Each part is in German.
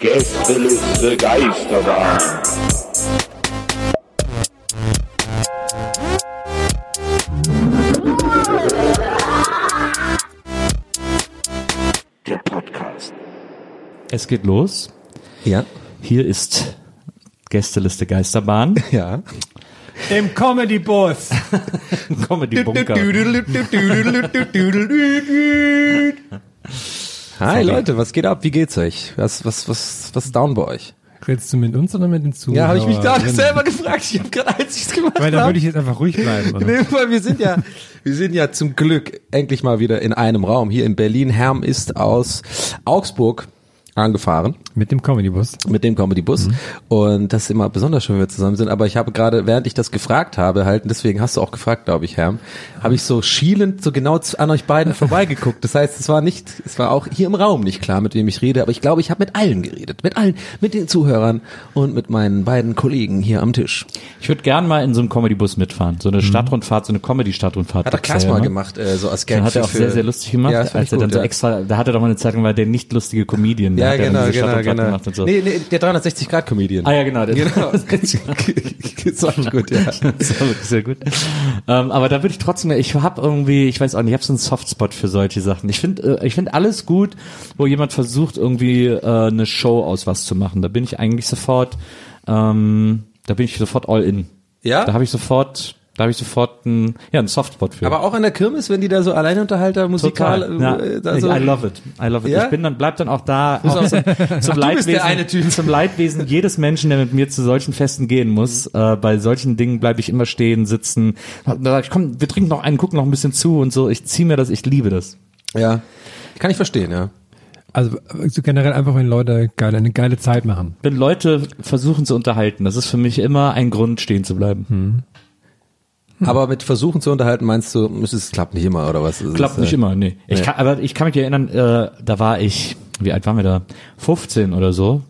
Gästeliste Geisterbahn. Der Podcast. Es geht los. Ja. Hier ist Gästeliste Geisterbahn. Ja. Im Comedy-Bus. Comedy Bunker. Hi Leute, was geht ab? Wie geht's euch? Was, was, was, was ist down bei euch? Redest du mit uns oder mit den Zuhörern? Ja, habe ich mich gerade selber gefragt. Ich habe gerade einziges gemacht. Weil da würde ich jetzt einfach ruhig bleiben. Oder? Nee, weil wir sind ja, wir sind ja zum Glück endlich mal wieder in einem Raum hier in Berlin. Herm ist aus Augsburg angefahren Mit dem Comedy-Bus. mit dem Comedy Bus und das ist immer besonders schön, wenn wir zusammen sind. Aber ich habe gerade, während ich das gefragt habe, halt, und deswegen hast du auch gefragt, glaube ich, Herm, habe ich so schielend so genau an euch beiden vorbeigeguckt. Das heißt, es war nicht, es war auch hier im Raum nicht klar, mit wem ich rede, aber ich glaube, ich habe mit allen geredet, mit allen, mit den Zuhörern und mit meinen beiden Kollegen hier am Tisch. Ich würde gern mal in so einem Comedy-Bus mitfahren. So eine Stadtrundfahrt, so eine Comedy-Stadtrundfahrt. Hat er Klaas mal immer. gemacht, äh, so als Gag. Hat er auch für- sehr, sehr lustig gemacht. Ja, als er dann gut, so ja. extra, da hatte doch mal eine Zeit lang, war der nicht lustige Comedian. Ja, genau, genau, genau. Gemacht und so. Nee, nee, der 360-Grad-Comedian. Ah ja, genau. Der Genau. das war gut, ja. Sehr gut. Ähm, aber da würde ich trotzdem, ich habe irgendwie, ich weiß auch nicht, ich habe so einen Softspot für solche Sachen. Ich finde, äh, ich finde alles gut, wo jemand versucht irgendwie äh, eine Show aus was zu machen. Da bin ich eigentlich sofort, ähm, da bin ich sofort all in. Ja? Da habe ich sofort, da habe ich sofort einen, ja, einen Softspot für. Aber auch an der Kirmes, wenn die da so Alleinunterhalter musikal, Total. Ja. äh, da so, I love it. I love it. Ja? Ich bin dann, bleib dann auch da auch auch- zum, zum Leidwesen, der eine Typ. zum Leidwesen jedes Menschen, der mit mir zu solchen Festen gehen muss. Äh, bei solchen Dingen bleibe ich immer stehen, sitzen. Da sag ich, komm, wir trinken noch einen, gucken noch ein bisschen zu und so. Ich ziehe mir das, ich liebe das. ja. Kann ich verstehen, ja. Also so generell einfach, wenn Leute geile, eine geile Zeit machen. Wenn Leute versuchen zu unterhalten, das ist für mich immer ein Grund, stehen zu bleiben. Aber mit Versuchen zu unterhalten, meinst du, es klappt nicht immer, oder was? Es Klappt ist, nicht äh, immer, nee. Ich kann, aber ich kann mich erinnern, äh, da war ich, wie alt waren wir da? 15 oder so.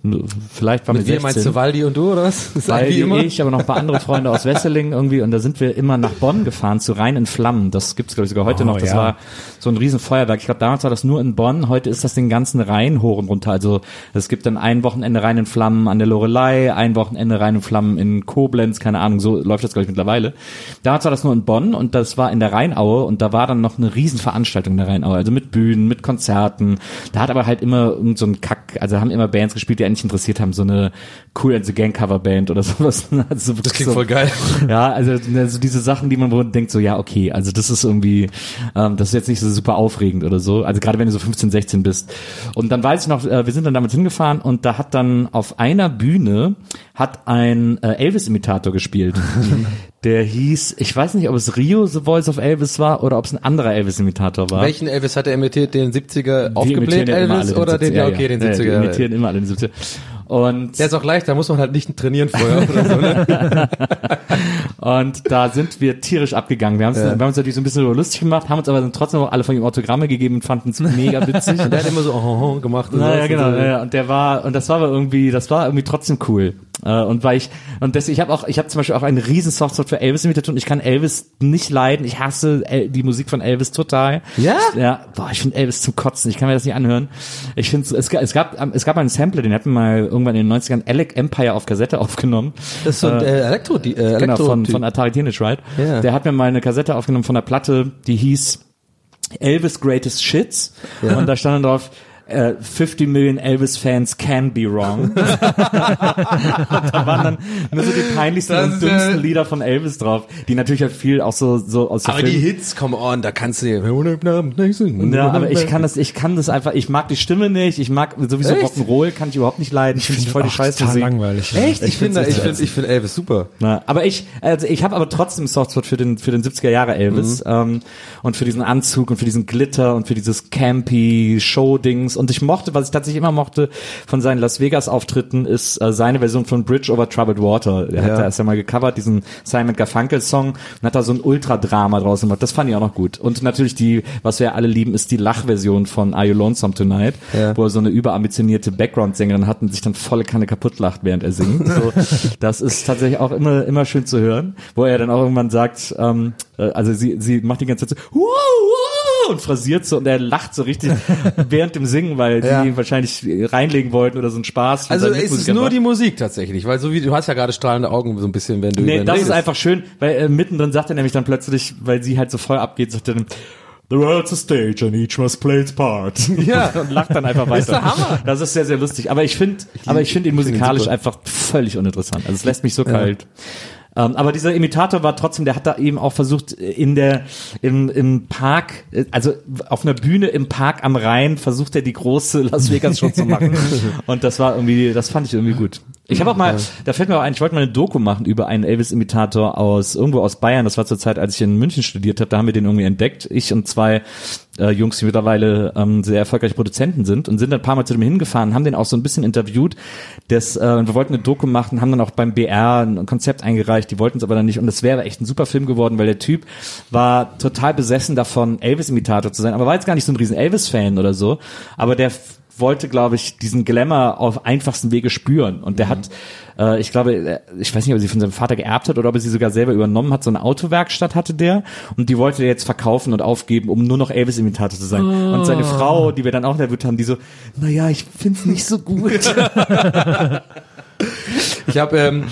Vielleicht waren Mit wir wem 16. meinst du, Waldi und du, oder was? Immer. ich, aber noch ein paar andere Freunde aus Wesseling irgendwie und da sind wir immer nach Bonn gefahren zu Rhein in Flammen. Das gibt's glaube ich sogar heute Oh, noch. Das ja. war so ein riesen Feuerwerk. Ich glaube damals war das nur in Bonn. Heute ist das den ganzen Rhein hoch und runter. Also es gibt dann ein Wochenende Rhein in Flammen an der Lorelei, ein Wochenende Rhein in Flammen in Koblenz, keine Ahnung. So läuft das glaube ich mittlerweile. Damals war das nur in Bonn und das war in der Rheinaue und da war dann noch eine riesen Veranstaltung in der Rheinaue. Also mit Bühnen, mit Konzerten. Da hat aber halt immer irgend so ein Kack, also haben immer Bands gespielt, die eigentlich interessiert haben, so eine Cool and the Gang Coverband oder sowas. Also Das klingt so, voll geil. Ja, also, also diese Sachen, die man denkt, so ja, okay, also das ist irgendwie, ähm, das ist jetzt nicht so super aufregend oder so. Also gerade wenn du so 15, 16 bist. Und dann weiß ich noch, äh, wir sind dann damit hingefahren und da hat dann auf einer Bühne hat ein äh, Elvis-Imitator gespielt. Der hieß, ich weiß nicht, ob es Rio The Voice of Elvis war oder ob es ein anderer Elvis-Imitator war. Welchen Elvis hat er imitiert? Den 70er Die aufgebläht ja Elvis oder den, 70er, ja, okay, den Ja, 70er. Die imitieren immer alle den 70er. Und Der ist auch leicht, da muss man halt nicht trainieren vorher oder so, ne? Und da sind wir tierisch abgegangen. Wir, Ja. wir haben uns natürlich so ein bisschen lustig gemacht, haben uns aber dann trotzdem auch alle von ihm Autogramme gegeben und fanden es mega witzig. Der hat immer so oh, oh, gemacht. Und Naja, so. genau. Ja, ja. und der war und das war aber irgendwie, das war irgendwie trotzdem cool. Äh, und weil ich und das, ich habe auch, ich habe zum Beispiel auch einen riesen Softspot für Elvis Imitation. Ich kann Elvis nicht leiden. Ich hasse El die Musik von Elvis total. Ja? Ja. Boah, ich finde Elvis zum Kotzen. Ich kann mir das nicht anhören. Ich finde, es, es gab, es gab einen Sampler, den hatten wir mal irgendwann in den 90ern Alec Empire auf Kassette aufgenommen. Das ist so ein äh, Elektro, die, äh, Genau, Elektro von, von Atari Teenage Ride. Ja. Der hat mir mal eine Kassette aufgenommen von der Platte, die hieß Elvis Greatest Shits. Und da stand dann drauf, äh, 50 Million Elvis-Fans can be wrong. und da waren dann nur so die peinlichsten Das und dümmsten äh, Lieder von Elvis drauf, die natürlich halt viel auch so, so aus Aber die Film- Hits, come on, da kannst du singen. ja, aber ich kann das, ich kann das einfach, ich mag die Stimme nicht, ich mag sowieso Echt? Rock'n'Roll, kann ich überhaupt nicht leiden, ich finde voll die Scheiße. total langweilig. Echt? Ich, finde, find's ich finde, ich finde Elvis super. Na, aber ich, also ich habe aber trotzdem Softspot für den für den 70er Jahre Elvis ähm, und für diesen Anzug und für diesen Glitter und für dieses campy Show Dings und ich mochte, was ich tatsächlich immer mochte von seinen Las Vegas Auftritten ist äh, seine Version von Bridge over Troubled Water. Er Ja. hat da erst einmal gecovert diesen Simon Garfunkel Song und hat da so ein Ultradrama draus gemacht. Das fand ich auch noch gut. Und natürlich die, was wir alle lieben, ist die Lachversion von Are You Lonesome Tonight, Ja. wo er so eine überambitionierte Background-Sängerin hat und sich dann volle Kanne kaputt lacht, während er singt. So, das ist tatsächlich auch immer, immer schön zu hören, wo er dann auch irgendwann sagt, ähm, äh, also sie, sie macht die ganze Zeit so, wow, wow, und phrasiert so und er lacht so richtig während dem Singen, weil die Ja. wahrscheinlich reinlegen wollten oder so einen Spaß. Also ist es Mitmusiker nur die Musik tatsächlich, weil so wie du hast ja gerade strahlende Augen so ein bisschen, wenn du Nee, das ist einfach schön, weil äh, mittendrin sagt er nämlich dann plötzlich, weil sie halt so voll abgeht, sagt er dann, The world's a stage and each must play its part. Ja. und lacht dann einfach weiter. der Hammer. Das ist sehr, sehr lustig. Aber ich finde, aber ich finde ihn find ihn musikalisch einfach völlig uninteressant. Also es lässt mich so kalt. Ähm, aber dieser Imitator war trotzdem, der hat da eben auch versucht, in der, im, im Park, äh, also auf einer Bühne im Park am Rhein, versucht er die große Las Vegas Show zu machen. Und das war irgendwie, das fand ich irgendwie gut. Ich habe auch mal, da fällt mir auch ein, ich wollte mal eine Doku machen über einen Elvis-Imitator aus, irgendwo aus Bayern. Das war zur Zeit, als ich in München studiert habe, da haben wir den irgendwie entdeckt. Ich und zwei äh, Jungs, die mittlerweile ähm, sehr erfolgreiche Produzenten sind und sind dann ein paar Mal zu dem hingefahren, haben den auch so ein bisschen interviewt. Das, äh, wir wollten eine Doku machen, haben dann auch beim BR ein Konzept eingereicht, die wollten es aber dann nicht und es wäre echt ein super Film geworden, weil der Typ war total besessen davon, Elvis-Imitator zu sein, aber war jetzt gar nicht so ein riesen Elvis-Fan oder so, aber der wollte, glaube ich, diesen Glamour auf einfachsten Wege spüren. Und der hat, äh, ich glaube, äh, ich weiß nicht, ob er sie von seinem Vater geerbt hat oder ob er sie sogar selber übernommen hat. So eine Autowerkstatt hatte der und die wollte er jetzt verkaufen und aufgeben, um nur noch Elvis-Imitator zu sein. Und seine Frau, die wir dann auch interviewt haben, die so, naja, ich find's nicht so gut. Ich habe ähm,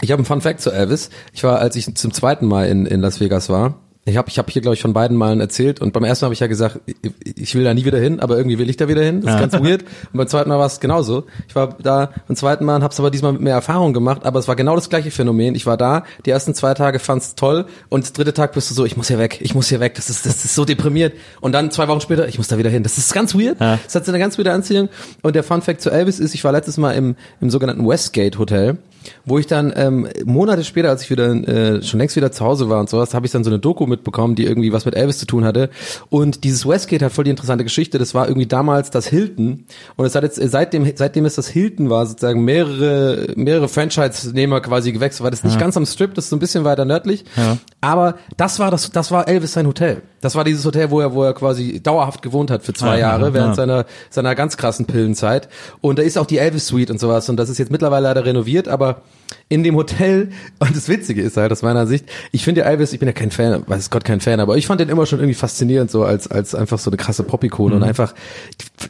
ich habe einen Fun Fact zu Elvis. Ich war, als ich zum zweiten Mal in, in Las Vegas war. Ich habe ich hab hier, glaube ich, von beiden Malen erzählt. Und beim ersten Mal habe ich ja gesagt, ich, will da nie wieder hin, aber irgendwie will ich da wieder hin. Das ist ganz weird. Und beim zweiten Mal war es genauso. Ich war da beim zweiten Mal habe es aber diesmal mit mehr Erfahrung gemacht. Aber es war genau das gleiche Phänomen. Ich war da, die ersten zwei Tage fand's toll. Und das dritte Tag bist du so, ich muss hier weg, ich muss hier weg. Das ist, das ist so deprimiert. Und dann zwei Wochen später, ich muss da wieder hin. Das ist ganz weird. Ja. Das hat so eine ganz weirde Anziehung. Und der Fun Fact zu Elvis ist, ich war letztes Mal im, im sogenannten Westgate Hotel, wo ich dann ähm, Monate später, als ich wieder äh, schon längst wieder zu Hause war und sowas, habe ich dann so eine Doku mitbekommen, die irgendwie was mit Elvis zu tun hatte. Und dieses Westgate hat voll die interessante Geschichte. Das war irgendwie damals das Hilton und es hat jetzt seitdem seitdem es das Hilton war, sozusagen mehrere mehrere Franchise-Nehmer quasi gewechselt, weil das nicht ganz am Strip, das ist so ein bisschen weiter nördlich. Ja. Aber das war das das war Elvis sein Hotel. Das war dieses Hotel, wo er wo er quasi dauerhaft gewohnt hat für zwei Ja, Jahre ja, während ja. seiner seiner ganz krassen Pillenzeit. Und da ist auch die Elvis Suite und sowas. Und das ist jetzt mittlerweile leider renoviert, aber in dem Hotel, und das Witzige ist halt aus meiner Sicht, ich finde ja Elvis, ich bin ja kein Fan, weiß Gott kein Fan, aber ich fand den immer schon irgendwie faszinierend, so als, als einfach so eine krasse Pop-Ikone und einfach,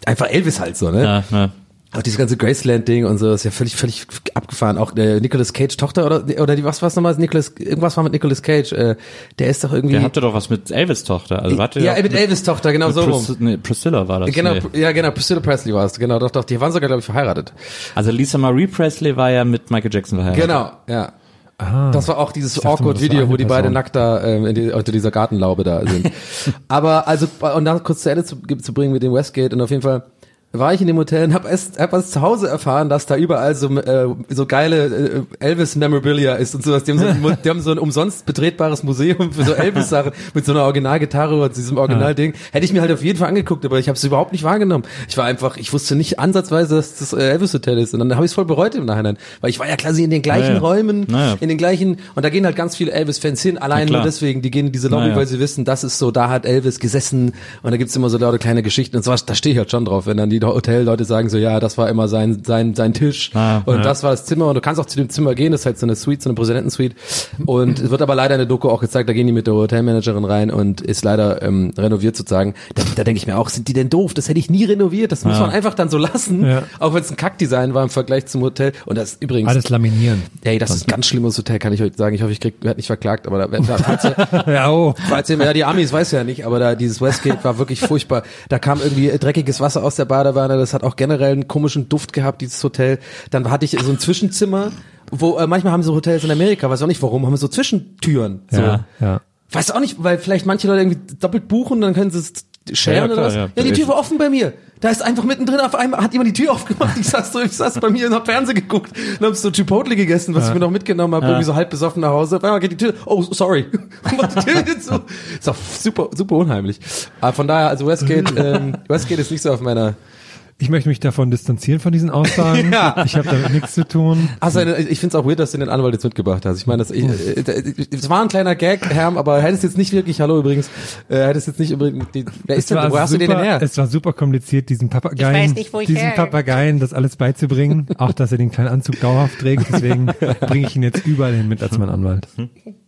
einfach Elvis halt so, ne? ja, ja. Auch dieses ganze Graceland-Ding und so ist ja völlig, völlig abgefahren. Auch der Nicolas Cage Tochter oder, oder die, was war's nochmal? Nicolas, irgendwas war mit Nicolas Cage, äh, der ist doch irgendwie. Der hatte doch was mit Elvis Tochter. Also hatte ja, doch mit Elvis Tochter, genau mit so rum. Pris nee, Priscilla war das. Genau, Nee. ja, genau, Priscilla Presley war es, genau, doch, doch, die waren sogar, glaube ich, verheiratet. Also Lisa Marie Presley war ja mit Michael Jackson verheiratet. Genau, ja. Ah, Das war auch dieses Awkward-Video, eine wo die beide Person. nackt da ähm, in die, unter dieser Gartenlaube da sind. Aber also, und dann kurz zu Ende zu, zu bringen mit dem Westgate und auf jeden Fall war ich in dem Hotel und hab erst, hab erst zu Hause erfahren, dass da überall so, äh, so geile äh, Elvis-Memorabilia ist und sowas. Die haben so, ein, die haben so ein umsonst betretbares Museum für so Elvis-Sachen mit so einer Originalgitarre und diesem Originalding. Hätte ich mir halt auf jeden Fall angeguckt, aber ich habe es überhaupt nicht wahrgenommen. Ich war einfach, ich wusste nicht ansatzweise, dass das äh, Elvis-Hotel ist. Und dann habe ich es voll bereut im Nachhinein. Weil ich war ja quasi in den gleichen Naja. Räumen, Naja. in den gleichen, und da gehen halt ganz viele Elvis-Fans hin, allein nur deswegen, die gehen in diese Lobby, Naja. weil sie wissen, das ist so, da hat Elvis gesessen und da gibt's immer so laute kleine Geschichten und sowas, da stehe ich halt schon drauf, wenn dann die Hotelleute sagen so, ja, das war immer sein, sein, sein Tisch Ah, und ja. das war das Zimmer und du kannst auch zu dem Zimmer gehen, das ist halt so eine Suite, so eine Präsidentensuite und es wird aber leider in der Doku auch gezeigt, da gehen die mit der Hotelmanagerin rein und ist leider ähm, renoviert sozusagen. Da, da denke ich mir auch, sind die denn doof? Das hätte ich nie renoviert, das muss Ja. man einfach dann so lassen, Ja. auch wenn es ein Kackdesign war im Vergleich zum Hotel und das ist übrigens alles laminieren. Ey, das ist ein ganz schlimmes Hotel, kann ich euch sagen. Ich hoffe, ich krieg, werd nicht verklagt, aber da, da falls ihr, Ja, oh. falls ihr, ja, die Amis weiß ja nicht, aber da, dieses Westgate war wirklich furchtbar. Da kam irgendwie dreckiges Wasser aus der Badewanne, das hat auch generell einen komischen Duft gehabt, dieses Hotel. Dann hatte ich so ein Zwischenzimmer, wo, äh, manchmal haben so Hotels in Amerika, weiß auch nicht warum, haben so Zwischentüren. So. Ja. Ja. Weiß auch nicht, weil vielleicht manche Leute irgendwie doppelt buchen, dann können sie es sharen Ja, ja, oder was. ja. Ja, die Tür war offen bei mir. Da ist einfach mittendrin auf einmal, hat jemand die Tür aufgemacht. Ich saß so, ich saß bei mir und hab Fernsehen geguckt und hab so Chipotle gegessen, was ich mir noch mitgenommen habe, irgendwie so halb besoffen nach Hause. Auf einmal geht die Tür, oh, sorry. Und die Tür so. Ist auch super, super unheimlich. Aber von daher, also Westgate, ähm, Westgate ist nicht so auf meiner, Ich möchte mich davon distanzieren von diesen Aussagen. Ja. Ich habe damit nichts zu tun. Also ich finde es auch weird, dass du den Anwalt jetzt mitgebracht hast. Ich meine, das, ich, äh, das war ein kleiner Gag, Herm, aber hättest jetzt nicht wirklich, hallo übrigens, äh, hättest jetzt nicht übrigens, die, wer ist denn, wo hast du den denn her? es war super kompliziert, diesen Papageien, Ich weiß nicht, wo ich diesen Papageien das alles beizubringen. auch, dass er den kleinen Anzug dauerhaft trägt. Deswegen bringe ich ihn jetzt überall hin mit als mein Anwalt.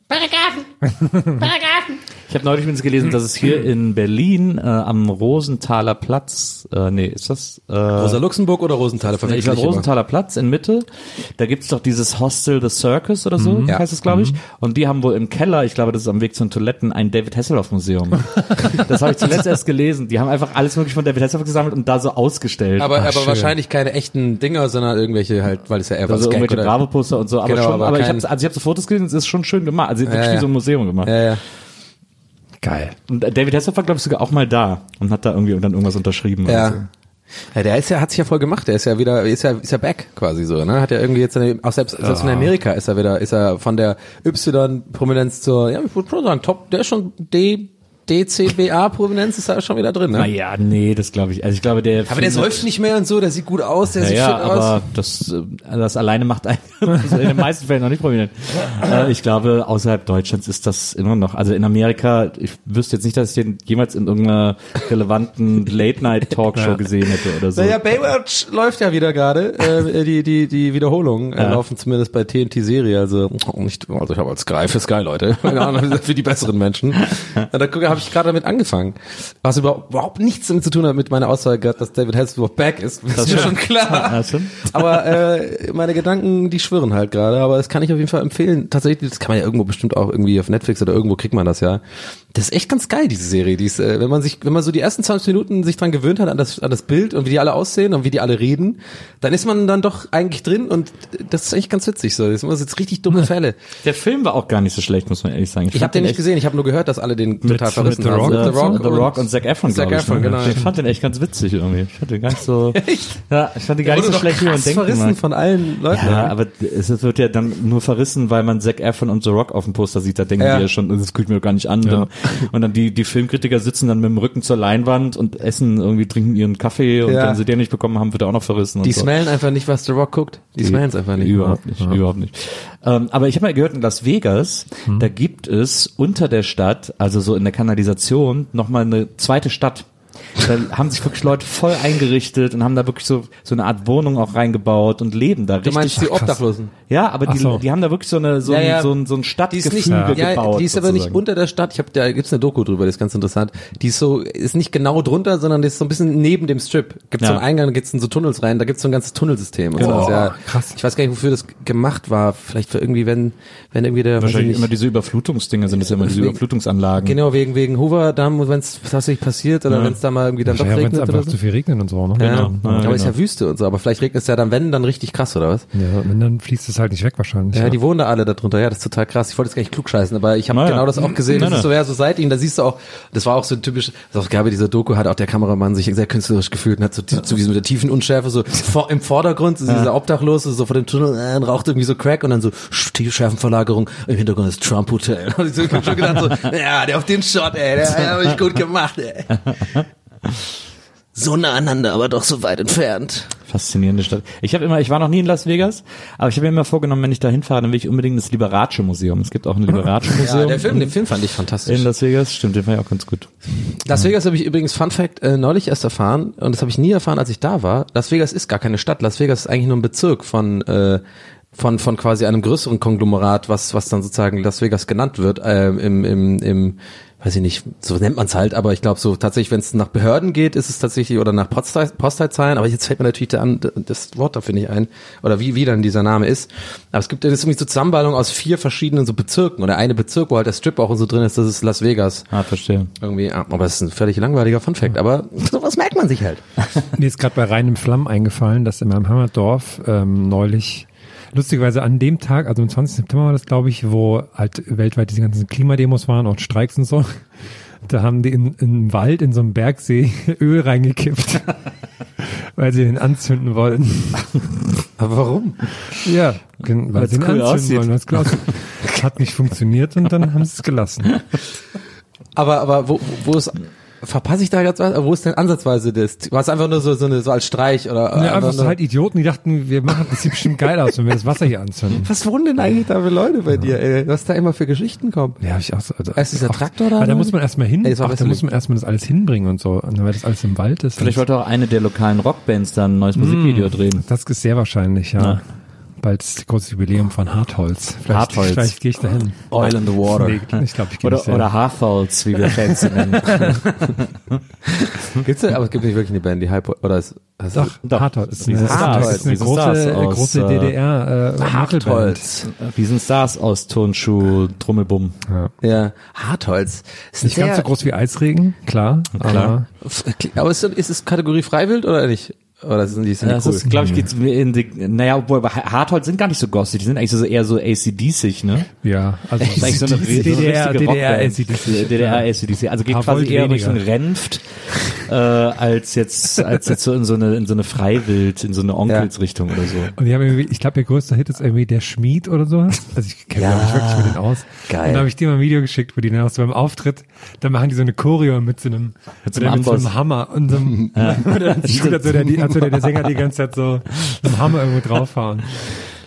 Paragraphen! Paragraphen! Ich habe neulich übrigens gelesen, dass es hier in Berlin äh, am Rosenthaler Platz, äh, nee, ist das? Äh, Rosa Luxemburg oder Rosenthaler? ich glaube ich immer. Rosenthaler Platz in Mitte. Da gibt's doch dieses Hostel The Circus oder so, Ja. heißt es, glaube ich. Und die haben wohl im Keller, ich glaube, das ist am Weg zu den Toiletten, ein David Hasselhoff Museum. das habe ich zuletzt erst gelesen. Die haben einfach alles mögliche von David Hasselhoff gesammelt und da so ausgestellt. Aber, aber schön. wahrscheinlich keine echten Dinger, sondern irgendwelche halt, weil es ja eher was also Gag irgendwelche Bravo-Poster und so, aber Genau, schon, aber aber, ich habe also ich habe so Fotos gesehen, es ist schon schön gemacht, also wirklich Ja, wie so ein Museum gemacht. Ja, ja. Geil. Und David Hasselhoff war glaube ich sogar auch mal da und hat da irgendwie dann irgendwas unterschrieben. Ja. Ja, der ist ja, hat sich ja voll gemacht. Der ist ja wieder, ist ja, ist ja back quasi so, ne? Hat ja irgendwie jetzt, seine, auch selbst, selbst in Amerika ist er wieder, ist er von der Y-Prominenz zur, ja, ich würde schon sagen, Top, der ist schon D, DCBA-Prominenz ist da schon wieder drin, ne? Naja, nee, das glaube ich. Also ich glaube, der Aber der säuft nicht mehr und so, der sieht gut aus, der Ja, sieht ja, aus. aber das, äh, das alleine macht einen in den meisten Fällen noch nicht prominent. Äh, ich glaube, außerhalb Deutschlands ist das immer noch. Also in Amerika, ich wüsste jetzt nicht, dass ich den jemals in irgendeiner relevanten Late-Night-Talkshow gesehen hätte oder so. Naja, Baywatch läuft ja wieder gerade. Äh, die die die Wiederholungen äh, Ja. laufen zumindest bei TNT-Serie. Also nicht, also ich habe als Sky für Sky Leute, keine Ahnung für die besseren Menschen. Da habe ich gerade damit angefangen, was überhaupt, überhaupt nichts damit zu tun hat mit meiner Aussage, gehabt, dass David Hasselhoff back ist. Das ist mir schon klar. Aber äh, meine Gedanken, die schwirren halt gerade. Aber das kann ich auf jeden Fall empfehlen. Tatsächlich, das kann man ja irgendwo bestimmt auch irgendwie auf Netflix oder irgendwo kriegt man das ja. Das ist echt ganz geil, diese Serie. Die ist, äh, wenn man sich, wenn man so die ersten 20 Minuten sich dran gewöhnt hat an das, an das Bild und wie die alle aussehen und wie die alle reden, dann ist man dann doch eigentlich drin und das ist echt ganz witzig. So, das sind jetzt richtig dumme Fälle. Der Film war auch gar nicht so schlecht, muss man ehrlich sagen. Ich habe fand den nicht gesehen. Ich habe nur gehört, dass alle den total mit verrissen The haben. Rock? Mit The Rock, The Rock und und Zac Efron, Zac ich, Efron, ne? genau. Ich fand den echt ganz witzig irgendwie. Ich fand den gar nicht so, ja, ich fand den gar nicht so schlecht, wie man denken verrissen mag. von allen Leuten. Ja, aber es wird ja dann nur verrissen, weil man Zac Efron und The Rock auf dem Poster sieht. Da denken Ja. die ja schon, das guckt mir doch gar nicht an. Dann, und dann die, die Filmkritiker sitzen dann mit dem Rücken zur Leinwand und essen irgendwie, trinken ihren Kaffee und Ja. wenn sie den nicht bekommen haben, wird er auch noch verrissen. Und Die so. smellen einfach nicht, was The Rock guckt. Die smellen es einfach nicht. Überhaupt nicht, überhaupt nicht. Ähm, aber ich habe mal gehört, in Las Vegas, Hm. da gibt es unter der Stadt, also so in der Kanalisation, nochmal eine zweite Stadt. Da haben sich wirklich Leute voll eingerichtet und haben da wirklich so, so eine Art Wohnung auch reingebaut und leben da Du richtig. meinst die Obdachlosen? ja, aber die, so. die haben da wirklich so eine, so, Ja, ein, ja. so ein, so ein Die ist Stadtgefüge nicht, ja, gebaut. die ist aber nicht sozusagen. unter der Stadt. Ich habe da gibt's eine Doku drüber, das ist ganz interessant. Die ist so ist nicht genau drunter, sondern die ist so ein bisschen neben dem Strip. Gibt's so Ja. einen Eingang, da gibt's in so Tunnels rein, da gibt's so ein ganzes Tunnelsystem. Und Genau. so. Ja, krass. Ich weiß gar nicht, wofür das gemacht war. Vielleicht für irgendwie, wenn wenn irgendwie der Wahrscheinlich nicht, immer diese Überflutungsdinger sind das ja immer diese Wegen- Überflutungsanlagen. genau wegen wegen Hoover Damm, wenn es tatsächlich passiert oder Ja. wenn es da mal irgendwie dann doch Ja, wenn es regnet oder einfach so. zu viel regnet und so, ne? Ja, Genau. Ja, aber ist genau. ja Wüste und so, aber vielleicht regnet es ja dann, wenn, dann richtig krass, oder was? Ja, wenn dann fließt es halt nicht weg wahrscheinlich. Ja, die wohnen da alle da drunter. Ja, das ist total krass. Ich wollte jetzt gar nicht klugscheißen, aber ich habe Naja. genau das auch gesehen. Das ist so, ja, so seit ihm, da siehst du auch, das war auch so ein typisch, das ich, dieser Doku hat auch der Kameramann sich sehr künstlerisch gefühlt und hat so, so wie so mit der tiefen Unschärfe, so vor, im Vordergrund, so dieser Obdachlose, so vor dem Tunnel, äh, raucht irgendwie so Crack und dann so Tiefschärfenverlagerung, im Hintergrund ist Trump Hotel. Und ich hab schon gedacht so, ja, der auf den Shot, ey, der, der hab ich gut gemacht, ey. So nah aneinander, aber doch so weit entfernt. Faszinierende Stadt. Ich habe immer, ich war noch nie in Las Vegas, aber ich habe mir immer vorgenommen, wenn ich da hinfahre, dann will ich unbedingt ins Liberace Museum. Es gibt auch ein Liberace Museum. Ja, der Film, den Film fand ich fantastisch. in Las Vegas, stimmt, den fand ich auch ganz gut. Las Vegas habe ich übrigens, Fun Fact, äh, neulich erst erfahren, und das habe ich nie erfahren, als ich da war. Las Vegas ist gar keine Stadt. Las Vegas ist eigentlich nur ein Bezirk von, äh, von, von quasi einem größeren Konglomerat, was, was dann sozusagen Las Vegas genannt wird, äh, im, im, im, weiß ich nicht, so nennt man es halt, aber ich glaube so tatsächlich, wenn es nach Behörden geht, ist es tatsächlich, oder nach Postleit- Postleitzahlen, aber jetzt fällt mir natürlich der an, das Wort dafür nicht ein, oder wie, wie dann dieser Name ist. Aber es gibt, das ist irgendwie so Zusammenballung aus vier verschiedenen so Bezirken, oder eine Bezirk, wo halt der Strip auch und so drin ist, das ist Las Vegas. Ah, verstehe. Irgendwie, ah, aber das ist ein völlig langweiliger Funfact, aber sowas merkt man sich halt. Mir ist gerade bei reinem Flammen eingefallen, dass in meinem Heimatdorf ähm, neulich, lustigerweise an dem Tag, also am 20. September war das, glaube ich, wo halt weltweit diese ganzen Klimademos waren und Streiks und so. Da haben die in, in einen Wald, in so einem Bergsee, Öl reingekippt, weil sie den anzünden wollten. Aber warum? Ja, weil Weil's sie ihn cool anzünden aussieht. wollen. weil's cool. Hat nicht funktioniert und dann haben sie es gelassen. Aber, aber wo, wo ist, verpasse ich da jetzt was? Wo ist denn ansatzweise das? War es einfach nur so, so, eine, so als Streich oder? Ja, einfach so halt Idioten, die dachten, wir machen, das sieht bestimmt geil aus, wenn wir das Wasser hier anzünden. was wohnen denn eigentlich da für Leute bei dir, ey? Was da immer für Geschichten kommen? Ja, hab ich auch so. Also, Erst dieser Traktor da, da muss man erstmal hin, Ey, ach, da muss man erstmal das alles hinbringen und so, und weil das alles im Wald ist. Vielleicht wollte auch eine der lokalen Rockbands da ein neues Musikvideo drehen. das ist sehr wahrscheinlich, ja. Ja. Bald ist das große Jubiläum von Hartholz. Vielleicht, Hartholz. Vielleicht gehe ich dahin. Oil in the water. Nee, ich glaube, ich Oder, oder Hartholz, wie wir Fans sie nennen. Gibt's da, aber es gibt nicht wirklich eine Band, die Hype, oder ist, hast Doch, Doch, Hartholz ist eine, Stars, das ist eine große, Stars aus, große äh, DDR äh, Metalband. Hartholz. Riesenstars aus Turnschuh, Trommelbumm. Ja. Ja, Hartholz. Ist Nicht ganz so groß wie Eisregen, klar. Klar. Aber Aber ist, ist es Kategorie Freiwild oder nicht? Oder sind die, sind die Das cool? ist, glaube ich, geht's in die, naja, obwohl, aber Hartholz sind gar nicht so gossig, die sind eigentlich so eher so ACDC, ne? ja, also Das ist eigentlich so eine, so DDR, richtige DDR. ACDC. DDR, ACDC. Also geht quasi eher weniger. Richtung Renft, äh, als jetzt, als jetzt so in so eine, in so eine Freiwild, in so eine Onkelsrichtung oder so. Und die haben irgendwie, ich glaube, ihr größter Hit ist irgendwie der Schmied oder sowas. Also ich kenne Ja. mich wirklich mit denen aus. Geil. Und dann habe ich dir mal ein Video geschickt, wo die dann auch so beim Auftritt, dann machen die so eine Choreo mit so einem, mit so so, einem mit so einem. Hammer und so einem, und dann würde der, als würde der Sänger die ganze Zeit so dem Hammer irgendwo draufhauen.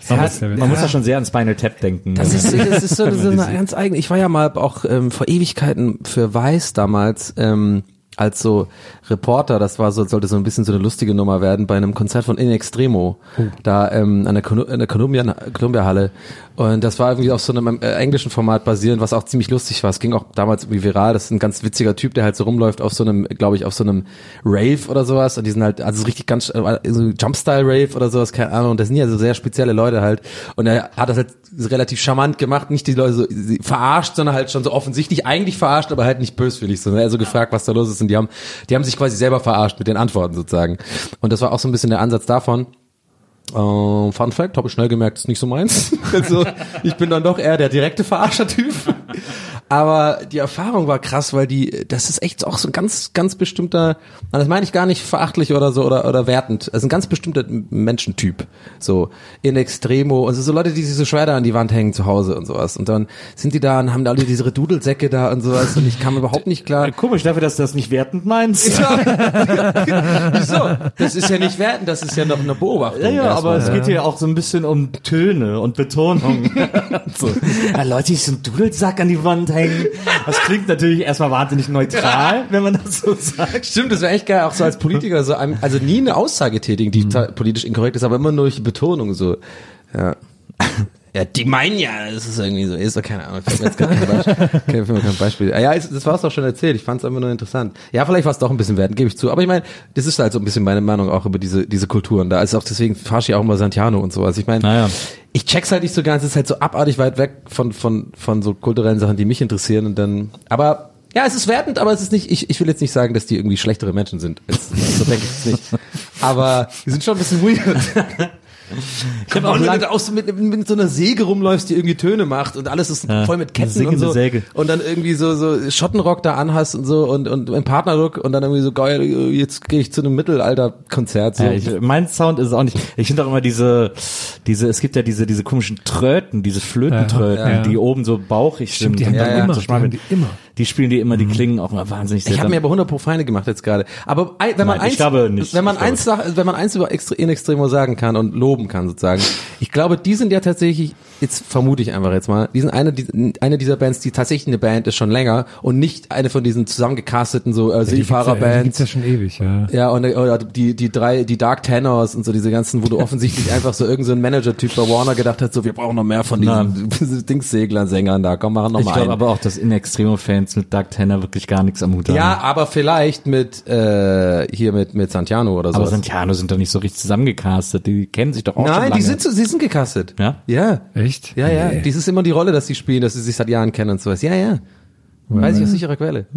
Man, Ja, muss, man witzig. muss da schon sehr an Spinal Tap denken. Das ist, das ist so, so eine ganz eigene. Ich war ja mal auch ähm, vor Ewigkeiten für Weiß damals ähm, als so Reporter. Das war so sollte so ein bisschen so eine lustige Nummer werden bei einem Konzert von In Extremo da ähm, an der, Colu- in der Columbia Columbia Halle. Und das war irgendwie auf so einem äh, englischen Format basierend, was auch ziemlich lustig war. Es ging auch damals irgendwie viral. Das ist ein ganz witziger Typ, der halt so rumläuft auf so einem, glaube ich, auf so einem Rave oder sowas. Und die sind halt, also so richtig ganz, äh, so Jumpstyle-Rave oder sowas, keine Ahnung. Und das sind ja so sehr spezielle Leute halt. Und er hat das halt relativ charmant gemacht, nicht die Leute so verarscht, sondern halt schon so offensichtlich eigentlich verarscht, aber halt nicht böswillig, sondern eher so gefragt, was da los ist. Und die haben, die haben sich quasi selber verarscht mit den Antworten sozusagen. Und das war auch so ein bisschen der Ansatz davon. Äh, Fun Fact, habe ich schnell gemerkt, ist nicht so meins. also ich bin dann doch eher der direkte Verarscher-Typ. Aber die Erfahrung war krass, weil die, das ist echt auch so ein ganz, ganz bestimmter, das meine ich gar nicht verachtlich oder so oder, oder wertend, also ein ganz bestimmter Menschentyp. So in Extremo, also so Leute, die sich so Schwerter an die Wand hängen zu Hause und sowas. Und dann sind die da und haben da alle diese Dudelsäcke da und sowas und ich kam überhaupt nicht klar. Komisch dafür, dass du das nicht wertend meinst. Wieso? Das ist ja nicht wertend, das ist ja noch eine Beobachtung. Ja, ja, aber es geht hier auch so ein bisschen um Töne und Betonung. so. ja, Leute, die so einen Dudelsack an die Wand hängen, das klingt natürlich erstmal wahnsinnig neutral, wenn man das so sagt. Stimmt, das wäre echt geil, auch so als Politiker, so einem, also nie eine Aussage tätigen, die ta- politisch inkorrekt ist, aber immer nur durch die Betonung so. Ja. Ja, die meinen ja, es ist irgendwie so, ist doch keine Ahnung, mir jetzt kein Beispiel. Kein Beispiel. Ah Ja, es- das war es doch schon erzählt, ich fand es einfach nur interessant. Ja, vielleicht war es doch ein bisschen wert, gebe ich zu. Aber ich meine, das ist halt so ein bisschen meine Meinung auch über diese, diese Kulturen. Da ist auch deswegen farsche ich auch immer Santiano und so. Also ich meine, Naja. ich check's halt nicht so ganz, es ist halt so abartig weit weg von, von, von so kulturellen Sachen, die mich interessieren und dann, aber, ja, es ist wertend, aber es ist nicht, ich, ich will jetzt nicht sagen, dass die irgendwie schlechtere Menschen sind. Es, so denke ich es nicht. Aber die sind schon ein bisschen weird. Ich habe auch, wenn du da auch so mit, mit so einer Säge rumläufst, die irgendwie Töne macht und alles ist voll mit Ketten und so. Säge. Und dann irgendwie so, so Schottenrock da anhast und so und, und ein Partnerlook und dann irgendwie so geil, jetzt gehe ich zu einem Mittelalter-Konzert. So. Ja, ich, mein Sound ist es auch nicht. Ich finde auch immer diese, diese, es gibt ja diese, diese komischen Tröten, diese Flötentröten, Ja, ja. die oben so bauchig Stimmt, sind. die haben dann immer, so die haben die immer. Die spielen die immer, die klingen auch immer wahnsinnig Ich habe seltsam. mir aber 100 pro Feinde gemacht jetzt gerade. Aber ein- wenn man Nein, ich eins, glaube nicht. wenn man Ich glaube eins, wenn man eins über Extre in Extremo sagen kann und loben kann sozusagen, ich glaube, die sind ja tatsächlich, jetzt vermute ich einfach jetzt mal, die sind eine, die, eine dieser Bands, die tatsächlich eine Band ist schon länger und nicht eine von diesen zusammengecasteten so äh, Die ja, die Seefahrerbands. gibt's ja schon ewig, ja. Ja, und oder die, die drei, die Dark Tenors und so diese ganzen, wo du offensichtlich einfach so irgendein so ein Manager-Typ bei Warner gedacht hast, so wir brauchen noch mehr von diesen Dingsseglern, Sängern da, komm, machen noch ich mal glaube einen. aber auch, dass in Extremo-Fans mit Doug Tanner wirklich gar nichts am Hut haben. Ja, aber vielleicht mit äh, hier mit mit Santiano oder so. aber Santiano sind doch nicht so richtig zusammengecastet. Die kennen sich doch auch schon Nein, die sind so, sie sind gecastet. Ja? Ja. Echt? Ja, ja. Nee. Dies ist immer die Rolle, dass sie spielen, dass sie sich seit Jahren kennen und sowas. Ja, ja. Weiß ich aus sicherer Quelle.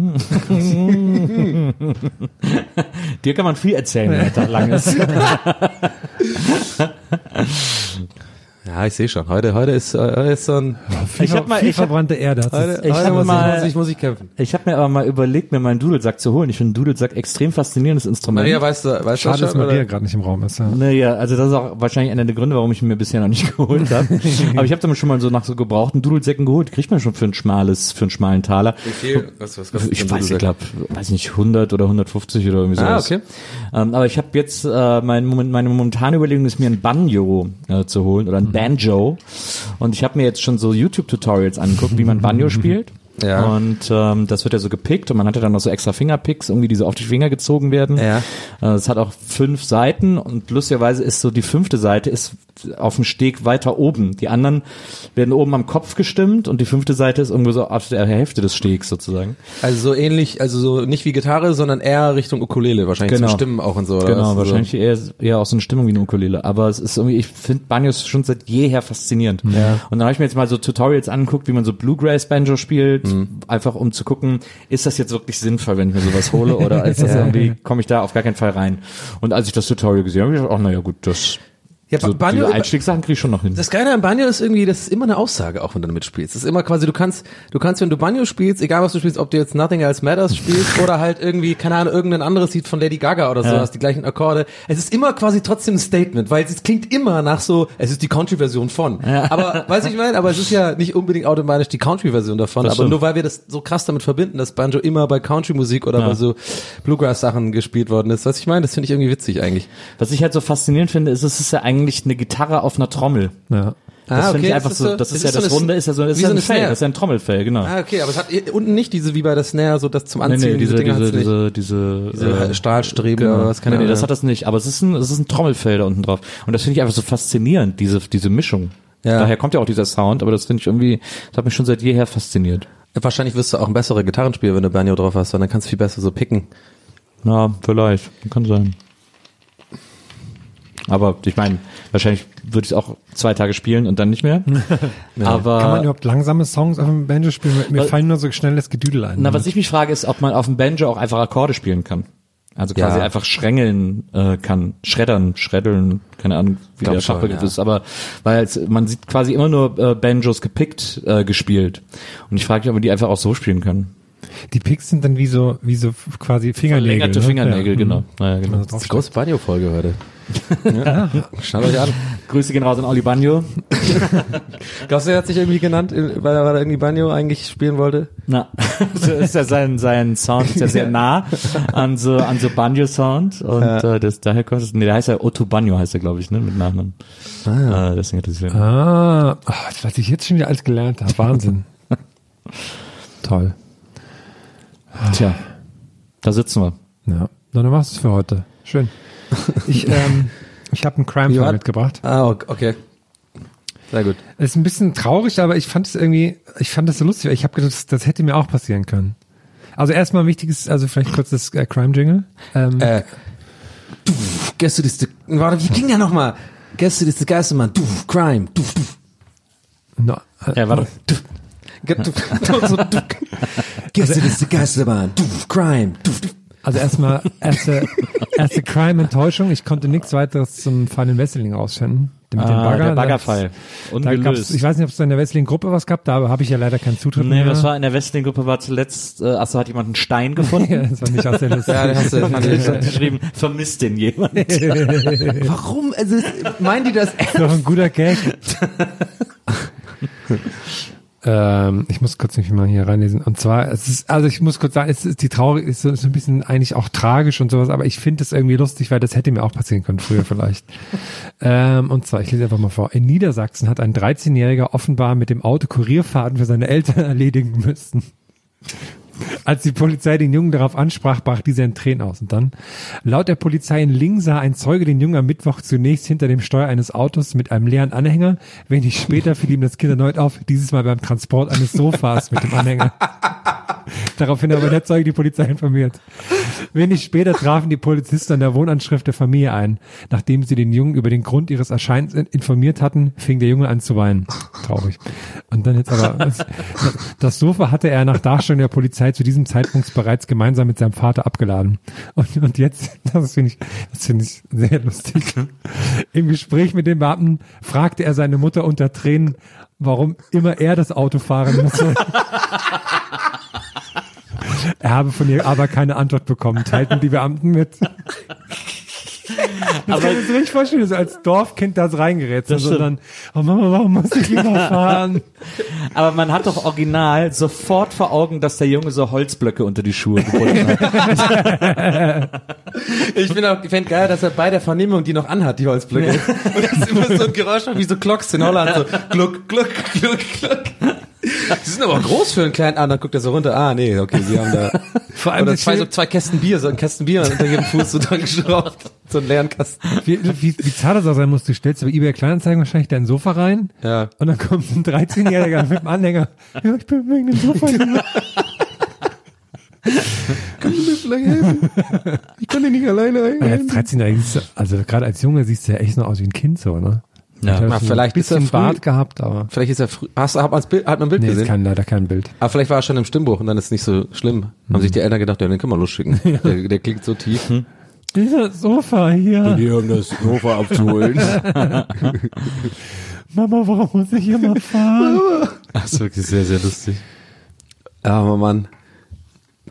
Dir kann man viel erzählen, wenn der Tag lang ist. Ja, ich sehe schon. Heute, heute ist, äh, heute ist so ein. Ich hab mal, viel ich hab, verbrannte Erde. Hat Heute, Ich hab muss, mal- ich, muss ich muss ich kämpfen. ich habe mir aber mal überlegt, mir meinen Dudelsack zu holen. Ich finde Dudelsack extrem faszinierendes Instrument. Maria, weißt du, weißt Schade, du dass schon? Maria Oder? gerade nicht im Raum ist. Ja. Naja, also das ist auch wahrscheinlich einer der Gründe, warum ich ihn mir bisher noch nicht geholt habe. Aber ich habe dann schon mal so nach so gebrauchten Dudelsäcken geholt. Kriegt man schon für ein schmales, für einen schmalen Taler. Wie viel? Was, was kostet Ich weiß, ich glaube, weiß nicht, 100 oder 150 oder irgendwie Ah, sowas. okay. Ähm, aber ich habe jetzt, äh, mein, Moment- meine momentane Überlegung ist, mir ein Banjo äh, zu holen oder ein Banjo. Und ich habe mir jetzt schon so YouTube-Tutorials angeguckt, wie man Banjo spielt. Ja. Und ähm, das wird ja so gepickt und man hat ja dann noch so extra Fingerpicks, irgendwie, die so auf die Finger gezogen werden. Ja. Äh, Es hat auch fünf Seiten und lustigerweise ist so die fünfte Seite ist auf dem Steg weiter oben. Die anderen werden oben am Kopf gestimmt und die fünfte Seite ist irgendwo so auf der Hälfte des Stegs sozusagen. Also so ähnlich, also so nicht wie Gitarre, sondern eher Richtung Ukulele wahrscheinlich Genau. zum Stimmen auch und so. Oder Genau, was? Also wahrscheinlich eher, eher auch so eine Stimmung wie eine Ukulele. Aber es ist irgendwie, ich finde Banjos schon seit jeher faszinierend. Ja. Und dann habe ich mir jetzt mal so Tutorials angeguckt, wie man so Bluegrass-Banjo spielt, Mhm. einfach um zu gucken, ist das jetzt wirklich sinnvoll, wenn ich mir sowas hole, oder ist das irgendwie, komme ich da auf gar keinen Fall rein. Und als ich das Tutorial gesehen habe, habe ich gedacht, ach naja gut, das Ja, so Banjo- die Einstiegssachen kriege ich schon noch hin. Das Geile an Banjo ist irgendwie, das ist immer eine Aussage, auch wenn du damit spielst. Das ist immer quasi, du kannst, du kannst, wenn du Banjo spielst, egal was du spielst, ob du jetzt Nothing Else Matters spielst oder halt irgendwie, keine Ahnung, irgendein anderes Lied von Lady Gaga oder so, Ja. hast die gleichen Akkorde. Es ist immer quasi trotzdem ein Statement, weil es klingt immer nach so, es ist die Country-Version von. Aber, weiß ich mein, aber es ist ja nicht unbedingt automatisch die Country-Version davon, Das aber stimmt. nur weil wir das so krass damit verbinden, dass Banjo immer bei Country-Musik oder Ja. bei so Bluegrass-Sachen gespielt worden ist. Was ich meine, das finde ich irgendwie witzig eigentlich. Was ich halt so faszinierend finde, ist, es ist ja eigentlich eine Gitarre auf einer Trommel. Ja. Das Ah, finde okay, ich einfach das ist so, das ist ja so das Runde, ist ja so, das ist ja so ein Fell, das ist ja ein Trommelfell, genau. Ah, okay, aber es hat unten nicht diese, wie bei der Snare, so das zum Nee, Anziehen, nee, diese, Dinger diese, hat's nicht. diese, diese, Diese äh, Stahlstreben genau. oder was, keine nee, nee, Ahnung. das hat das nicht, aber es ist ein, es ist ein Trommelfell da unten drauf. Und das finde ich einfach so faszinierend, diese, diese Mischung. Ja. Daher kommt ja auch dieser Sound, aber das finde ich irgendwie, das hat mich schon seit jeher fasziniert. Wahrscheinlich wirst du auch ein besserer Gitarrenspieler, wenn du Banjo drauf hast, weil dann kannst du viel besser so picken. Ja, vielleicht, kann sein. Aber ich meine, wahrscheinlich würde ich es auch zwei Tage spielen und dann nicht mehr. Aber Kann man überhaupt langsame Songs auf dem Banjo spielen? Mir Was- fallen nur so schnelles Gedüdel ein. Na, was ich mich frage, ist, ob man auf dem Banjo auch einfach Akkorde spielen kann. Also quasi Ja. einfach schrängeln äh, kann, schreddern, schreddeln, keine Ahnung, wie Glaub der schon, Fachbegriff ja. ist, aber weil man sieht quasi immer nur äh, Banjos gepickt äh, gespielt. Und ich frage mich, ob man die einfach auch so spielen kann. Die Picks sind dann wie so, wie so fingernägel Verlängerte ne? Fingernägel, Ja. genau. Naja, genau. Also Das ist die große Banjo-Folge heute. ja. Schaut euch an. Grüße gehen raus an Oli Banjo. Glaubst du, er hat sich irgendwie genannt, weil er, weil er irgendwie Banjo eigentlich spielen wollte? Na, so ist ja sein, sein Sound ist ja sehr nah an so, an so Banjo-Sound und äh, das, daher kommt es, nee, der heißt ja Otto Banjo heißt er, glaube ich, ne, mit Nachnamen. Ah, äh, deswegen hat er sich Ah, was ich jetzt schon wieder alles gelernt habe. Wahnsinn. Toll. Tja, da sitzen wir. Ja. Dann war's es für heute. Schön. Ich, ähm, ich habe einen Crime-Fall mitgebracht. Ah, okay. Sehr gut. Es ist ein bisschen traurig, aber ich fand es irgendwie, ich fand das so lustig. Ich habe gedacht, das, das hätte mir auch passieren können. Also erstmal wichtiges, also vielleicht kurz das äh, Crime-Jingle. Ähm, Äh, du, Gäste, das, warte, wie ging der nochmal? Gäste, das, Geistermann, du, Crime, du, du, no, äh, Ja, warte. Ge- du, du, so, du. Gäste, das, Geistermann, du, Crime, du, du. Also erstmal erste, erste Crime-Enttäuschung. Ich konnte nichts weiteres zum Fall in Wesseling rausfinden. Mit dem Ah, Bagger. der Baggerfall. Gab's, ich weiß nicht, ob es da in der Wesseling-Gruppe was gab, da habe ich ja leider keinen Zutritt Nee, mehr. was war in der Westling-Gruppe war zuletzt, äh, achso, hat jemand einen Stein Ja, gefunden? das war nicht aus der Liste. Ja, den hast du, ich, geschrieben, vermisst den jemand? Warum? Also, meinen die das Das ist doch ein guter Gag. Ähm, ich muss kurz mich mal hier reinlesen. Und zwar, es ist, also ich muss kurz sagen, es ist die traurig, ist so, ist ein bisschen eigentlich auch tragisch und sowas, aber ich finde es irgendwie lustig, weil das hätte mir auch passieren können früher vielleicht. ähm, und zwar, ich lese einfach mal vor. In Niedersachsen hat ein 13-Jähriger offenbar mit dem Auto Kurierfahrten für seine Eltern erledigen müssen. Als die Polizei den Jungen darauf ansprach, brach dieser in Tränen aus. Und dann, laut der Polizei in Ling sah ein Zeuge den Jungen am Mittwoch zunächst hinter dem Steuer eines Autos mit einem leeren Anhänger. Wenig später fiel ihm das Kind erneut auf, dieses Mal beim Transport eines Sofas mit dem Anhänger. Daraufhin aber der Zeuge die Polizei informiert. Wenig später trafen die Polizisten an der Wohnanschrift der Familie ein. Nachdem sie den Jungen über den Grund ihres Erscheinens in- informiert hatten, fing der Junge an zu weinen. Traurig. Und dann jetzt aber, das, Sofa hatte er nach Darstellung der Polizei zu diesem Zeitpunkt bereits gemeinsam mit seinem Vater abgeladen. Und, und jetzt, das finde ich, das finde ich sehr lustig. Im Gespräch mit dem Beamten fragte er seine Mutter unter Tränen, warum immer er das Auto fahren müsse. Er habe von ihr aber keine Antwort bekommen, teilten die Beamten mit. Das Aber- kann ich mir so richtig vorstellen, so als Dorfkind das reingerät, sondern, oh Mama, warum muss ich immer fahren? Aber man hat doch original sofort vor Augen, dass der Junge so Holzblöcke unter die Schuhe gebunden hat. Ich finde auch, ich fände geil, dass er bei der Vernehmung die noch anhat, die Holzblöcke. Und das ist immer so ein Geräusch wie so Glocks in Holland, so gluck, gluck, gluck, gluck. Sie sind aber groß für einen kleinen, ah, dann guckt er so runter, ah, nee, okay, sie haben da, Vor allem oder zwei, so zwei Kästen Bier, so ein Kästen Bier unter jedem Fuß so dran geschraubt. so einen leeren Kasten. Wie, wie, wie zart das auch sein muss, du stellst bei eBay Kleinanzeigen wahrscheinlich dein Sofa rein Ja. und dann kommt ein 13-Jähriger mit dem Anhänger. Ja, ich bin wegen dem Sofa hier. Du mir vielleicht helfen? Ich kann dir nicht alleine Ja, als 13-Jähriger, siehst du- also gerade als Junge siehst du ja echt noch aus wie ein Kind so, ne? Ja. Na, vielleicht ein ist er bisschen früh- Bart gehabt, aber Vielleicht ist er früh, hast, hat, man's Bild, hat man ein Bild nee, gesehen? kein, leider kein Bild. Aber vielleicht war er schon im Stimmbuch und dann ist es nicht so schlimm. Haben sich die Eltern gedacht, ja, den können wir losschicken. Der, der klingt so tief. Dieser Sofa hier. Hier, um das Sofa abzuholen. Mama, warum muss ich immer fahren? Das ist wirklich sehr, sehr lustig. Aber Mann,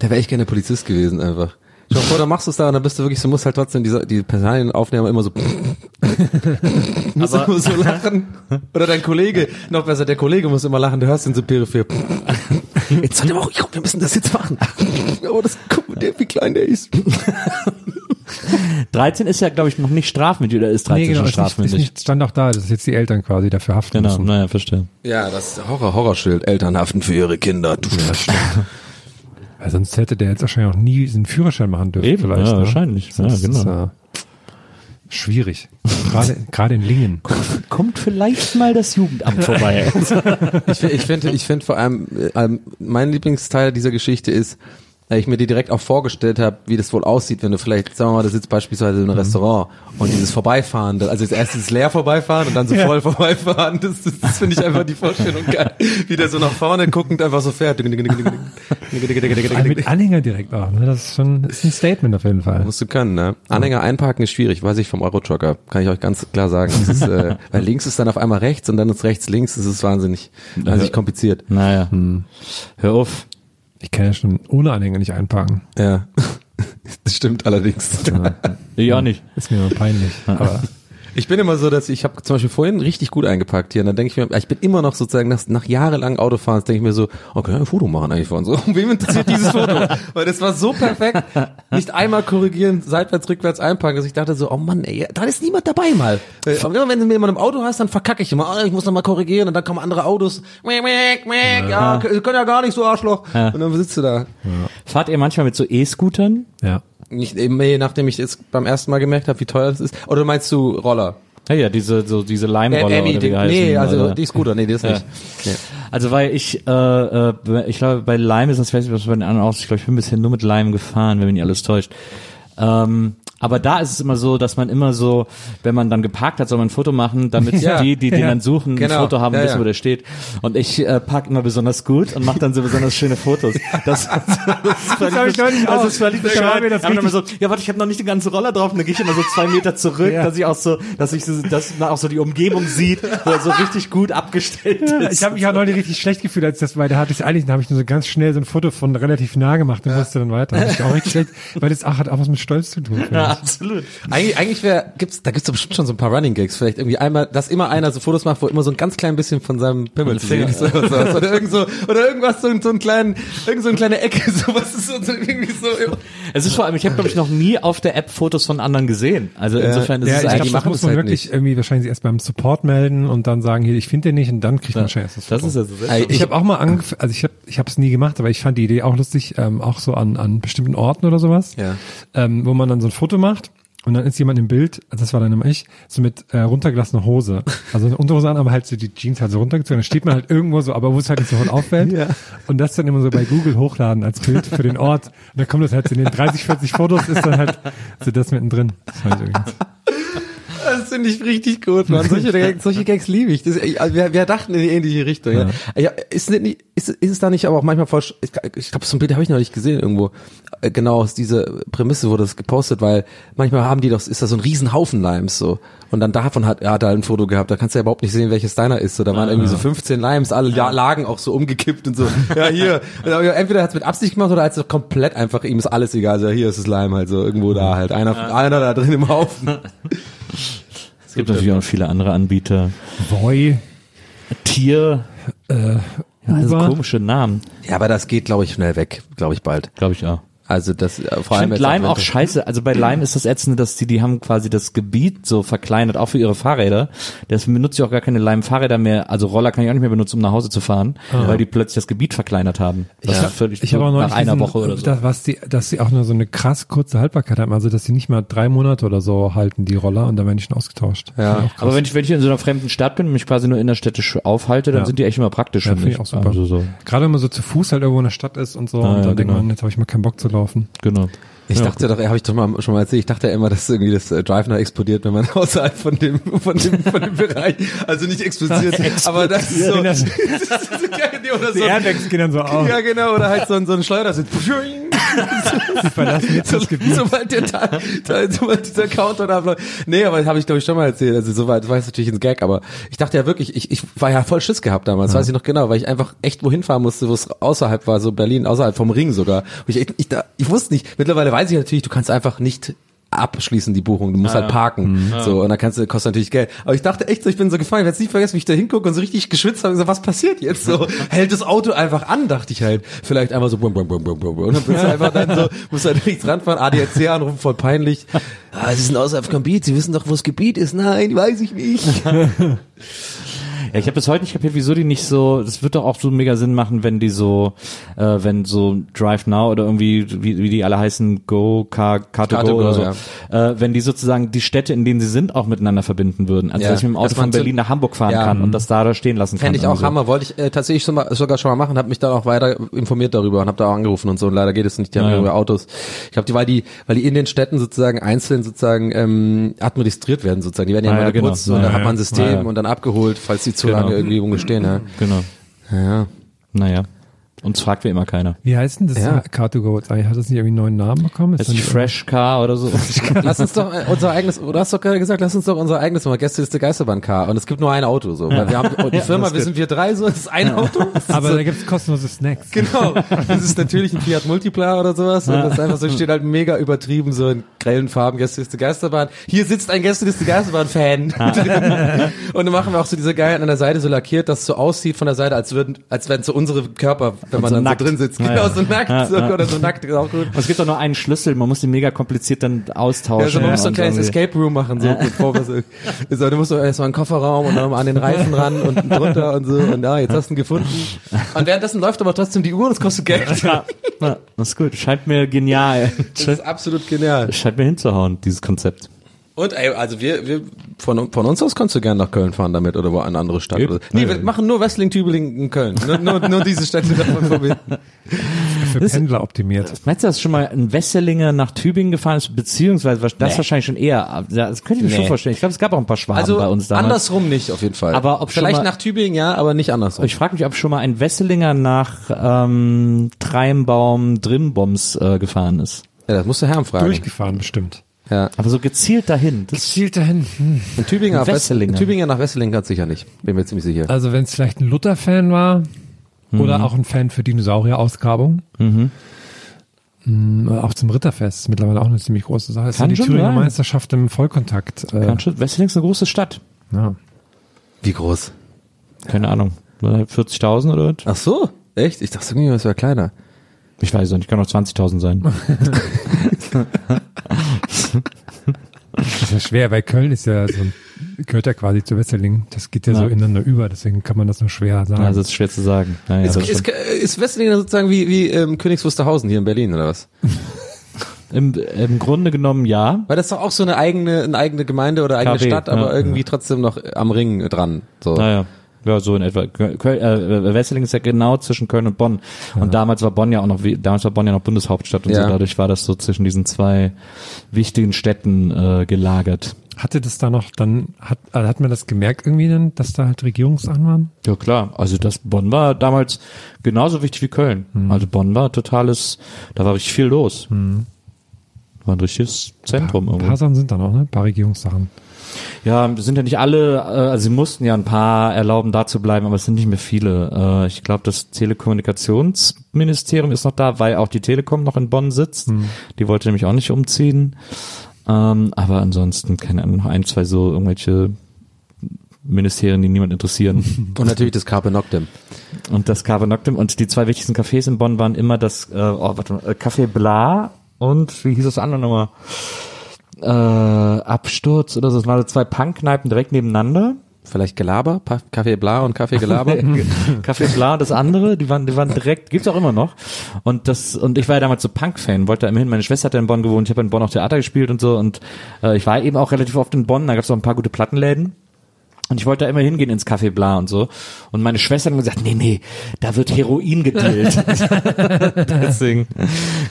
der wäre echt gerne Polizist gewesen einfach. Schau vor, dann machst du es da und dann bist du wirklich, du musst halt trotzdem diese, die Personalienaufnehmer immer so, musst Aber- immer so lachen. Oder dein Kollege, noch besser, der Kollege muss immer lachen, du hörst ihn so peripher. Jetzt soll der auch, komm, wir müssen das jetzt machen. Aber das, guck mal, der, wie klein der ist. 13 ist ja, glaube ich, noch nicht strafmündig oder ist 13 Nee, genau, schon ist nicht, ist strafmündig? nicht, stand auch da, dass jetzt die Eltern quasi dafür haften genau, müssen. naja, verstehe. Ja, das ist Horror, Horrorschild. Eltern haften für ihre Kinder. Weil sonst hätte der jetzt wahrscheinlich auch nie diesen Führerschein machen dürfen. Eben, vielleicht, ja, ne? wahrscheinlich. Ja, ist, genau. äh, schwierig. Gerade, gerade in Lingen. Kommt vielleicht mal das Jugendamt vorbei. Ich, ich finde, ich finde vor allem, äh, mein Lieblingsteil dieser Geschichte ist, ich mir die direkt auch vorgestellt habe, wie das wohl aussieht, wenn du vielleicht, sagen wir mal, du sitzt beispielsweise in einem Restaurant und dieses Vorbeifahren, also als erstes leer vorbeifahren und dann so voll vorbeifahren, das, das, das finde ich einfach die Vorstellung geil, wie der so nach vorne guckend einfach so fährt. Mit Anhänger direkt auch. Ne? Das ist schon ist ein Statement auf jeden Fall. Musst du können, ne? Anhänger einparken ist schwierig, weiß ich vom Eurotrucker, kann ich euch ganz klar sagen. Das ist, äh, weil links ist dann auf einmal rechts und dann ist rechts links, das ist wahnsinnig, wahnsinnig kompliziert. naja. Hör auf. Ich kann ja schon ohne Anhänger nicht einparken. Ja, das stimmt allerdings. Ich auch nicht. Ist mir immer peinlich. Aber Ich bin immer so, dass ich habe zum Beispiel vorhin richtig gut eingepackt hier und dann denke ich mir, ich bin immer noch sozusagen nach, nach jahrelang Autofahrens denke ich mir so, okay, ein Foto machen eigentlich von so. Wem interessiert dieses Foto? Weil das war so perfekt. Nicht einmal korrigieren, seitwärts, rückwärts einpacken, dass ich dachte so, oh Mann, ey, da ist niemand dabei mal. Weil Immer wenn du mir jemand im Auto hast, dann verkacke ich immer, oh, ich muss noch mal korrigieren und dann kommen andere Autos, Mäh, mäh, mäh, ja, können ja gar nicht so Arschloch. Und dann sitzt du da. Fahrt ihr manchmal mit so E-Scootern? ja. Nicht, eben, nachdem ich jetzt beim ersten Mal gemerkt habe, wie teuer das ist. Oder meinst du Roller? Ja, ja, diese, so, diese Leimroller äh, oder wie die, die heißen. nee, also oder- die Scooter, nee, das Ja. nicht. Nee. Also weil ich, äh, äh, ich glaube bei Lime ist das, ich weiß nicht, was bei den anderen aussieht, ich glaube, ich bin bisher nur mit Lime gefahren, wenn mich nicht alles täuscht. Ähm, aber da ist es immer so, dass man immer so, wenn man dann geparkt hat, soll man ein Foto machen, damit Ja, die, die den ja, dann suchen, genau, ein Foto haben, ja, wissen, wo der steht. Und ich äh, park immer besonders gut und mache dann so besonders schöne Fotos. Das, das ist völlig, hab ich neulich das ist völlig mir das bescheuert. Aber immer so, ja warte, ich habe noch nicht den ganzen Roller drauf und dann gehe ich immer so zwei Meter zurück, dass ich auch so, dass ich so, dass man auch so die Umgebung sieht, wo er so richtig gut abgestellt ist. ich habe mich auch neulich richtig schlecht gefühlt, als das, weil da hatte ich eigentlich, da habe ich nur so ganz schnell so ein Foto von relativ nah gemacht und musste dann weiter. Da ich auch richtig schlecht, weil das auch, hat auch was mit Stolz zu tun. finde ja, ich. absolut. Eigentlich, eigentlich wäre, gibt's, da gibt's doch bestimmt schon so ein paar Running Gags. Vielleicht irgendwie einmal, dass immer einer so Fotos macht, wo immer so ein ganz klein bisschen von seinem Pimmel zu sehen ist. Oder, sowas. oder irgend so, oder irgendwas, so, so einen kleinen, irgend so eine kleine Ecke, sowas ist so, so irgendwie so. Es ist vor allem, ich habe glaube ich noch nie auf der App Fotos von anderen gesehen. Also insofern ist Ja, es ich eigentlich glaube, das machen muss das man halt wirklich nicht. irgendwie wahrscheinlich erst beim Support melden und dann sagen, hier, ich finde den nicht und dann kriegt man wahrscheinlich erst das das Foto. ist also sehr Ey, Ich habe auch mal angefangen, also ich habe ich habe es nie gemacht, aber ich fand die Idee auch lustig, ähm, auch so an, an bestimmten Orten oder sowas, Ja. ähm, wo man dann so ein Foto macht und dann ist jemand im Bild, also das war dann immer ich, so mit äh, runtergelassener Hose, also eine Unterhose an, aber halt so die Jeans halt so runtergezogen, dann steht man halt irgendwo so, aber wo es halt nicht sofort auffällt Ja. und das dann immer so bei Google hochladen als Bild für den Ort und dann kommt das halt so in den 30, 40 Fotos ist dann halt so das mittendrin. Das fand ich irgendwie. Das finde ich richtig gut, man. Solche, Gags- solche Gags liebe ich. Das, ich also wir, wir dachten in die ähnliche Richtung. Ja. Ja, ist, nicht, ist, ist es da nicht aber auch manchmal voll, ich, ich glaube, so ein Bild habe ich noch nicht gesehen irgendwo, äh, genau aus dieser Prämisse wurde das gepostet, weil manchmal haben die doch, ist da so ein riesen Haufen Limes so. Und dann davon hat er hat er ein Foto gehabt, da kannst du ja überhaupt nicht sehen, welches deiner ist. So, da waren irgendwie so 15 Limes, alle ja. lagen auch so umgekippt und so. Ja, hier. Aber Entweder hat es mit Absicht gemacht oder hat es komplett einfach, ihm ist alles egal. Also hier ist das Lime halt so, irgendwo da halt. Einer, einer da drin im Haufen. Es gibt natürlich auch noch viele andere Anbieter. Voy, Tier, äh, ja, also komische Namen, Ja, aber das geht, glaube ich, schnell weg, glaube ich bald. glaube ich auch. Also das äh, vor allem jetzt Lime auch scheiße. Also bei Lime ist das ätzende, dass die, die haben quasi das Gebiet so verkleinert, auch für ihre Fahrräder. Deswegen benutze ich auch gar keine Lime-Fahrräder mehr. Also Roller kann ich auch nicht mehr benutzen, um nach Hause zu fahren, weil die plötzlich das Gebiet verkleinert haben. Das ist völlig Ich habe auch neulich nach einer diesen, Woche oder so. dass, was die, dass sie auch nur so eine krass kurze Haltbarkeit haben, also dass sie nicht mal drei Monate oder so halten, die Roller, und dann werden die schon ausgetauscht. Ja. Aber wenn ich, wenn ich in so einer fremden Stadt bin und mich quasi nur innerstädtisch aufhalte, dann Ja. sind die echt immer praktisch Ja, für finde mich. ich auch super. Also so, Gerade wenn man so zu Fuß halt irgendwo in der Stadt ist und so, Ah, und ja, dann denkt genau. man, jetzt habe ich mal keinen Bock zu laufen. Genau. Ich Ja. dachte doch, habe ich doch mal schon mal erzählt, ich dachte ja immer, dass irgendwie das äh, Drive noch explodiert, wenn man außerhalb von dem von dem von dem Bereich, also nicht explodiert, aber das ist so, das ist so geil, nee, oder so. Airbags gehen dann so auf. Ja, genau, oder halt so ein, so ein Schleuder, so, Sie verlassen jetzt so, das Gebiet. sobald der da, da, sobald dieser Countdown abläuft. Nee, aber das habe ich glaube ich schon mal erzählt, also soweit, das war jetzt natürlich ein Gag, aber ich dachte ja wirklich, ich, ich war ja voll Schiss gehabt damals, weiß ich noch genau, weil ich einfach echt wohin fahren musste, wo es außerhalb war, so Berlin, außerhalb vom Ring sogar. Und ich, ich, da, ich wusste nicht, mittlerweile weiß ich natürlich, du kannst einfach nicht abschließen die Buchung, du musst halt parken, so und dann kannst du kostet natürlich Geld. Aber ich dachte echt so, ich bin so gefallen, ich werde nicht vergessen, wie ich da hingucke und so richtig geschwitzt habe, und gesagt, was passiert jetzt so? Hält das Auto einfach an, dachte ich halt. Vielleicht einfach so bum, bum, bum, bum, bum. und dann bist du einfach dann so, musst halt rechts ranfahren, ADAC anrufen, voll peinlich. Ah, sie sind außerhalb vom Gebiet, sie wissen doch, wo das Gebiet ist. Nein, weiß ich nicht. Ja, ich habe bis heute nicht kapiert, wieso die nicht so, das wird doch auch so mega Sinn machen, wenn die so, äh, wenn so Drive Now oder irgendwie, wie, wie die alle heißen, Go, Car, Car to Go oder so, ja. äh, wenn die sozusagen die Städte, in denen sie sind, auch miteinander verbinden würden. Also Ja, dass ich mit dem Auto von Berlin nach Hamburg fahren kann und das da, da stehen lassen kann. Fände ich auch und so. Hammer, wollte ich äh, tatsächlich schon mal, sogar schon mal machen, habe mich dann auch weiter informiert darüber und habe da auch angerufen und so und leider geht es nicht, die haben Ja, über Autos. Ich glaube, die, weil die, weil die in den Städten sozusagen einzeln sozusagen ähm, administriert werden sozusagen, die werden ja Ah, immer ja, genau. geputzt und Ja, dann ja. hat man ein System ja. und dann abgeholt, falls die zu Genau. lange irgendwie irgendwo stehen. Ja. Genau. Ja, ja. Naja. Uns fragt wie immer keiner. Wie heißt denn das Ja. Car2Go? jetzt eigentlich? Hat das nicht irgendwie einen neuen Namen bekommen? Ist nicht Fresh Car oder so? Lass uns doch äh, unser eigenes, du hast doch gerade gesagt, lass uns doch unser eigenes machen. Gästeliste Geisterbahn Car und es gibt nur ein Auto so. Weil wir haben oh, die Firma, wir sind wir drei so, es ist ein Auto. Es ist Aber so, da gibt's kostenlose Snacks. Genau. Das ist natürlich ein Fiat Multipla oder sowas. Und das ist einfach so, steht halt mega übertrieben, so in grellen Farben, Gästeliste Geisterbahn. Hier sitzt ein Gästeliste Geisterbahn-Fan. und dann machen wir auch so diese Geilen an der Seite so lackiert, dass es so aussieht von der Seite, als würden, als wären so unsere Körper, wenn man so dann nackt. so drin sitzt. Genau, ja. so nackt, Ja, so, ja. oder so nackt, ist auch gut. Und es gibt doch nur einen Schlüssel, man muss den mega kompliziert dann austauschen. Ja, so, man muss so ein kleines Escape Room machen, so, bevor so, so, du musst so erstmal einen Kofferraum und dann an den Reifen ran und drunter und so, und ja, jetzt hast du ihn gefunden. Und währenddessen läuft aber trotzdem die Uhr und es kostet Geld. Ja, ja, das ist gut. Scheint mir genial. Das ist absolut genial. Scheint mir hinzuhauen, dieses Konzept. Und ey, also wir, wir von, von uns aus kannst du gerne nach Köln fahren damit oder wo eine andere Stadt. Oder, nee, wir machen nur Wrestling, Tübingen, in Köln. Nur, nur, nur diese Städte davon verbinden. Für Pendler optimiert. Meinst du, dass schon mal ein Wesselinger nach Tübingen gefahren ist, beziehungsweise das Nee. wahrscheinlich schon eher, das könnte ich mir Nee. schon vorstellen. Ich glaube, es gab auch ein paar Schwaben Also bei uns damals. andersrum nicht auf jeden Fall. Aber ob schon Vielleicht mal- nach Tübingen ja, aber nicht andersrum. Ich frage mich, ob schon mal ein Wesselinger nach ähm, Treimbaum Drimboms äh, gefahren ist. ja, das musst du Herrn fragen. Durchgefahren bestimmt. Ja. Aber so gezielt dahin. Das Zielt dahin. Hm. In Tübingen, auf West- Wesselinger. in Tübingen nach Wesseling ganz sicher nicht. Bin mir ziemlich sicher. Also wenn es vielleicht ein Luther-Fan war oder auch ein Fan für Dinosaurier-Ausgrabung. Mhm. Mm, Auch zum Ritterfest ist mittlerweile auch eine ziemlich große Sache. Das ist ja Kann die schon Thüringer sein. Meisterschaft im Vollkontakt. Äh, kann schon, Wesseling ist eine große Stadt. ja. Wie groß? Keine Ahnung. 40.000 oder was? Ach so, echt? Ich dachte irgendwie, es wäre kleiner. Ich weiß es nicht, kann auch 20.000 sein. Das ist ja schwer, weil Köln ist ja so ein, gehört ja quasi zu Wesseling. Das geht ja, so Ja. ineinander über, deswegen kann man das nur schwer sagen. Also es ist schwer zu sagen. Naja, Ist, ist, ist Wesseling sozusagen wie, wie ähm, Königs Wusterhausen hier in Berlin oder was? Im, Im Grunde genommen ja. Weil das ist doch auch so eine eigene, eine eigene Gemeinde oder eigene KW, Stadt, aber ja. irgendwie trotzdem noch am Ring dran. So. Naja. Ja, so in etwa. Köln, äh, Wesseling ist ja genau zwischen Köln und Bonn. Und damals war Bonn ja auch noch, damals war Bonn ja noch Bundeshauptstadt und Ja. so. Dadurch war das so zwischen diesen zwei wichtigen Städten äh, gelagert. Hatte das da noch, dann hat, also hat man das gemerkt irgendwie dann, dass da halt Regierungsachen waren? Ja klar, also das Bonn war damals genauso wichtig wie Köln. Also Bonn war totales, da war richtig viel los. War ein richtiges Zentrum Ein irgendwo. paar Sachen sind da noch, ne? Ein paar Regierungssachen. Ja, es sind ja nicht alle, äh, also sie mussten ja ein paar erlauben, da zu bleiben, aber es sind nicht mehr viele. Äh, ich glaube, das Telekommunikationsministerium ist noch da, weil auch die Telekom noch in Bonn sitzt. Die wollte nämlich auch nicht umziehen. Ähm, aber ansonsten keine Ahnung, noch ein, zwei so irgendwelche Ministerien, die niemand interessieren. Und natürlich das Carpe Noctem. und das Cave Noctem und die zwei wichtigsten Cafés in Bonn waren immer das, äh, oh, warte mal, äh, Café Bla und wie hieß das andere nochmal? Äh, Absturz oder so. Das waren so zwei Punkkneipen direkt nebeneinander. Vielleicht Gelaber, Kaffee Bla und Kaffee Gelaber. Café Bla, das andere, die waren, die waren direkt, gibt's auch immer noch. Und das, und ich war ja damals so Punk-Fan, wollte da immer hin. Meine Schwester hat ja in Bonn gewohnt, ich habe in Bonn auch Theater gespielt und so. Und äh, ich war eben auch relativ oft in Bonn, da gab's auch ein paar gute Plattenläden. Und ich wollte da immer hingehen ins Café Bla und so. Und meine Schwester hat mir gesagt, nee, nee, da wird Heroin gedealt. Deswegen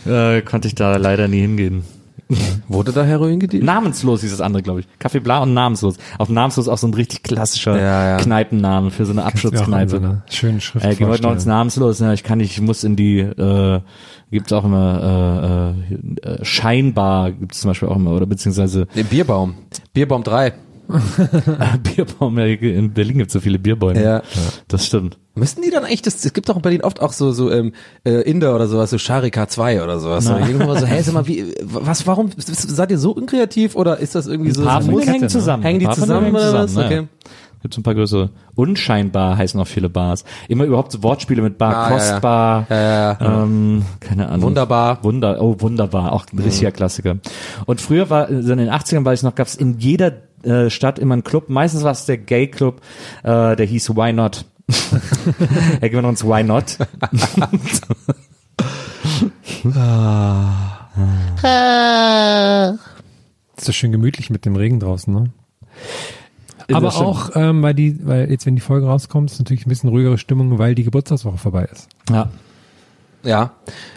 äh, konnte ich da leider nie hingehen. Wurde da Heroin gedealt? Namenslos hieß das andere, glaube ich. Café Bla und namenslos. Auf namenslos auch so ein richtig klassischer Ja, ja. Kneipenname für so eine Abschutzkneipe. so einer schönen Schrift Äh, gehen wir heute noch ins. Namenslos. Ja, ich kann nicht, ich muss in die, äh, gibt's auch immer, äh, äh, Scheinbar gibt's zum Beispiel auch immer, oder beziehungsweise Den Bierbaum. Bierbaum 3. Bierbaum. ja, In Berlin gibt's so viele Bierbäume. Ja. Das stimmt. Müssten die dann eigentlich, das, es gibt doch in Berlin oft auch so, so ähm, äh, Inder oder sowas, so Sharika 2 oder sowas. So, irgendwann mal so, hey, sag mal, wie, was, warum, seid ihr so unkreativ oder ist das irgendwie so? Ein paar so muss- denen hängen zusammen. Hängen die paar zusammen oder was? zusammen, ja. Okay. Gibt's ein paar größere. Unscheinbar heißen auch viele Bars. Immer überhaupt so Wortspiele mit Bar, Ah, ja, ja. kostbar, Ja, ja, ja. Ähm, keine Ahnung. Wunderbar. Wunder, oh, wunderbar, auch ein richtiger Klassiker. Und früher war, so in den 80ern weiß ich noch, gab's in jeder äh, Stadt immer einen Club. Meistens war es der Gay Club, äh, der hieß Why Not. er gewinnt uns Why Not. Ist so schön gemütlich mit dem Regen draußen, ne? Das Aber auch, ähm, weil die, weil jetzt, wenn die Folge rauskommt, ist natürlich ein bisschen ruhigere Stimmung, weil die Geburtstagswoche vorbei ist. Ja, Ja,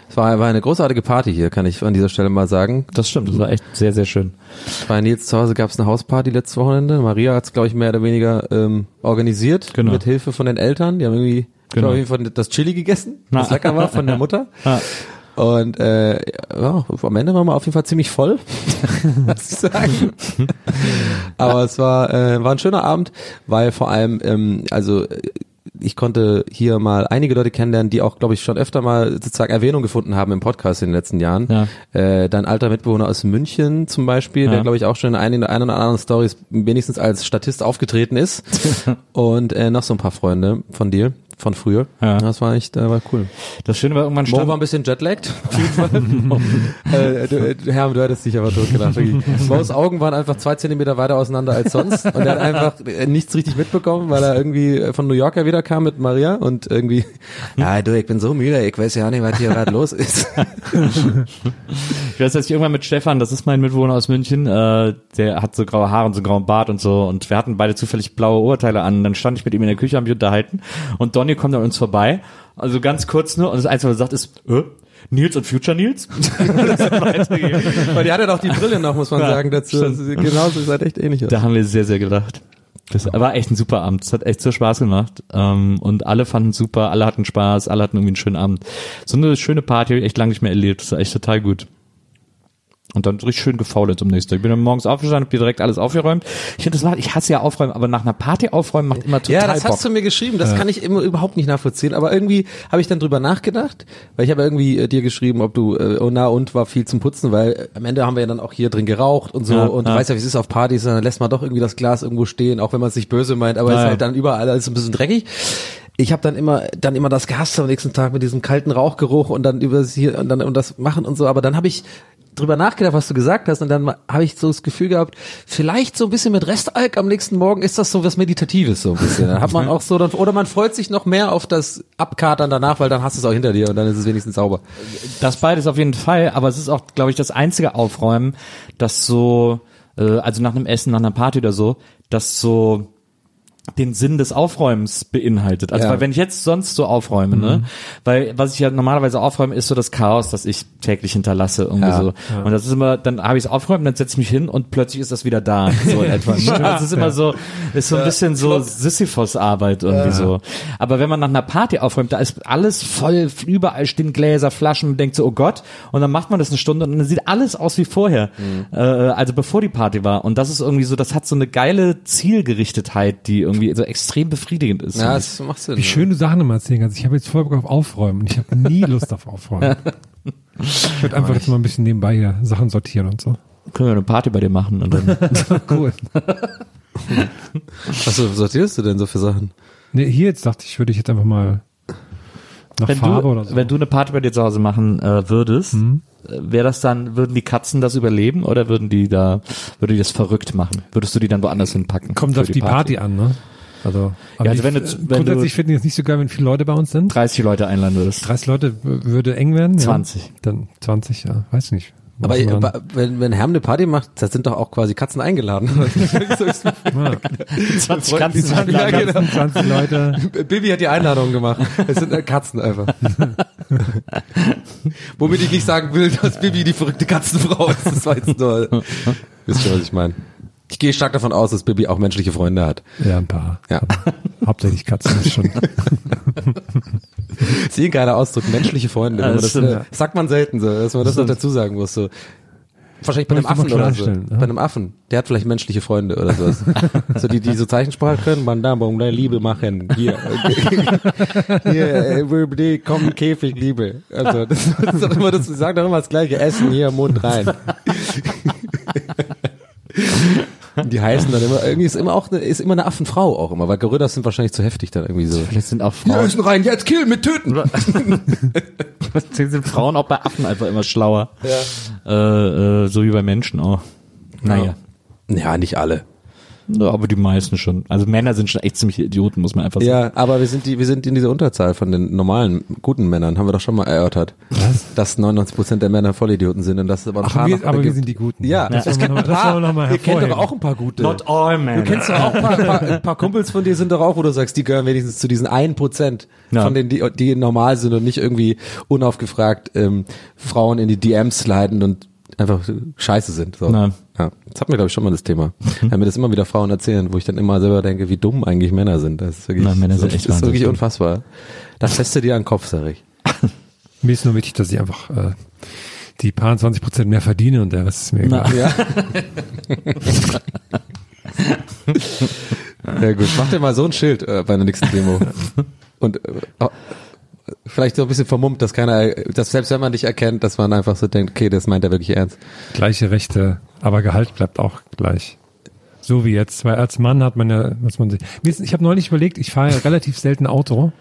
es war, war eine großartige Party hier, kann ich an dieser Stelle mal sagen. das stimmt. Das war echt sehr, sehr schön. Bei Nils zu Hause gab es eine Hausparty letztes Wochenende. Maria hat es, glaube ich, mehr oder weniger ähm, organisiert, Genau. mit Hilfe von den Eltern. Die haben irgendwie, Genau. glaube ich, von das Chili gegessen, Na. das lecker war von der Mutter. Ja. Und äh, ja, am Ende waren wir auf jeden Fall ziemlich voll, muss ich sagen. Aber es war, äh, war ein schöner Abend, weil vor allem, ähm, also äh, ich konnte hier mal einige Leute kennenlernen, die auch, glaube ich, schon öfter mal sozusagen Erwähnung gefunden haben im Podcast in den letzten Jahren. Ja. Äh, dein alter Mitbewohner aus München zum Beispiel, Ja. der, glaube ich, auch schon in einigen einer oder anderen Stories wenigstens als Statist aufgetreten ist. Und äh, noch so ein paar Freunde von dir, von früher. Ja. Das war echt, äh, war cool. Das Schöne war irgendwann Mo war stand, ein bisschen jetlagged. äh, du, du, Herm, du hättest dich aber totgelacht. Mo's Augen waren einfach zwei Zentimeter weiter auseinander als sonst und er hat einfach äh, nichts richtig mitbekommen, weil er irgendwie äh, von New York ja wieder kam mit Maria und irgendwie, ja du, ich bin so müde, ich weiß ja nicht, was hier gerade los ist. Ich weiß, dass ich irgendwann mit Stefan, das ist mein Mitbewohner aus München, äh, der hat so graue Haare und so einen grauen Bart und so und wir hatten beide zufällig blaue Oberteile an. Dann stand ich mit ihm in der Küche, haben mich unterhalten und Donny kommt an uns vorbei, also ganz kurz nur und das Einzige, was er sagt, ist, äh, Nils und Future Nils? Weil die hat ja doch die Brille noch, muss man Ja, sagen, dazu. Also, genauso, ihr seid echt ähnlich. Da haben wir sehr, sehr gelacht. Das war echt ein super Abend. Es hat echt so Spaß gemacht. Ähm, und alle fanden es super, alle hatten Spaß, alle hatten irgendwie einen schönen Abend. So eine schöne Party habe ich echt lange nicht mehr erlebt. Das war echt total gut. Und dann richtig schön gefault am nächsten Tag. Ich bin dann morgens aufgestanden, hab direkt alles aufgeräumt. Ich finde das macht, ich hasse ja aufräumen, aber nach einer Party aufräumen macht immer total Ja, das Bock. hast du mir geschrieben, das kann ich immer überhaupt nicht nachvollziehen, aber irgendwie habe ich dann drüber nachgedacht, weil ich habe irgendwie äh, dir geschrieben, ob du, äh, oh na und, war viel zum Putzen, weil äh, am Ende haben wir ja dann auch hier drin geraucht und so Ja, und ja. du weißt ja, wie es ist auf Partys, dann lässt man doch irgendwie das Glas irgendwo stehen, auch wenn man es nicht böse meint, aber es Ja, ist ja. halt dann überall alles ein bisschen dreckig. Ich habe dann immer dann immer das gehasst am nächsten Tag mit diesem kalten Rauchgeruch und dann über das hier und dann und das machen und so, aber dann habe ich drüber nachgedacht, was du gesagt hast und dann habe ich so das Gefühl gehabt, vielleicht so ein bisschen mit Restalk am nächsten Morgen ist das so was Meditatives so ein bisschen. Dann hat man auch so, dann, oder man freut sich noch mehr auf das Abkatern danach, weil dann hast du es auch hinter dir und dann ist es wenigstens sauber. Das beides auf jeden Fall, aber es ist auch, glaube ich, das einzige Aufräumen, das so, äh, also nach einem Essen, nach einer Party oder so, das so den Sinn des Aufräumens beinhaltet. Also Ja. weil wenn ich jetzt sonst so aufräume, ne, weil was ich ja normalerweise aufräume, ist so das Chaos, das ich täglich hinterlasse irgendwie Ja. so. Und das ist immer, dann habe ich es aufgeräumt, dann setze ich mich hin und plötzlich ist das wieder da. So etwa. Ne? Es ist immer so, ist so ein bisschen so Sisyphos-Arbeit irgendwie so. Aber wenn man nach einer Party aufräumt, da ist alles voll, überall stehen Gläser, Flaschen, man denkt so, oh Gott, und dann macht man das eine Stunde und dann sieht alles aus wie vorher. Äh, also bevor die Party war. Und das ist irgendwie so, das hat so eine geile Zielgerichtetheit, die irgendwie so extrem befriedigend ist. Ja, das macht Sinn. Wie schön du Sachen immer erzählen kannst. Ich habe jetzt voll Bock auf Aufräumen und ich habe nie Lust auf Aufräumen. Ich würde einfach jetzt mal ein bisschen nebenbei hier Sachen sortieren und so. können wir eine Party bei dir machen und dann Cool. Was sortierst du denn so für Sachen? Nee, hier jetzt dachte ich, würde ich jetzt einfach mal nach Wenn Farbe du, oder so. wenn du eine Party bei dir zu Hause machen äh, würdest, Mhm. äh, wäre das dann, würden die Katzen das überleben oder würden die da, würde die das verrückt machen? Würdest du die dann woanders hinpacken? Kommt auf die Party. an, ne? Also, Ja, also ich, wenn du- äh, wenn grundsätzlich du- finden die es nicht so geil, wenn viele Leute bei uns sind. 30 Leute einladen würdest. 30 Leute würde eng werden. 20. Ja. Dann 20, ja, weiß nicht. Aber aber wenn, wenn Herm eine Party macht, da sind doch auch quasi Katzen eingeladen. Ja. 20 Freund- die 20 einladen. Ja, genau. 20 Leute. Bibi hat die Einladung gemacht. Es sind äh, Katzen einfach. Womit ich nicht sagen will, dass Bibi die verrückte Katzenfrau ist. Das war jetzt nur. Wisst ihr, was ich meine? Ich gehe stark davon aus, dass Bibi auch menschliche Freunde hat. Ja, ein paar. Ja. Hauptsächlich Katzen ist schon. Das ist eh ein geiler Ausdruck, menschliche Freunde. Ja, das das, stimmt. äh, sagt man selten so, dass man das noch dazu sagen muss. So. Wahrscheinlich bei einem Affen oder so. ja. Bei einem Affen. Der hat vielleicht menschliche Freunde oder sowas. so die, die so Zeichensprache können, man da, um deine Liebe machen. Hier, hier, äh, komm, Käfig, Liebe. Also, das, das ist doch immer, das, sagen doch immer das gleiche. Essen hier, Mund rein. Die heißen dann immer, irgendwie ist immer auch eine, ist immer eine Affenfrau auch immer, weil Gorillas sind wahrscheinlich zu heftig dann irgendwie so. Vielleicht sind auch Hier Frauen, Essen rein, jetzt killen mit töten. vielleicht sind Frauen auch bei Affen einfach immer schlauer. Äh, äh, so wie bei Menschen auch. Naja. Ja, nicht alle. Ja, aber die meisten schon. Also Männer sind schon echt ziemlich Idioten, muss man einfach sagen. Ja, aber wir sind die, wir sind in dieser Unterzahl von den normalen, guten Männern, haben wir doch schon mal erörtert. Was? Dass 99 Prozent der Männer Vollidioten sind und das aber ein Ach, paar wir, noch aber wir sind die Guten. Ja, das es wollen wir gibt noch- ein wir noch paar, mal ihr kennt doch hervorheben. auch ein paar gute. Not all men. Du kennst doch auch ein paar, ein paar, ein paar Kumpels von dir sind doch auch, wo du sagst, die gehören wenigstens zu diesen einen Prozent Ja. von denen, die, die normal sind und nicht irgendwie unaufgefragt ähm, Frauen in die DMs sliden und einfach scheiße sind. So. Na. Ja. Das hatten wir, glaube ich, schon mal das Thema. Wenn mir das immer wieder Frauen erzählen, wo ich dann immer selber denke, wie dumm eigentlich Männer sind. Das ist wirklich, Na, Männer sind das echt ist wirklich unfassbar. Das fässt du dir an den Kopf, sag ich. Mir ist nur wichtig, dass ich einfach äh, die paar 20 Prozent mehr verdiene und der Rest ist mir egal. Na. Ja. ja gut, mach dir mal so ein Schild äh, bei der nächsten Demo. Und äh, vielleicht so ein bisschen vermummt, dass keiner, dass selbst wenn man dich erkennt, dass man einfach so denkt, okay, das meint er wirklich ernst. Gleiche Rechte, aber Gehalt bleibt auch gleich. So wie jetzt, weil als Mann hat man ja, was man sich. Ich habe neulich überlegt, ich fahre ja relativ selten Auto.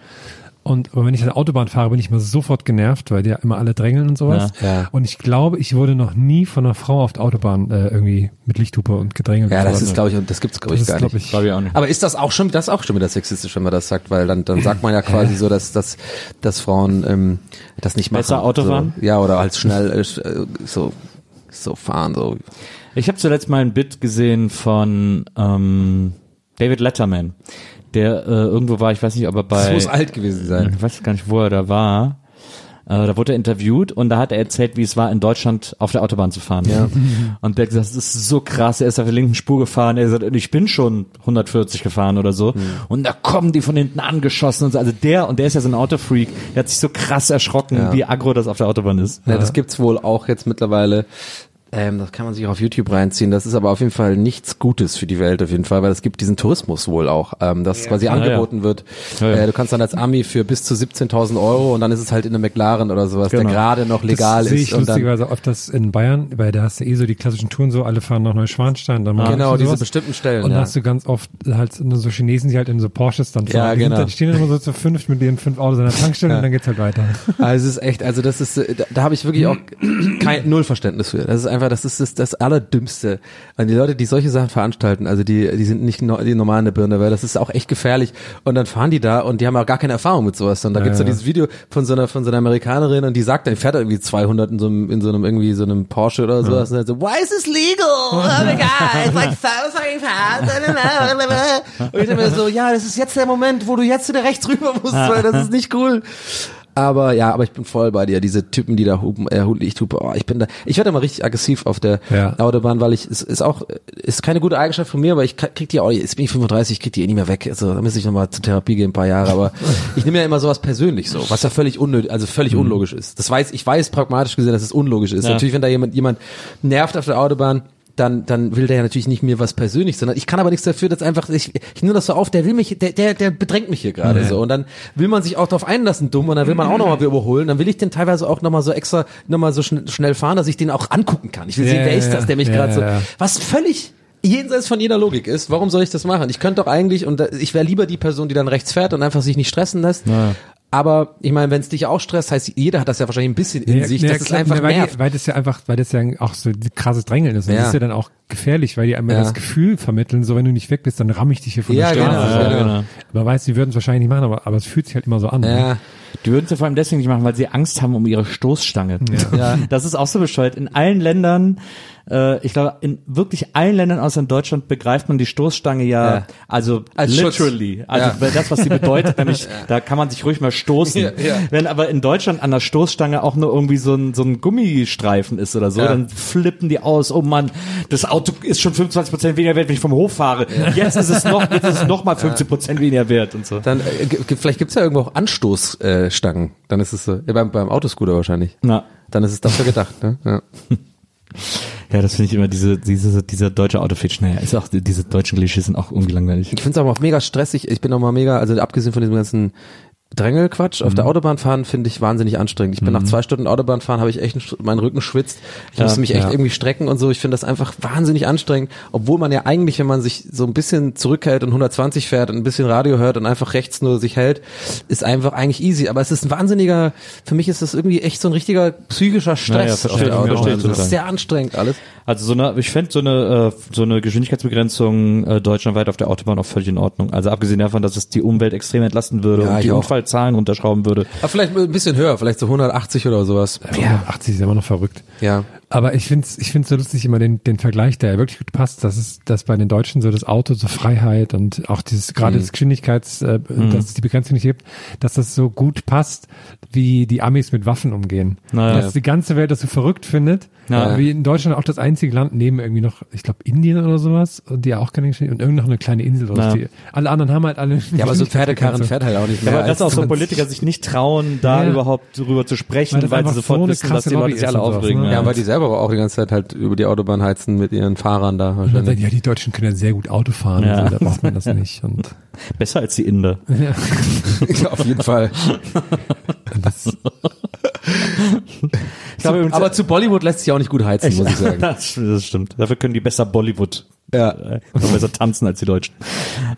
Und aber wenn ich an der Autobahn fahre, bin ich immer sofort genervt, weil die ja immer alle drängeln und sowas. Ja. Ja. Und ich glaube, ich wurde noch nie von einer Frau auf der Autobahn äh, irgendwie mit Lichthupe und gedrängelt. Ja, das ist, glaube ich, und das gibt's, glaube ich, gar glaube nicht. ich, Glaube ich auch nicht. Aber ist das auch schon, das ist auch schon wieder sexistisch, wenn man das sagt, weil dann, dann sagt man ja quasi so, dass, dass, dass Frauen ähm, das nicht machen. Besser Auto so? Ja, oder halt schnell äh, so, so fahren, so. Ich habe zuletzt mal ein Bit gesehen von ähm, David Letterman, der äh, irgendwo war, ich weiß nicht, ob er bei Das muss alt gewesen sein. ich weiß gar nicht, wo er da war. Äh, da wurde er interviewt und da hat er erzählt, wie es war, in Deutschland auf der Autobahn zu fahren. Ja. Und der hat gesagt, das ist so krass, er ist auf der linken Spur gefahren, er hat gesagt, ich bin schon 140 gefahren oder so. Mhm. Und da kommen die von hinten angeschossen und so. Also der, und der ist ja so ein Autofreak, der hat sich so krass erschrocken, Ja. wie aggro das auf der Autobahn ist. Ja, das gibt's wohl auch jetzt mittlerweile. Ähm, das kann man sich auch auf YouTube reinziehen. Das ist aber auf jeden Fall nichts Gutes für die Welt auf jeden Fall, weil es gibt diesen Tourismus wohl auch, ähm, das quasi Ja, angeboten wird. Ja, ja. Äh, du kannst dann als Ami für bis zu 17.000 Euro und dann ist es halt in einem McLaren oder sowas, Genau. der gerade noch legal das sehe ist. ich und dann, lustigerweise öfters in Bayern, weil da hast du eh so die klassischen Touren so, alle fahren nach Neuschwanstein, dann mal genau, diese bestimmten Stellen. Und ja. dann hast du ganz oft halt so Chinesen, die halt in so Porsches dann fahren. Ja, die, genau. dann, stehen dann immer so zu fünf mit ihren fünf Autos an der Tankstelle und dann geht's halt weiter. Also es ist echt, also das ist, äh, da, da habe ich wirklich auch kein null Verständnis für. Das ist einfach, das ist das, das Allerdümmste. Und die Leute, die solche Sachen veranstalten, also die, die sind nicht no, die normale Birne, weil das ist auch echt gefährlich. Und dann fahren die da und die haben auch gar keine Erfahrung mit sowas. Und da Ja, gibt's ja. dieses Video von so einer von so einer Amerikanerin und die sagt, dann fährt irgendwie 200 in so einem in so einem irgendwie so einem Porsche oder sowas und dann so, why is this legal? Oh my god, it's like so fucking fast. Und ich denke mir so, ja, das ist jetzt der Moment, wo du jetzt wieder rechts rüber musst, weil das ist nicht cool. Aber ja, aber ich bin voll bei dir. Diese Typen, die da hupen, äh, Lichthupe, oh, ich bin da, ich werde immer richtig aggressiv auf der Ja. Autobahn, weil ich, es ist auch, ist keine gute Eigenschaft von mir, aber ich krieg die auch, jetzt bin ich 35, ich krieg die eh nicht mehr weg. Also da müsste ich nochmal zur Therapie gehen, ein paar Jahre, aber ich nehme ja immer sowas persönlich so, was ja völlig unnötig, also völlig unlogisch ist. Das weiß, ich weiß pragmatisch gesehen, dass es unlogisch ist. Ja. Natürlich, wenn da jemand, jemand nervt auf der Autobahn, dann, dann will der ja natürlich nicht mir was persönlich, sondern ich kann aber nichts dafür, dass einfach, ich, ich nehme das so auf, der will mich, der, der, der bedrängt mich hier gerade so. Und dann will man sich auch darauf einlassen, dumm, und dann will man auch nochmal überholen. Dann will ich den teilweise auch nochmal so extra, nochmal so schn schnell fahren, dass ich den auch angucken kann. Ich will Ja, sehen, wer ja, ist das, der mich ja, gerade so, ja, ja. was völlig jenseits von jeder Logik ist, warum soll ich das machen? Ich könnte doch eigentlich, und ich wäre lieber die Person, die dann rechts fährt und einfach sich nicht stressen lässt. Aber ich meine, wenn es dich auch stresst, heißt, jeder hat das ja wahrscheinlich ein bisschen in sich, dass es klar, einfach weil, nervt. Die, weil das ja einfach, weil das ja auch so die krasses Drängeln ist. Und Ja. das ist ja dann auch gefährlich, weil die einmal Ja. das Gefühl vermitteln, so wenn du nicht weg bist, dann ramm ich dich hier von Ja, der genau, Straße. ja, genau. Man weiß, die würden es wahrscheinlich nicht machen, aber, aber es fühlt sich halt immer so an. ne? Ja, Die würden es ja vor allem deswegen nicht machen, weil sie Angst haben um ihre Stoßstange. Ja. Das ist auch so bescheuert. In allen Ländern, äh, ich glaube, in wirklich allen Ländern außer in Deutschland begreift man die Stoßstange ja, Ja. also Als literally. Schutz. Also Ja. das, was sie bedeutet, nämlich da kann man sich ruhig mal stoßen. Ja. Wenn aber in Deutschland an der Stoßstange auch nur irgendwie so ein, so ein Gummistreifen ist oder so, dann flippen die aus. Oh Mann, das Auto ist schon 25 Prozent weniger wert, wenn ich vom Hof fahre. Jetzt ist es noch, jetzt ist es noch mal 15 Prozent weniger wert und so. dann äh, vielleicht gibt's ja irgendwo auch Anstoßstangen. Äh, dann ist es so, ja, beim, beim Autoscooter wahrscheinlich. Na. Dann ist es dafür gedacht. Ne? Ja. Ja, das finde ich immer diese, diese, dieser deutsche Autofitch. Naja, ist auch, diese deutschen Klischees sind auch irgendwie langweilig. Ich finde es aber auch mega stressig. Ich bin auch mal mega, also abgesehen von diesem ganzen Drängelquatsch, auf der Mhm. Autobahn fahren finde ich wahnsinnig anstrengend. Ich bin nach zwei Stunden Autobahn fahren, habe ich echt, mein Rücken schwitzt. Ich Ja, muss mich echt ja. irgendwie strecken und so. Ich finde das einfach wahnsinnig anstrengend, obwohl man ja eigentlich, wenn man sich so ein bisschen zurückhält und 120 fährt und ein bisschen Radio hört und einfach rechts nur sich hält, ist einfach eigentlich easy. Aber es ist ein wahnsinniger, für mich ist das irgendwie echt so ein richtiger psychischer Stress. Ja, ja, auf der Autobahn. das ist sehr anstrengend alles. Also so eine, ich fände so eine, äh, so eine Geschwindigkeitsbegrenzung äh, deutschlandweit auf der Autobahn auch völlig in Ordnung. Also abgesehen davon, dass es die Umwelt extrem entlasten würde Ja, und die auch. Unfallzahlen runterschrauben würde. Aber vielleicht ein bisschen höher, vielleicht so 180 oder sowas. Ja. 80 ist immer noch verrückt. Ja. Aber ich find's, ich find's so lustig immer den, den Vergleich, der ja wirklich gut passt. Das ist, dass bei den Deutschen so das Auto so Freiheit und auch dieses, gerade das Geschwindigkeits, äh, dass es die Begrenzung nicht gibt, dass das so gut passt, wie die Amis mit Waffen umgehen. Naja. Dass die ganze Welt das so verrückt findet. Ja. Wie in Deutschland auch das einzige Land neben irgendwie noch, ich glaube Indien oder sowas, die ja auch keine Geschwindigkeit, und irgend noch eine kleine Insel. Ja. Die, alle anderen haben halt alle. Ja, aber so Pferdekarren fährt halt auch nicht mehr. Aber dass auch so Politiker sich nicht trauen, da Ja. überhaupt drüber zu sprechen, Weil weil, sie sofort so eine wissen, dass krasse die Leute sich alle aufregen. ne? Ja, weil die selber aber auch die ganze Zeit halt über die Autobahn heizen mit ihren Fahrern da wahrscheinlich. sagen, ja, die Deutschen können ja sehr gut Auto fahren, Ja. so, da braucht man das nicht. Und Besser als die Inder. Auf jeden Fall. das, Ich glaube, übrigens- Aber zu Bollywood lässt sich auch nicht gut heizen, muss ich sagen. das, das stimmt. Dafür können die besser Bollywood. Ja. Äh, besser tanzen als die Deutschen.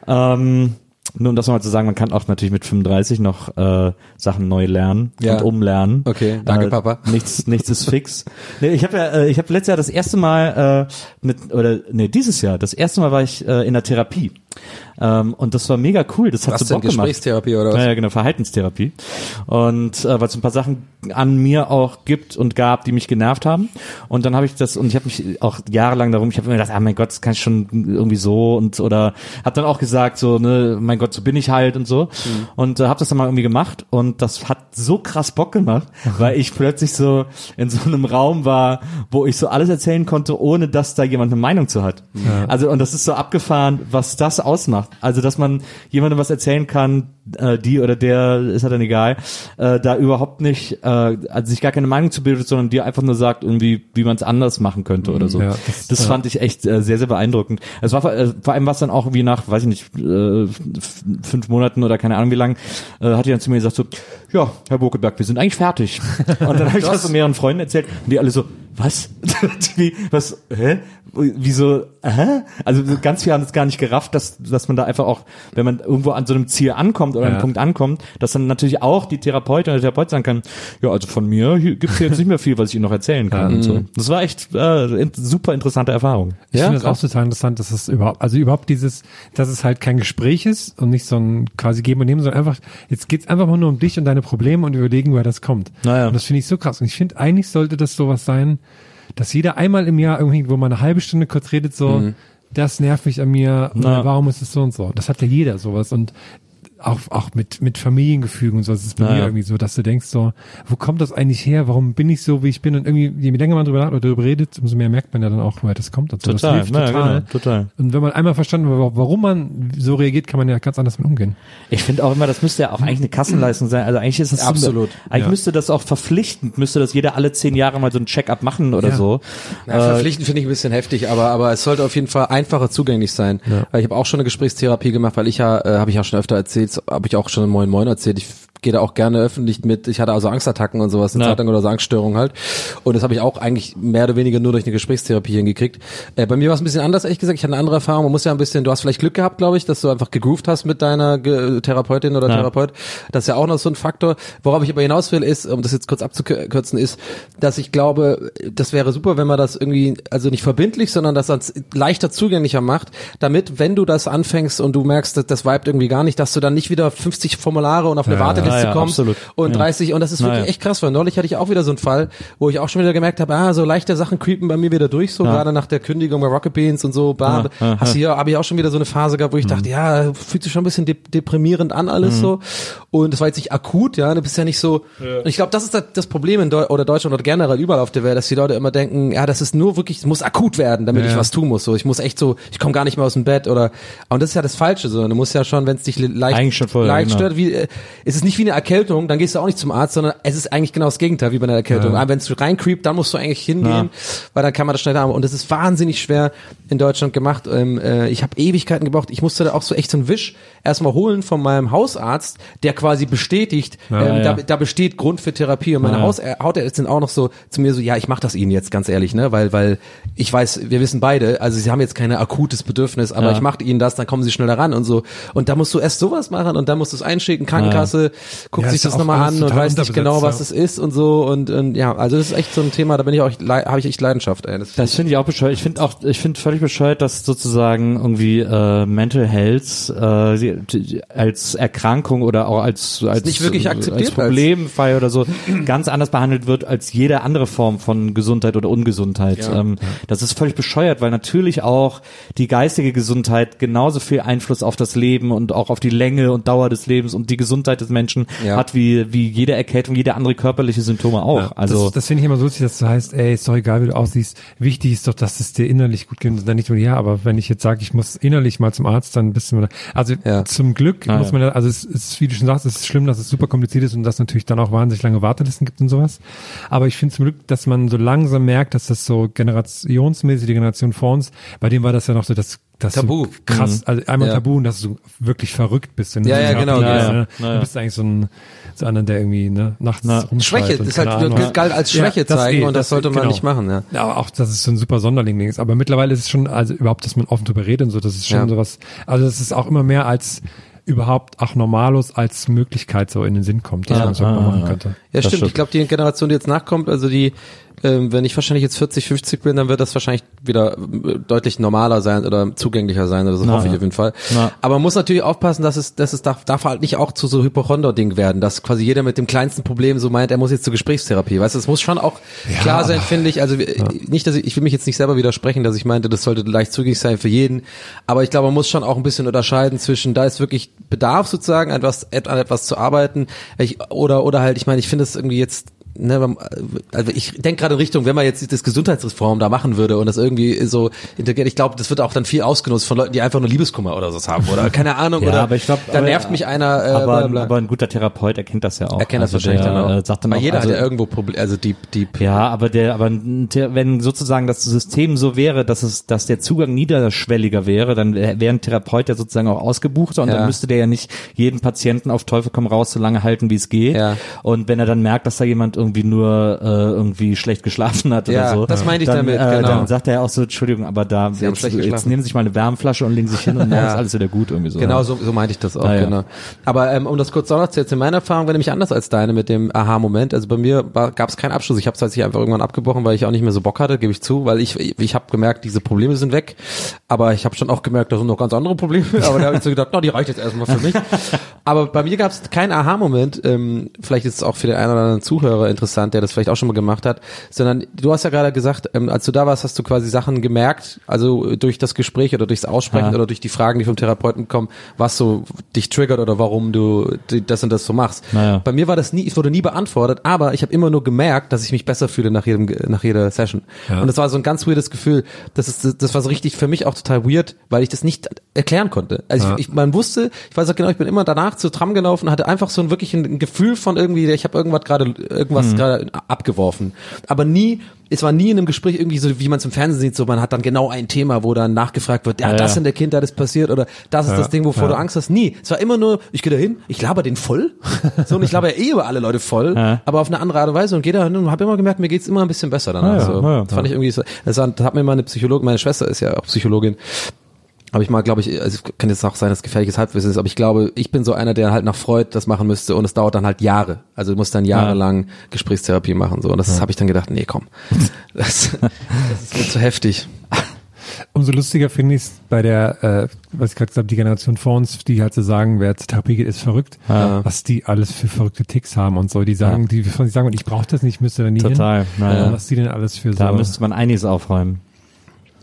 Ähm, nur um das nochmal zu sagen, man kann auch natürlich mit 35 noch äh, Sachen neu lernen Ja. und umlernen. Okay, danke, äh, Papa. Nichts, nichts ist fix. Nee, ich habe ja, äh, ich habe letztes Jahr das erste Mal äh, mit oder nee dieses Jahr das erste Mal war ich äh, in der Therapie ähm, und das war mega cool. Das hat Was so denn, Bock gemacht. Gesprächstherapie oder was? Ja, ja, genau, Verhaltenstherapie. Und äh, weil es ein paar Sachen an mir auch gibt und gab, die mich genervt haben. Und dann habe ich das, und ich habe mich auch jahrelang darum, ich habe mir gedacht, ah mein Gott, das kann ich schon irgendwie so und oder habe dann auch gesagt, so, ne, mein Gott, so bin ich halt und so. Mhm. Und äh, habe das dann mal irgendwie gemacht und das hat so krass Bock gemacht, weil ich plötzlich so in so einem Raum war, wo ich so alles erzählen konnte, ohne dass da jemand eine Meinung zu hat. Also, und das ist so abgefahren, was das ausmacht. Also, dass man jemandem was erzählen kann, äh, die oder der, ist halt dann egal, äh, da überhaupt nicht, äh, also sich gar keine Meinung zu bildet, sondern dir einfach nur sagt, irgendwie, wie man es anders machen könnte oder so. Ja, das das- fand ich echt äh, sehr, sehr beeindruckend. Es war vor- äh, vor allem war es dann auch wie nach, weiß ich nicht, äh, fünf Monaten oder keine Ahnung wie lang, äh, hat die dann zu mir gesagt so, ja, Herr Bokeberg, wir sind eigentlich fertig. Und dann habe ich das so mehreren Freunden erzählt und die alle so, was? wie, was, hä? Wieso, hä? Also ganz viele haben es gar nicht gerafft, dass, dass man da einfach auch, wenn man irgendwo an so einem Ziel ankommt oder Ja. einem Punkt ankommt, dass dann natürlich auch die Therapeutin oder der Therapeut sagen kann, ja, also von mir hier gibt's jetzt nicht mehr viel, was ich Ihnen noch erzählen kann. und so. Das war echt äh, super interessante Erfahrung. Ich Ja, finde das auch total interessant, dass es überhaupt, also überhaupt dieses, dass es halt kein Gespräch ist und nicht so ein quasi geben und nehmen, sondern einfach, jetzt geht's einfach mal nur um dich und deine Probleme und überlegen, woher das kommt. Naja. Und das finde ich so krass. Und ich finde, eigentlich sollte das sowas sein, dass jeder einmal im Jahr irgendwie, wo man eine halbe Stunde kurz redet, so, das nervt mich an mir, Na. warum ist es so und so. Das hat ja jeder sowas und auch, auch mit, mit Familiengefügen und so, das ist bei Naja. mir irgendwie so, dass du denkst so, wo kommt das eigentlich her? Warum bin ich so, wie ich bin? Und irgendwie, je länger man drüber nachdenkt oder darüber redet, umso mehr merkt man ja dann auch, woher das kommt. Und so. das hilft total. genau, total. Und wenn man einmal verstanden hat, warum man so reagiert, kann man ja ganz anders mit umgehen. Ich finde auch immer, das müsste ja auch eigentlich eine Kassenleistung sein. Also eigentlich ist das Absolut. Eigentlich Ja. müsste das auch verpflichtend, müsste das jeder alle zehn Jahre mal so ein Check-up machen oder Ja. so. Na, verpflichtend finde ich ein bisschen heftig, aber aber es sollte auf jeden Fall einfacher zugänglich sein. Weil ich habe auch schon eine Gesprächstherapie gemacht, weil ich ja, äh, habe ich auch schon öfter erzählt, habe ich auch schon in Moin Moin erzählt, ich gehe da auch gerne öffentlich mit. Ich hatte also Angstattacken und sowas, eine Ja. Zeit lang oder so Angststörungen halt. Und das habe ich auch eigentlich mehr oder weniger nur durch eine Gesprächstherapie hingekriegt. Äh, bei mir war es ein bisschen anders, ehrlich gesagt. Ich hatte eine andere Erfahrung. Man muss ja ein bisschen, du hast vielleicht Glück gehabt, glaube ich, dass du einfach gegroovt hast mit deiner Ge Therapeutin oder Ja. Therapeut. Das ist ja auch noch so ein Faktor. Worauf ich aber hinaus will, ist, um das jetzt kurz abzukürzen, ist, dass ich glaube, das wäre super, wenn man das irgendwie, also nicht verbindlich, sondern das als leichter zugänglicher macht, damit, wenn du das anfängst und du merkst, dass das vibet irgendwie gar nicht, dass du dann nicht wieder 50 Formulare und auf eine Ja. Warteliste Ja, ja, kommst absolut. und Ja. 30 und das ist wirklich Ja, echt krass, weil neulich hatte ich auch wieder so einen Fall, wo ich auch schon wieder gemerkt habe, ah, so leichte Sachen creepen bei mir wieder durch, so Ja. gerade nach der Kündigung bei Rocket Beans und so, ja, hast du hier, habe ich auch schon wieder so eine Phase gehabt, wo ich dachte, ja, fühlt sich schon ein bisschen de deprimierend an alles so. Und das war jetzt nicht akut, ja, du bist ja nicht so, und ich glaube, das ist das, Problem in Deu oder Deutschland oder generell überall auf der Welt, dass die Leute immer denken, ja, das ist nur wirklich, es muss akut werden, damit Ja, ich was tun muss, so, ich muss echt so, ich komme gar nicht mehr aus dem Bett oder, und das ist ja das Falsche, so, du musst ja schon, wenn es dich leicht, leicht genau. stört, wie, äh, es ist nicht wie eine Erkältung, dann gehst du auch nicht zum Arzt, sondern es ist eigentlich genau das Gegenteil wie bei einer Erkältung. Ja. Wenn es reincreept, dann musst du eigentlich hingehen, Ja. weil dann kann man das schneller haben. Und das ist wahnsinnig schwer in Deutschland gemacht. Ähm, äh, ich habe Ewigkeiten gebraucht. Ich musste da auch so echt so einen Wisch erstmal holen von meinem Hausarzt, der quasi bestätigt, Ja, ähm. Da, da besteht Grund für Therapie. Und meine Ja. Haus Hautärztin auch noch so zu mir so, ja, ich mache das Ihnen jetzt ganz ehrlich, ne, weil weil ich weiß, wir wissen beide, also Sie haben jetzt kein akutes Bedürfnis, aber ich mache Ihnen das, dann kommen Sie schneller ran und so. Und da musst du erst sowas machen und dann musst du es einschicken, Krankenkasse, guckt Ja, sich das nochmal an und weiß nicht genau, was unterbesetzt, es ist und so und, und ja, also das ist echt so ein Thema, da bin ich auch habe ich echt Leidenschaft, ey. Das, Das finde ich auch bescheuert. Ich finde auch, ich finde völlig bescheuert, dass sozusagen irgendwie äh, Mental Health äh, die- die- als Erkrankung oder auch als als nicht wirklich akzeptiert als Problemfall oder so ganz anders behandelt wird als jede andere Form von Gesundheit oder Ungesundheit. Ja. Ähm, das ist völlig bescheuert, weil natürlich auch die geistige Gesundheit genauso viel Einfluss auf das Leben und auch auf die Länge und Dauer des Lebens und die Gesundheit des Menschen Ja. hat wie wie jede Erkältung, jede andere körperliche Symptome auch. Ja, also das, das finde ich immer so lustig, dass du heißt, ey, ist doch egal, wie du aussiehst. Wichtig ist doch, dass es dir innerlich gut geht. Und dann nicht nur, ja, aber wenn ich jetzt sage, ich muss innerlich mal zum Arzt, dann bist du mal da. Also Ja. zum Glück Ah, muss ja. man, da, also es ist, wie du schon sagst, es ist schlimm, dass es super kompliziert ist und dass natürlich dann auch wahnsinnig lange Wartelisten gibt und sowas. Aber ich finde zum Glück, dass man so langsam merkt, dass das so generationsmäßig, die Generation vor uns, bei dem war das ja noch so, dass das Tabu. So krass, also einmal Ja. Tabu und dass du wirklich verrückt bist. wenn du Ja, in ja, genau, gehst, ja, ne? ja. Du bist eigentlich so ein, so einer, der irgendwie, ne, nachts Na, rumschreit Schwäche, das ist halt Ahnung. galt als Schwäche das zeigen eh, und das, das- sollte man genau. nicht machen, ja. Ja, aber auch, dass es so ein super Sonderling ist. Aber mittlerweile ist es schon, also überhaupt, dass man offen drüber redet und so, das ist schon Ja. sowas, also das ist auch immer mehr als überhaupt auch Normalos als Möglichkeit so in den Sinn kommt, dass Ja. man so mal Ah, machen könnte. Ja, Das stimmt. stimmt. Ich glaube, die Generation, die jetzt nachkommt, also die, ähm, wenn ich wahrscheinlich jetzt 40, 50 bin, dann wird das wahrscheinlich wieder äh, deutlich normaler sein oder zugänglicher sein oder so, Na, hoffe ich ja. auf jeden Fall. Na. Aber man muss natürlich aufpassen, dass es, dass es darf, darf halt nicht auch zu so Hypochonder-Ding werden, dass quasi jeder mit dem kleinsten Problem so meint, er muss jetzt zur Gesprächstherapie. Weißt du, es muss schon auch klar sein, finde ich. Also äh, nicht, dass ich, ich will mich jetzt nicht selber widersprechen, dass ich meinte, das sollte leicht zugänglich sein für jeden. Aber ich glaube, man muss schon auch ein bisschen unterscheiden zwischen, da ist wirklich Bedarf sozusagen, an etwas, an etwas zu arbeiten, ich, oder, oder halt, ich meine, ich finde es irgendwie jetzt Ne, also ich denke gerade in Richtung, wenn man jetzt das Gesundheitsreform da machen würde und das irgendwie so integriert, ich glaube, das wird auch dann viel ausgenutzt von Leuten, die einfach nur Liebeskummer oder so haben oder keine Ahnung Ja, oder aber ich glaub, da nervt mich einer. Äh, aber, bla, bla. aber ein guter Therapeut erkennt das ja auch. er kennt das Also wahrscheinlich der, dann auch. Äh, sagt dann auch jeder also, hat ja irgendwo Probleme, also die die Ja, aber der, aber wenn sozusagen das System so wäre, dass es, dass der Zugang niederschwelliger wäre, dann wär wäre ein Therapeut ja sozusagen auch ausgebuchter und Ja. dann müsste der ja nicht jeden Patienten auf Teufel komm raus so lange halten, wie es geht. Ja. Und wenn er dann merkt, dass da jemand irgendwie nur äh, irgendwie schlecht geschlafen hat Ja, oder so, das meinte ich dann, damit, äh, genau. dann sagt er ja auch so, Entschuldigung, aber da Sie jetzt, jetzt nehmen Sie sich mal eine Wärmflasche und legen sich hin und dann Ja. ist alles wieder gut irgendwie so. Genau, so, so meinte ich das auch, Ah, ja. genau. Aber ähm, um das kurz zu erzählen, meine Erfahrung war nämlich anders als deine mit dem Aha-Moment. Also bei mir gab es keinen Abschluss. Ich habe es tatsächlich einfach irgendwann abgebrochen, weil ich auch nicht mehr so Bock hatte, gebe ich zu, weil ich ich habe gemerkt, diese Probleme sind weg. Aber ich habe schon auch gemerkt, da sind noch ganz andere Probleme. Aber da habe ich so gedacht, na, die reicht jetzt erstmal für mich. Aber bei mir gab es keinen Aha-Moment. Ähm, vielleicht ist es auch für den einen oder anderen Zuhörer interessant, der das vielleicht auch schon mal gemacht hat. Sondern du hast ja gerade gesagt, ähm, als du da warst, hast du quasi Sachen gemerkt, also durch das Gespräch oder durchs Aussprechen Ja. oder durch die Fragen, die vom Therapeuten kommen, was so dich triggert oder warum du das und das so machst. Naja. Bei mir war das nie, es wurde nie beantwortet, aber ich habe immer nur gemerkt, dass ich mich besser fühle nach jedem, nach jeder Session. Ja. Und das war so ein ganz weirdes Gefühl. Das ist, das war so richtig für mich auch total weird, weil ich das nicht erklären konnte. Also Ja. ich, ich, man wusste, ich weiß auch genau, ich bin immer danach zur Tram gelaufen, hatte einfach so ein wirklich ein Gefühl von irgendwie, ich habe irgendwas gerade irgendwas gerade abgeworfen, aber nie es war nie in einem Gespräch irgendwie so, wie man es im Fernsehen sieht, so man hat dann genau ein Thema, wo dann nachgefragt wird, ja, Ja, das ja. in der Kindheit ist passiert oder das ist Ja, das Ding, wovor ja. du Angst hast. Nie. Es war immer nur, ich gehe da hin, ich laber den voll. So und ich laber ja eh über alle Leute voll, Ja. aber auf eine andere Art und Weise und gehe da hin und habe immer gemerkt, mir geht's immer ein bisschen besser danach. Ja, so. ah ja. Das fand ich irgendwie so, das hat, hat mir meine Psychologin, meine Schwester ist ja auch Psychologin, habe ich mal, glaube ich, also kann jetzt auch sein, dass es gefährliches Halbwissen ist, aber ich glaube, ich bin so einer, der halt nach Freud das machen müsste und es dauert dann halt Jahre. Also du musst dann jahrelang Gesprächstherapie machen so und das habe ich dann gedacht, nee, komm, das, das ist mir zu heftig. Umso lustiger finde ich es bei der, äh, was ich gerade gesagt habe, die Generation vor uns, die halt so sagen, wer zur Therapie geht, ist verrückt, Ja. was die alles für verrückte Ticks haben und so. Die sagen, die, die sagen, ich brauche das nicht, ich müsste da nie Total, hin. naja. Was die denn alles für Da so. müsste man einiges aufräumen.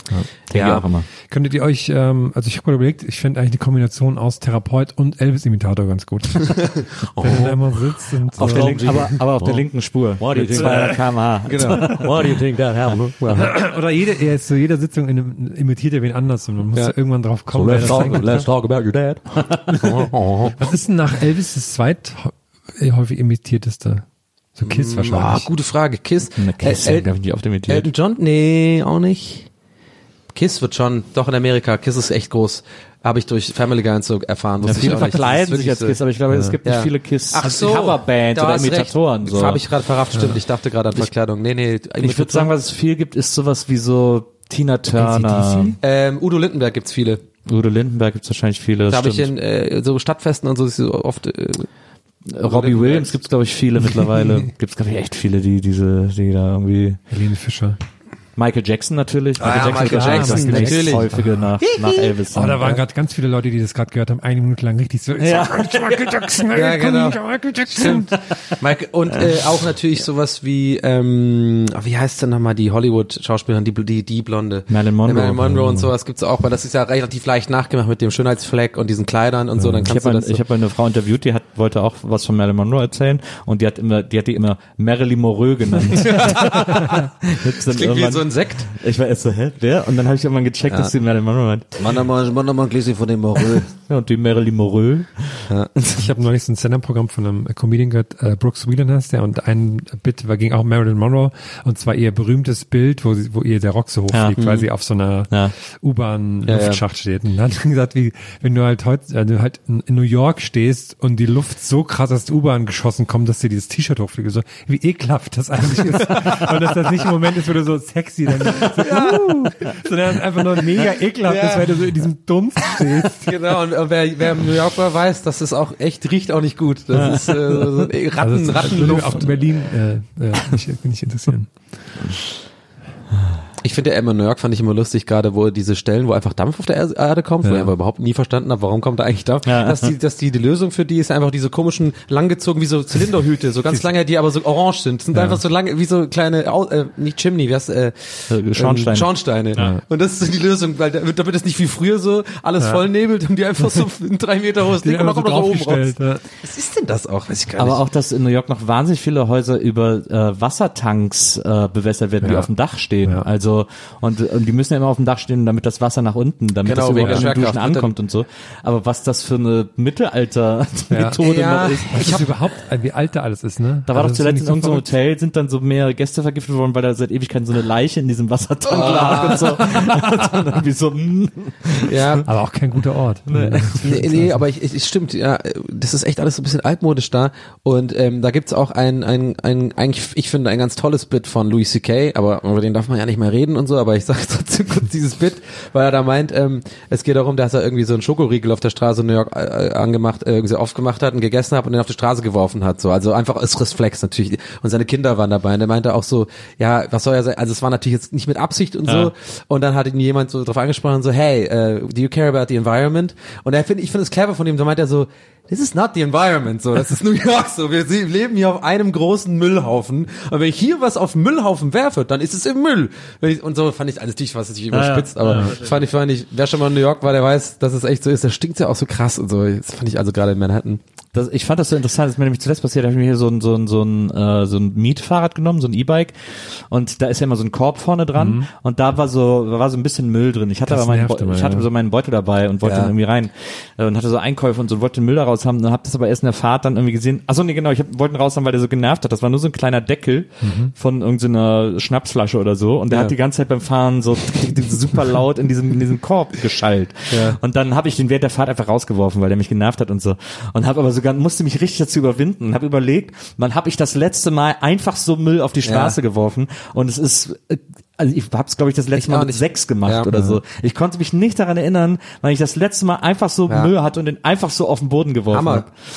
Denke Ja. ich auch immer. Könntet ihr euch, ähm, also ich habe gerade überlegt, ich finde eigentlich die Kombination aus Therapeut und Elvis-Imitator ganz gut. Wenn du da immer sitzt und so. Auf der linken, aber, aber auf der linken Spur. What do you think? 200 km/h. Genau. What do you think that happened? Oder jede, er ist zu jeder Sitzung in imitiert er wen anders und man muss Ja. ja. irgendwann drauf so kommen. wer let's talk, let's talk about your dad. Was ist denn nach Elvis das zweit äh, häufig imitierteste? So Kiss Ah, wahrscheinlich. gute Frage. Kiss. Eine Kiss, Äh, El- darf ich nicht oft imitiert. Elton John? Nee, auch nicht. Kiss wird schon, doch in Amerika, Kiss ist echt groß. Habe ich durch Family Guy und so erfahren. Ja, viele verkleiden sich als. Kiss, aber ich glaube, es gibt Ja. nicht viele Kiss Ach so, Coverbands oder recht. Imitatoren. So. Habe ich gerade verrafft, stimmt. Ich dachte gerade an Verkleidung. Nee, nee. ich würde sagen, was es viel gibt, ist sowas wie so Tina Turner. Ähm, Udo Lindenberg gibt's viele. Udo Lindenberg gibt es wahrscheinlich viele. Da habe ich in äh, so Stadtfesten und so so oft äh, Robbie. Williams gibt es, glaube ich, viele mittlerweile. gibt es, glaube ich, echt viele, die diese, die da irgendwie. Helene Fischer. Michael Jackson natürlich. Ah ja, Michael ist, glaub ich, Jackson, das nächst natürlich. häufige nach, nach Elvis. Oh, da waren gerade ganz viele Leute, die das gerade gehört haben, eine Minute lang richtig so. Ja. Michael Jackson, Ja, genau. Michael Jackson. Mike, und äh, auch natürlich sowas wie, ähm, wie heißt denn nochmal die Hollywood-Schauspielerin, die, die, die Blonde? Marilyn Monroe. Marilyn Monroe und sowas gibt's auch, weil das ist ja relativ leicht nachgemacht mit dem Schönheitsfleck und diesen Kleidern und so, dann Ich kannst habe das so. ich hab eine Frau interviewt, die hat, wollte auch was von Marilyn Monroe erzählen und die hat immer, die hat die immer Marilyn Monroe genannt. das das klingt wie so ein Sekt. ich war erst so, hä, wer? Und dann habe ich irgendwann gecheckt, dass sie Marilyn Monroe hat. Mann, mal, Mann, mal ein Gläschen von dem Morö. Ja, und die Marilyn Monroe. Ich habe neulich so ein Stand-Up-Programm von einem Comedian gehört, äh, Brooks Wheelan heißt der, und ein Bit war ging auch Marilyn Monroe, und zwar ihr berühmtes Bild, wo, sie, wo ihr der Rock so hochfliegt, Ja. weil sie auf so einer Ja. U-Bahn-Luftschacht steht. Und dann hat er gesagt, wie, wenn du halt heute, wenn du halt in New York stehst und die Luft so krass aus der U-Bahn geschossen kommt, dass dir dieses T-Shirt hochfliegt, so, wie ekelhaft das eigentlich ist. und dass das nicht ein Moment ist, wo du so sexy dann, so, uh, sondern einfach nur mega ekelhaft Ja. ist, weil du so in diesem Dunst stehst. Genau, und wer, wer im New York war, weiß, dass es auch echt riecht auch nicht gut. Das ist äh, so Ratten, Also, Rattenluft. In Berlin äh, äh, mich, mich interessieren. Ich finde ja immer New York fand ich immer lustig, gerade wo diese Stellen, wo einfach Dampf auf der Er- Erde kommt, wo Ja. ich aber überhaupt nie verstanden habe, warum kommt da eigentlich Dampf. Ja. Dass die, dass die, die Lösung für die ist einfach diese komischen, langgezogen, wie so Zylinderhüte, so ganz lange, die aber so orange sind. Das sind Ja. einfach so lange, wie so kleine, äh, nicht Chimney, wie heißt, äh, Äh, Schornsteine. Ähm, Schornsteine. Und das ist so die Lösung, weil damit damit es nicht wie früher so alles Ja. voll nebelt und die einfach so ein drei Meter hohes Ding und dann so kommt noch oben raus. Ja. Was ist denn das auch? Weiß ich gar Aber nicht. auch, dass in New York noch wahnsinnig viele Häuser über äh, Wassertanks äh, bewässert werden, die Ja. auf dem Dach stehen. Ja. Also und, und die müssen ja immer auf dem Dach stehen, damit das Wasser nach unten, damit Genau, das wegen überhaupt der in den Duschen Schwerkraft. ankommt und so. Aber was das für eine Mittelalter-Methode Ja. noch ist. Was das überhaupt, äh, wie alt da alles ist, ne? Da war Also doch zuletzt in irgendeinem so Hotel, sind dann so mehr Gäste vergiftet worden, weil da seit Ewigkeiten so eine Leiche in diesem Wassertank Ah. lag und so. und dann so, mm. ja, verrückt. Aber auch kein guter Ort. Nee, nee, aber ich, ich, es stimmt, ja, das ist echt alles so ein bisschen altmodisch da. Und ähm, da gibt's auch ein, ein, ein, eigentlich, ich finde, ein ganz tolles Bit von Louis C.K., aber über den darf man ja nicht mehr reden und so, aber ich sage trotzdem kurz dieses Bit, weil er da meint, ähm, es geht darum, dass er irgendwie so einen Schokoriegel auf der Straße in New York äh, angemacht, äh, irgendwie aufgemacht hat und gegessen hat und den auf die Straße geworfen hat. So, also einfach als Reflex natürlich. Und seine Kinder waren dabei und er meinte auch so, ja, was soll er sein? Also es war natürlich jetzt nicht mit Absicht und Ja. so. Und dann hat ihn jemand so drauf angesprochen, so, hey, uh, do you care about the environment? Und er finde, ich finde es clever von ihm, da meint er so, this is not the environment, so, das ist New York so, wir leben hier auf einem großen Müllhaufen. Und wenn ich hier was auf Müllhaufen werfe, dann ist es im Müll. Ich, und so fand ich alles natürlich was natürlich überspitzt, aber fand ich, fand ich, wer schon mal in New York war, der weiß, dass es echt so ist, da stinkt's ja auch so krass und so, das fand ich also gerade in Manhattan. Das, ich fand das so interessant, das ist mir nämlich zuletzt passiert, da habe ich mir hier so ein, so ein, so ein, äh, so ein Mietfahrrad genommen, so ein E-Bike. Und da ist ja immer so ein Korb vorne dran. Und da war so, da war so ein bisschen Müll drin. Ich hatte Das aber meinen, nervt Beu- immer, ich hatte ja. so meinen Beutel dabei und wollte Ja. dann irgendwie rein. Und hatte so Einkäufe und so, wollte den Müll da raus haben und habe das aber erst in der Fahrt dann irgendwie gesehen. Achso, nee, genau, ich hab, wollte ihn raus haben, weil der so genervt hat. Das war nur so ein kleiner Deckel von irgendeiner Schnapsflasche oder so und der Ja. hat die ganze Zeit beim Fahren so super laut in diesem, in diesem Korb geschallt. Ja. Und dann habe ich den während der Fahrt einfach rausgeworfen, weil der mich genervt hat und so. Und habe aber sogar, musste mich richtig dazu überwinden und habe überlegt, wann habe ich das letzte Mal einfach so Müll auf die Straße geworfen und es ist, äh, also ich habe es glaube ich das letzte Ich Mal mit nicht. sechs gemacht Ja. oder so. Ich konnte mich nicht daran erinnern, wann ich das letzte Mal einfach so Ja. Müll hatte und den einfach so auf den Boden geworfen Hammer.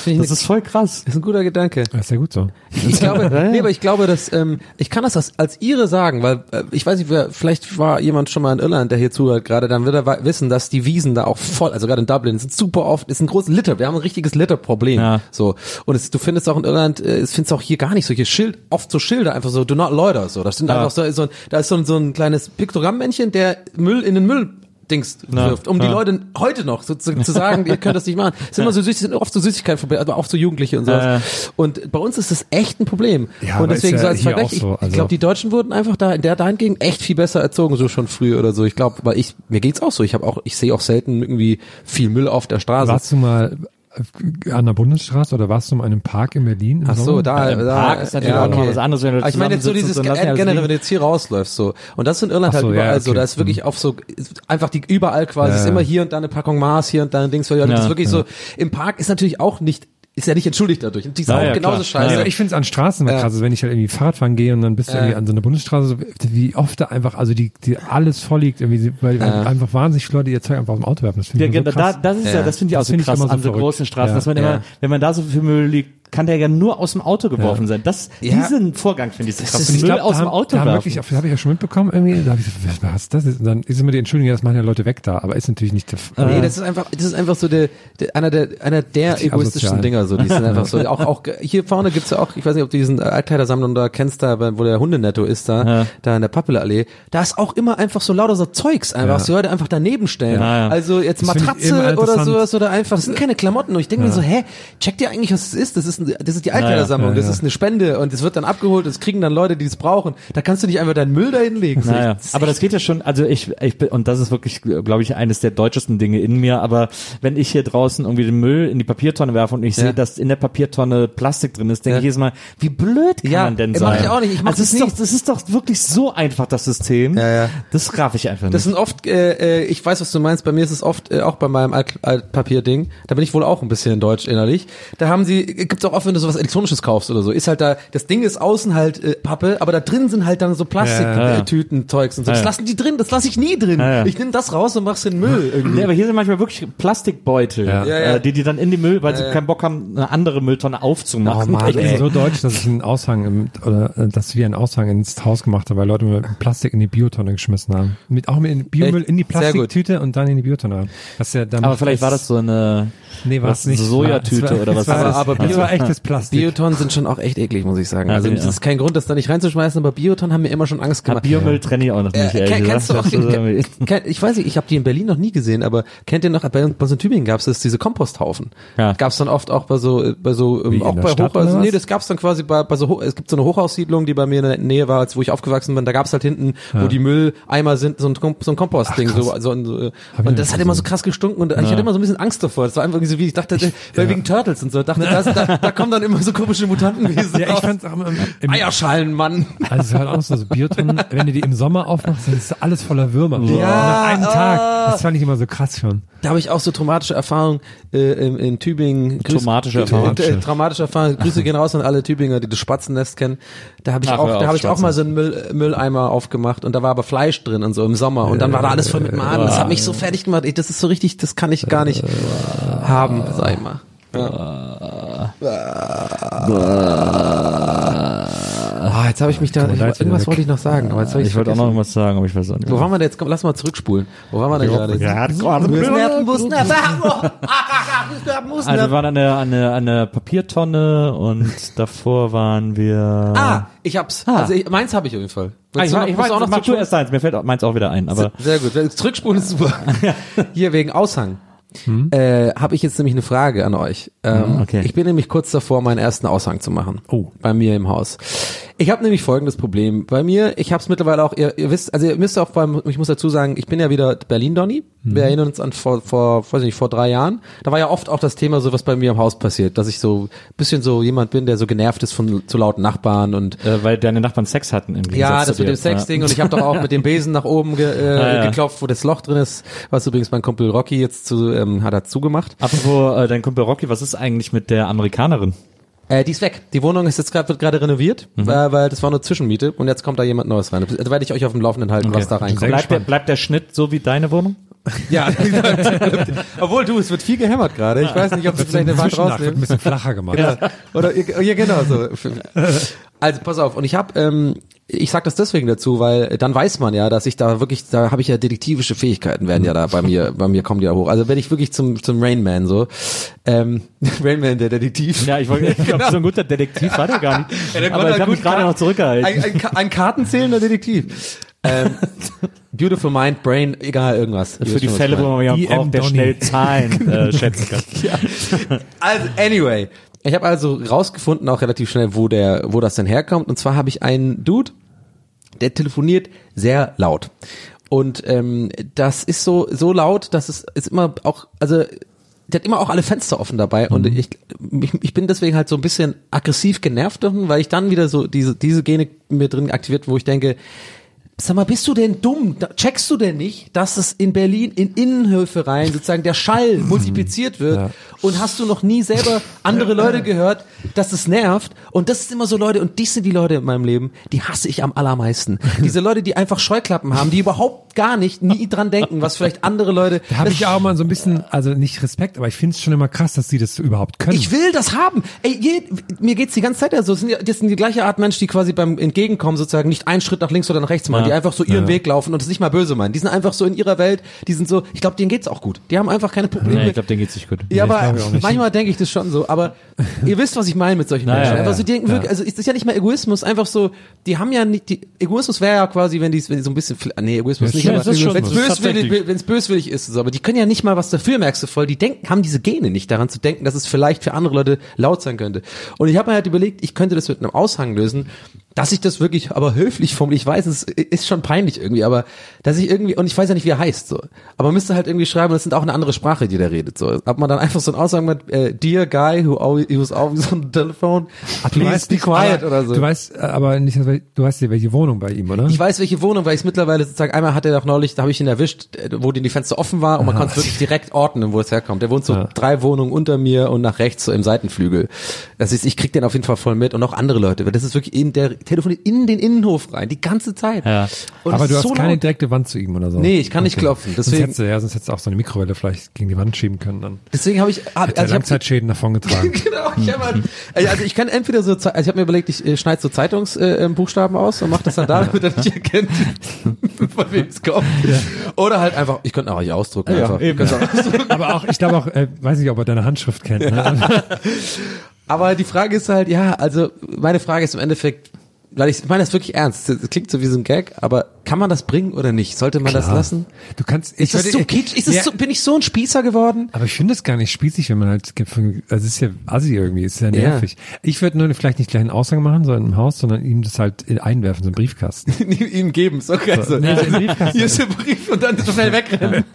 habe. Das ist voll krass. Das ist ein guter Gedanke. Das ist ja gut so. Ich glaube, nee, aber ich glaube, dass ähm, ich kann das als, als Ihre sagen, weil äh, ich weiß nicht, wer, vielleicht war jemand schon mal in Irland, der hier zuhört gerade, dann wird er wissen, dass die Wiesen da auch voll, also gerade in Dublin, sind super oft, ist ein großes Litter. Wir haben ein richtiges Litterproblem. Ja. So und es, du findest auch in Irland, äh, es findest auch hier gar nicht solche Schild, oft so Schilder einfach so, do not loiter. So, das sind Ja. einfach so, so ein, da ist so ein, so ein kleines Piktogrammmännchen, der Müll in den Müll Dings Ja. wirft, um die Ja. Leute heute noch so zu, zu sagen, ihr könnt das nicht machen. Es sind immer so süß, sind oft so Süßigkeiten vorbei, aber auch so Jugendliche und sowas. Ja, ja. Und bei uns ist das echt ein Problem. Ja, und deswegen ist so ja als Vergleich, auch so, ich, ich also- glaube, die Deutschen wurden einfach da in der dahingegen echt viel besser erzogen, so schon früh oder so. Ich glaube, weil ich mir geht's auch so. Ich habe auch, ich sehe auch selten irgendwie viel Müll auf der Straße. Warst du mal äh, an der Bundesstraße oder warst du in einem Park in Berlin? im Ach so, Sommer? da, Im da Park ist natürlich auch noch mal was anderes, wenn du ich meine jetzt so dieses alles generell, liegen. wenn du jetzt hier rausläufst so und das ist in Irland Ach so, halt ja, überall so, okay. da ist wirklich auf so einfach die überall quasi Ja, ist ja. immer hier und da eine Packung Mars, hier und da ein Dings, weil ja, das Ja, ist wirklich so im Park ist natürlich auch nicht ist ja nicht entschuldigt dadurch. Und die ist Ja, auch ja, genauso klar. scheiße. Also ich finde es an Straßen immer Ja. krass, wenn ich halt irgendwie Fahrrad fahren gehe und dann bist du Ja. irgendwie an so einer Bundesstraße, so, wie oft da einfach, also die, die alles voll liegt, irgendwie, weil Ja. einfach wahnsinnig viele Leute ihr Zeug einfach aus dem Auto werfen. Das finde Ja, ich immer genau, so da, krass. das ist ja, Ja. das finde ich auch Das so finde ich krass immer so an so großen Straßen, Ja. dass man Ja. immer, wenn man da so viel Müll liegt, kann der ja nur aus dem Auto geworfen sein. Das, Ja. diesen Vorgang finde ich so krass. ist- Müll glaub, aus da dem Auto da wirklich, das habe ich ja schon mitbekommen irgendwie, da habe ich so, was, was das ist? Und dann ist immer die Entschuldigung, ja, das machen ja Leute weg da, aber ist natürlich nicht der Fall. Nee, das ist einfach, das ist einfach so der, der einer der einer der Richtig egoistischen asozial. Dinger so. Die sind einfach so. Auch auch hier vorne gibt's ja auch, ich weiß nicht, ob du diesen Altkleidersammlung da kennst, da wo der Hundenetto ist da, Ja. da in der Pappelallee. Da ist auch immer einfach so lauter so Zeugs einfach, Ja. was die Leute einfach daneben stellen. Ja, ja. Also jetzt Das Matratze oder sowas oder einfach, das sind keine Klamotten. Und ich denke mir so, hä, checkt ihr eigentlich, was das ist? Das ist, das ist die Altkleidersammlung, Ja, ja. das ist eine Spende und es wird dann abgeholt, das kriegen dann Leute, die es brauchen. Da kannst du nicht einfach deinen Müll da hinlegen. Naja, aber das geht ja schon, also ich, ich bin, und das ist wirklich, glaube ich, eines der deutschesten Dinge in mir, aber wenn ich hier draußen irgendwie den Müll in die Papiertonne werfe und ich Ja. sehe, dass in der Papiertonne Plastik drin ist, denke Ja. ich jedes Mal, wie blöd kann Ja, man denn mach sein? ich auch nicht, ich mach also das es ist nie. doch, das ist doch wirklich so einfach, das System. Ja, ja. Das raff ich einfach nicht. Das sind oft, äh, äh, ich weiß, was du meinst, bei mir ist es oft, äh, auch bei meinem Alt Altpapier-Ding, da bin ich wohl auch ein bisschen deutsch innerlich, da haben sie, gibt's auch oft, wenn du sowas Elektronisches kaufst oder so, ist halt da, das Ding ist außen halt äh, Pappe, aber da drin sind halt dann so Ja, ja. Plastiktüten, Zeugs und so. Das ja. lassen die drin, das lasse ich nie drin. Ja, ja. Ich nehme das raus und mach's in den Müll irgendwie. Nee, aber hier sind manchmal wirklich Plastikbeutel, Ja. Ja, ja. Äh, die die dann in die Müll, weil sie keinen Bock haben, eine andere Mülltonne aufzumachen. Oh Mann, Ich bin so deutsch, dass ich einen Aushang im, oder äh, dass wir einen Aushang ins Haus gemacht haben, weil Leute mit Plastik in die Biotonne geschmissen haben. Mit auch mit in Biomüll Echt? in die. Plastiktüte und dann in die Biotonne. Was ja dann aber vielleicht war das so eine nee, war was, es nicht Sojatüte war- oder was es war, war das? Aber es Bio- war echtes Plastik. Biotonnen sind schon auch echt eklig, muss ich sagen. Ja, Also ja. das ist kein Grund, das da nicht reinzuschmeißen, aber Biotonnen haben mir immer schon Angst Ja, gemacht. Biomüll trenne ich auch noch nicht. Äh, kenn- kennst du auch, Das kenn, ich weiß nicht, ich habe die in Berlin noch nie gesehen, aber kennt ihr noch, bei uns in Tübingen gab's das, diese Komposthaufen. Ja. Gab's dann oft auch bei so, äh, bei so, Wie, ähm, auch in der bei Hochhäusern, was? nee, das gab's dann quasi bei, bei so, es gibt so eine Hochhaussiedlung, die bei mir in der Nähe war, als wo ich aufgewachsen bin, da gab's halt hinten, wo die Mülleimer sind, so ein, so ein Kompostding, so, so, ein- so, ich und das hat immer so krass gestunken und ich hatte immer so ein bisschen Angst davor. Das war einfach irgendwie so wie, ich dachte, weil wegen Turtles und so, dachte, da, da, da kommen dann immer so komische Mutantenwesen Ja, ich fand's auch immer im, im Eierschalenmann. Also es ist halt auch so, so Biotonnen, wenn du die im Sommer aufmachst, dann ist alles voller Würmer. Ja, Nach einem. Tag. Das fand ich immer so krass schon. Da habe ich auch so traumatische Erfahrungen äh, in, in Tübingen. Traumatische äh, Erfahrungen. Äh, traumatische Erfahrungen. Grüße gehen raus an alle Tübinger, die das Spatzennest kennen. Da habe ich Ach, auch, da habe ich auch mal so einen Müll, Mülleimer aufgemacht und da war aber Fleisch drin und so im Sommer und dann war da alles voll mit Maden. Das hat mich so fertig gemacht. Ich, das ist so richtig, das kann ich gar nicht haben, sag ich mal. Ah, jetzt habe ich mich da, ich, leid, irgendwas wollte ich noch sagen, aber jetzt habe ich Ich wollte auch noch was sagen, aber ich weiß auch nicht. Wo waren wir denn jetzt? Komm, lass mal zurückspulen. Wo waren wir denn gerade? Also wir waren an der, an der, an der Papiertonne und davor waren wir. Ah, ich hab's. Ah. Also ich, meins habe ich auf jeden Fall. Ah, ich, noch- ich weiß, auch noch mach du erst eins, mir fällt meins auch wieder ein, aber. Sehr gut. Zurückspulen ist super. Hier wegen Aushang. Äh, habe ich jetzt nämlich eine Frage an euch. Ähm, okay. Ich bin nämlich kurz davor, meinen ersten Aushang zu machen. Oh. Bei mir im Haus. Ich habe nämlich folgendes Problem. Bei mir, ich habe es mittlerweile auch, ihr, ihr wisst, also ihr müsst auch beim, ich muss dazu sagen, ich bin ja wieder Berlin-Donny. Wir erinnern uns an vor, vor, weiß nicht, vor drei Jahren. Da war ja oft auch das Thema so, was bei mir im Haus passiert, dass ich so bisschen so jemand bin, der so genervt ist von zu lauten Nachbarn und Äh, weil deine Nachbarn Sex hatten im Gegensatz ja, das mit dem Sexding und ich habe doch auch mit dem Besen nach oben ge, äh, Ja, ja. geklopft, wo das Loch drin ist, was übrigens mein Kumpel Rocky jetzt zu, ähm, hat er zugemacht. Apropos äh, dein Kumpel Rocky, was ist eigentlich mit der Amerikanerin? Äh, die ist weg. Die Wohnung ist jetzt gerade wird gerade renoviert, Mhm. weil, weil das war nur Zwischenmiete und jetzt kommt da jemand Neues rein. Da werde ich euch auf dem Laufenden halten, was da reinkommt. Bleibt der, bleibt der Schnitt so wie deine Wohnung? Ja, obwohl du, es wird viel gehämmert gerade. Ich weiß nicht, ob du vielleicht eine Wand wird ein bisschen flacher gemacht. Ja. Oder ja, genau so. Also pass auf. Und ich habe, ähm, ich sag das deswegen dazu, weil dann weiß man ja, dass ich da wirklich, da habe ich ja detektivische Fähigkeiten, werden ja da bei mir, bei mir kommen die ja hoch. Also werde ich wirklich zum zum Rain Man so. Ähm, Rain Man, der Detektiv. Ja, ich, wollte- ich glaube, so ein guter Detektiv war der gar nicht. Ja, der Aber ich habe mich gerade noch zurückgehalten. Ein, ein, ein kartenzählender Detektiv. Ähm, beautiful Mind, Brain, egal irgendwas. Für die Fälle, wo man jemanden IM braucht, der Donny. schnell Zahlen äh, schätzen kann. Also, anyway. Ich habe also rausgefunden, auch relativ schnell, wo der, wo das denn herkommt. Und zwar habe ich einen Dude, der telefoniert sehr laut. Und ähm, das ist so so laut, dass es ist immer auch, also der hat immer auch alle Fenster offen dabei und ich, ich, ich bin deswegen halt so ein bisschen aggressiv genervt davon, weil ich dann wieder so diese diese Gene mir drin aktiviert, wo ich denke, Sag mal, bist du denn dumm? Checkst du denn nicht, dass es in Berlin in Innenhöfe rein sozusagen der Schall multipliziert wird? Ja. Und hast du noch nie selber andere Leute gehört, dass es nervt? Und das sind immer so Leute, und dies sind die Leute in meinem Leben, die hasse ich am allermeisten. Diese Leute, die einfach Scheuklappen haben, die überhaupt gar nicht, nie dran denken, was vielleicht andere Leute. Da habe ich auch mal so ein bisschen, also nicht Respekt, aber ich finde es schon immer krass, dass sie das überhaupt können. Ich will das haben. Ey, je, mir geht's die ganze Zeit ja so. Das sind, ja- das sind die gleiche Art Mensch, die quasi beim Entgegenkommen sozusagen nicht einen Schritt nach links oder nach rechts machen, Ja. Die einfach so ihren Weg laufen und es nicht mal böse meinen. Die sind einfach so in ihrer Welt, die sind so, ich glaube, denen geht's auch gut. Die haben einfach keine Probleme. Nee, ich glaube, denen geht's nicht gut. Ja, aber auch nicht. manchmal denke ich das schon so. Aber ihr wisst, was ich meine mit solchen Na, Menschen. ja, einfach ja. so, die denken wirklich, also ist das ja nicht mal Egoismus, einfach so, die haben ja nicht, die, Egoismus wäre ja quasi, wenn die, wenn die so ein bisschen, nee, Egoismus Ja, nicht, aber wenn es böswillig, tatsächlich. wenn es böswillig ist, so, aber die können ja nicht mal was dafür, merkst du voll. Die denken, haben diese Gene nicht daran zu denken, dass es vielleicht für andere Leute laut sein könnte. Und ich habe mir halt überlegt, ich könnte das mit einem Aushang lösen, dass ich das wirklich aber höflich formuliere. Ich weiß, es ist schon peinlich irgendwie, aber dass ich irgendwie, und ich weiß ja nicht, wie er heißt, so. Aber man müsste halt irgendwie schreiben, das sind auch eine andere Sprache, die der redet, so. Ob man dann einfach so einen Aushang mit, äh, dear guy who always, who's always on the telephone, please be nicht, quiet aber, oder so. Du weißt äh, aber nicht, du weißt ja, welche Wohnung bei ihm, oder? Ich weiß, welche Wohnung, weil ich es mittlerweile sozusagen, einmal hat er doch neulich, da habe ich ihn erwischt, äh, wo die die Fenster offen war und man konnte es wirklich direkt ordnen, wo es herkommt. Der wohnt so Ja. drei Wohnungen unter mir und nach rechts so im Seitenflügel. Das ist, ich krieg den auf jeden Fall voll mit und auch andere Leute, weil das ist wirklich in der telefoniert in den Innenhof rein, die ganze Zeit. Ja. Und aber du hast so keine laut. direkte Wand zu ihm oder so. Nee, ich kann nicht klopfen, Sonst deswegen- hättest du, ja, sonst hättest du auch so eine Mikrowelle vielleicht gegen die Wand schieben können. Dann Deswegen habe ich, hab, hätte er also ich hab, Langzeitschäden davon getragen. genau, ich hab halt, also ich kann entweder so, also ich habe mir überlegt, ich äh, schneide so Zeitungsbuchstaben äh, Buchstaben aus und mache das dann da, damit er nicht erkennt, von wem es kommt. Oder halt einfach, ich könnte auch nicht ausdrucken. einfach. Ich könnte auch ausdrucken. aber auch, ich glaube auch, äh, weiß nicht, ob er deine Handschrift kennt. Ne? Aber die Frage ist halt, ja, also meine Frage ist im Endeffekt, weil ich, ich meine das wirklich ernst. Das klingt so wie so ein Gag, aber kann man das bringen oder nicht? Sollte man das Klar. lassen? Du kannst, Ist das würde- so kitsch? Ist das Ja, so, bin ich so ein Spießer geworden? Aber ich finde es gar nicht spießig, wenn man halt, also es ist ja assi irgendwie, es ist ja Ja. nervig. Ich würde nur vielleicht nicht gleich einen Aushang machen, so im Haus, sondern ihm das halt in- einwerfen, so einen Briefkasten. ihm geben, so geil. So. Nee, so einen Briefkasten. Hier ist der Brief und dann so schnell wegrennen.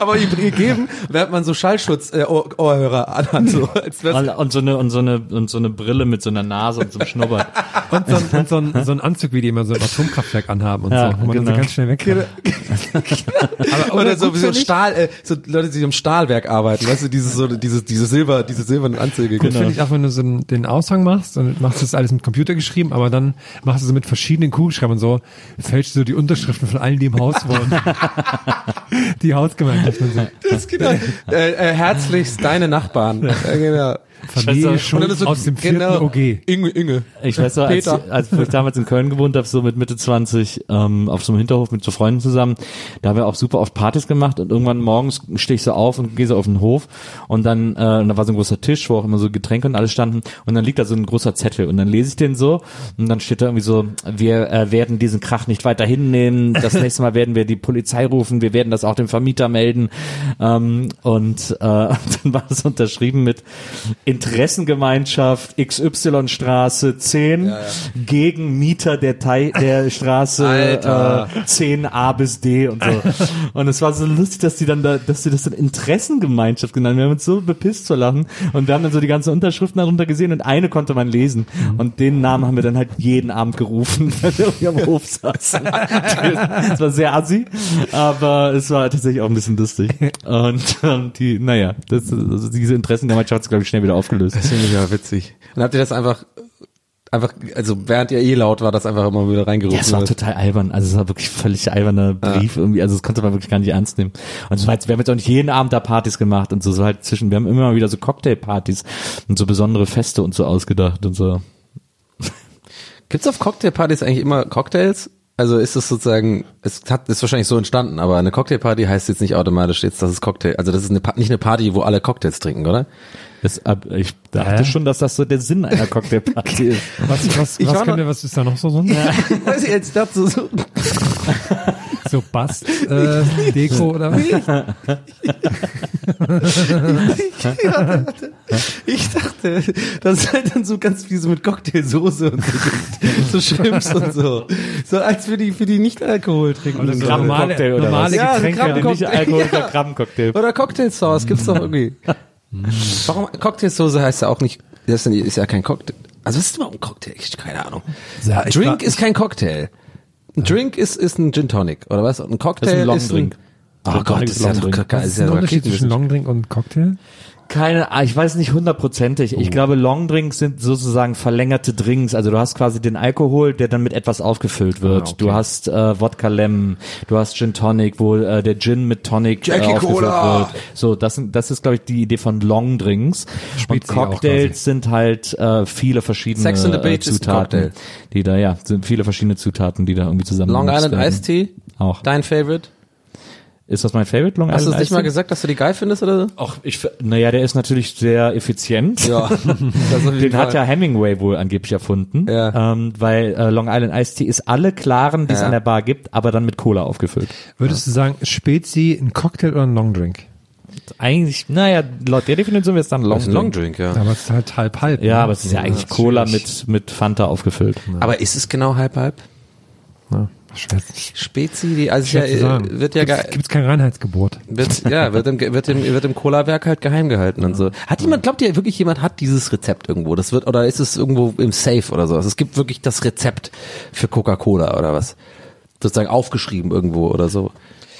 aber ihm geben, während man so Schallschutz äh, Ohr Ohrhörer anhat, so als Und, und so eine und so eine und so eine Brille mit so einer Nase und so einem Schnurrbart. Und so, ein, und so, ein, so ein Anzug, wie die immer so im Atomkraftwerk anhaben und Ja, so, wo man dann genau. so ganz schnell weg kann. aber oder so wie so Stahl, äh, so Leute, die im Stahlwerk arbeiten, weißt du, dieses so diese diese Silber, diese silbernen Anzüge. Gut, finde ich auch, wenn du so einen, den Aushang machst und machst das alles mit Computer geschrieben, aber dann machst du so mit verschiedenen Kugelschreibern so, fälschst du so die Unterschriften von allen, die im Haus wohnen. die Hausgemeinschaft und so. Das ist genau. äh, äh, herzlichst deine Nachbarn. Äh, genau. Familie schon Und dann ist so- aus dem vierten genau, OG. Inge, Inge. Ich weiß so, als, als ich damals in Köln gewohnt habe, so mit Mitte 20, lustig, ähm, auf so einem Hinterhof mit so Freunden zusammen. Da haben wir auch super oft Partys gemacht und irgendwann morgens stehe ich so auf und gehe so auf den Hof und dann, äh, und da war so ein großer Tisch, wo auch immer so Getränke und alles standen und dann liegt da so ein großer Zettel und dann lese ich den so und dann steht da irgendwie so, wir äh, werden diesen Krach nicht weiter hinnehmen, das nächste Mal werden wir die Polizei rufen, wir werden das auch dem Vermieter melden ähm, und äh, dann war das unterschrieben mit Interessengemeinschaft XY Straße 10 gegen Mieter der, Teil, der Straße äh, 10a bis D und so. Und es war so lustig, dass die dann da, dass sie das dann Interessengemeinschaft genannt haben. Wir haben uns so bepisst zu lachen und wir haben dann so die ganzen Unterschriften darunter gesehen und eine konnte man lesen. Und den Namen haben wir dann halt jeden Abend gerufen, wenn wir am Hof saßen. Es war sehr assi, aber es war tatsächlich auch ein bisschen lustig. Und ähm, die, naja, das, also diese Interessengemeinschaft ist, glaube ich, schnell wieder aufgelöst. Das finde ich ja witzig. Und habt ihr das einfach, einfach, also während ihr eh laut war, das einfach immer wieder reingerufen? Ja, es war oder? total albern. Also es war wirklich völlig alberner Brief irgendwie. Also das konnte man wirklich gar nicht ernst nehmen. Und war jetzt, wir haben jetzt auch nicht jeden Abend da Partys gemacht und so, so halt zwischen, wir haben immer wieder so Cocktailpartys und so besondere Feste und so ausgedacht und so. Gibt's auf Cocktailpartys eigentlich immer Cocktails? Also ist es sozusagen, es hat, ist wahrscheinlich so entstanden, aber eine Cocktailparty heißt jetzt nicht automatisch jetzt, dass es Cocktail, also das ist eine, Pa- nicht eine Party, wo alle Cocktails trinken, oder? Das, ich dachte Hä? schon, dass das so der Sinn einer Cocktailparty ist. Was, was, Ich was, war könnt noch- ihr, was ist da noch so? So, Weiß ich jetzt dazu so. so Bast, äh, Deko oder was? Ich dachte, das ist halt dann so ganz viel so mit Cocktailsoße und so, so Shrimps und so. So als für die, für die nicht-Alkohol trinken. das so. normale- Cocktail oder normale was? Ja, so Getränke. Krabbencocktail. Nicht Alkoholiker Ja. Krabbencocktail. Oder Cocktailsauce gibt's doch irgendwie. Warum Cocktailsoße heißt ja auch nicht, das ist ja- ja kein Cocktail. Also was ist überhaupt ein Cocktail? Ich keine Ahnung. Ja, ich Drink war- ist kein Cocktail. Ein Drink ist, ist ein Gin Tonic, oder was? Ein Cocktail Das ist ein ist ein, Longdrink. Oh Gin Gott, ist ja doch, Longdrink. geil, ist ist ja der Unterschied zwischen. Longdrink und Cocktail? Keine, ah, ich weiß nicht hundertprozentig. Ich glaube, Longdrinks sind sozusagen verlängerte Drinks. Also du hast quasi den Alkohol, der dann mit etwas aufgefüllt wird. Ah, okay. Du hast äh, Wodka Lemon, du hast Gin Tonic, wo äh, der Gin mit Tonic äh, Jackie aufgefüllt Cola. wird. So, das sind, das ist glaube ich die Idee von Longdrinks. Und Cocktails sind halt äh, viele verschiedene Sex the äh, Beach ist ein Zutaten, die da ja sind viele verschiedene Zutaten, die da irgendwie zusammen Long Island. Iced Tea? Auch. Dein Favorite? Ist das mein Favorite Long Hast du Island es nicht mal gesagt, dass du die geil findest oder so? Ach, ich, naja, der ist natürlich sehr effizient. Ja. Den hat ja Hemingway wohl angeblich erfunden, Ja. ähm, weil äh, Long Island Iced Tea ist alle klaren, die es Ja. an der Bar gibt, aber dann mit Cola aufgefüllt. Würdest du sagen, Spezi, ein Cocktail oder ein Longdrink? Eigentlich, naja, laut der Definition wäre es dann Long, ein Long Drink, ja. Aber es ist halt halb halb. Ja, ne? aber es ist ja eigentlich Cola mit mit Fanta aufgefüllt. Aber ist es genau halb halb? Ja. Spezi, die, also ja, wird ja Gibt's, ge- gibt's kein Reinheitsgebot. wird, ja, wird im, wird im, wird im Cola-Werk halt geheim gehalten und so. Hat jemand, glaubt ihr wirklich jemand hat dieses Rezept irgendwo? Das wird, oder ist es irgendwo im Safe oder so? Also es gibt wirklich das Rezept für Coca-Cola oder was? Sozusagen aufgeschrieben irgendwo oder so.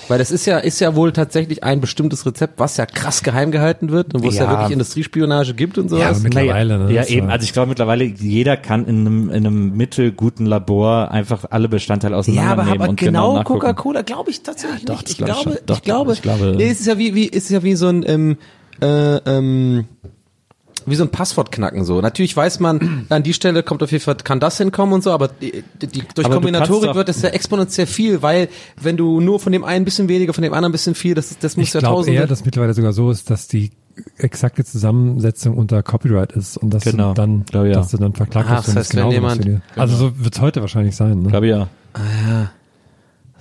Weil das ist ja, ist ja wohl tatsächlich ein bestimmtes Rezept, was ja krass geheim gehalten wird und wo es ja Ja. wirklich Industriespionage gibt und Ja, sowas. aber mittlerweile, ne? Ja, eben. Also ich glaube mittlerweile, jeder kann in einem, in einem mittelguten Labor einfach alle Bestandteile Ja, auseinandernehmen aber, aber und genau, genau. Coca-Cola glaube ich tatsächlich Ja, doch, nicht. Ich glaub ich glaube, schon. Doch, ich glaube, ich glaube- nee, es ist ja wie, wie, es ist ja wie so ein, ähm, äh, ähm, wie so ein Passwort knacken so. Natürlich weiß man, an die Stelle kommt auf jeden Fall, kann das hinkommen und so, aber die, die, durch Aber Kombinatorik wird es ja exponentiell viel, weil wenn du nur von dem einen ein bisschen weniger, von dem anderen ein bisschen viel, das, ist- das muss Ich ja glaube tausende. eher, dass mittlerweile sogar so ist, dass die exakte Zusammensetzung unter Copyright ist und dass Genau, du dann, glaub ich, ja. dass du dann verklagt Ah, wirst, das wenn heißt, es genau wenn so jemand- funktioniert. Also so wird's heute wahrscheinlich sein. Ne? glaube ja.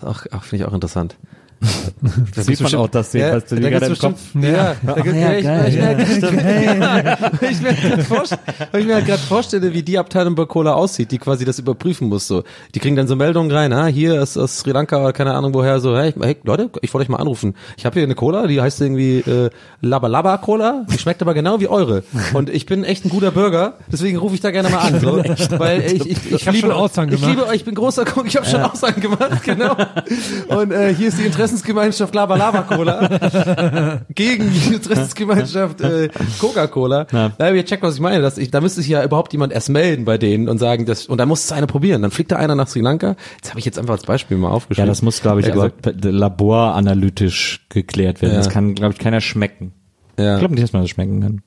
auch, auch finde ich auch interessant. Das sieht man auch, dass die, ja, was du da dir gerade gibt's im Kopf. ja, da gibt, ja, ich, ich, ja, ich, ich mir ich halt gerade vorstelle, wie die Abteilung bei Cola aussieht, die quasi das überprüfen muss. So, die kriegen dann so Meldungen rein, ah, hier ist aus Sri Lanka oder keine Ahnung woher, so, hey, Leute, ich wollte euch mal anrufen. Ich habe hier eine Cola, die heißt irgendwie äh, Laba Laba Cola, die schmeckt aber genau wie eure. Und ich bin echt ein guter Bürger, deswegen rufe ich da gerne mal an, so, weil ich ich, ich, hab liebe schon Aussagen ich gemacht. liebe euch, ich bin großer Guck, ich habe schon Aussagen gemacht, genau. Und äh, hier ist die Interessensgemeinschaft Laba Laba Cola gegen die Interessensgemeinschaft äh, Coca-Cola. Ja. Ja. ihr checkt, was ich meine. Das, ich, da müsste sich ja überhaupt jemand erst melden bei denen und sagen, das, und da muss es einer probieren. Dann fliegt da einer nach Sri Lanka. Das habe ich jetzt einfach als Beispiel mal Ja, aufgeschrieben. das muss, glaube ich, Ja, also laboranalytisch geklärt werden. Ja. Das kann, glaube ich, keiner schmecken. ja. Ich glaube nicht, dass man das schmecken kann.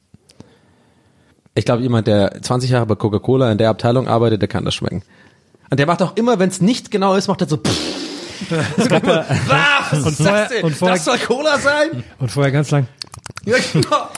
Ich glaube, jemand, der 20 Jahre bei Coca-Cola in der Abteilung arbeitet, der kann das schmecken. Und der macht auch immer, wenn es nicht genau ist, macht er so. Pff. Was ist das denn? und vorher- das soll Cola sein? Und vorher ganz lang. Ja, genau.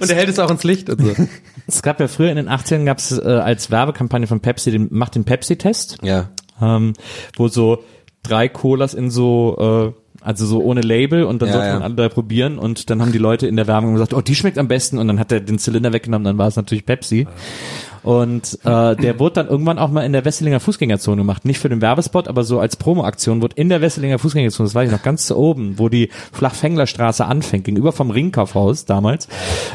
Und er hält es auch ins Licht und so. Es gab ja früher in den 80ern gab es äh, als Werbekampagne von Pepsi den macht den Pepsi-Test, Ja. ähm, wo so drei Colas in so äh, also so ohne Label und dann Ja, sollte ja. man alle drei probieren und dann haben die Leute in der Werbung gesagt, oh, die schmeckt am besten und dann hat er den Zylinder weggenommen, dann war es natürlich Pepsi. Und äh, der wurde dann irgendwann auch mal in der Wesselinger Fußgängerzone gemacht. Nicht für den Werbespot, aber so als Promoaktion wurde in der Wesselinger Fußgängerzone, das weiß ich noch, ganz zu oben, wo die Flachfänglerstraße anfängt, gegenüber vom Ringkaufhaus damals.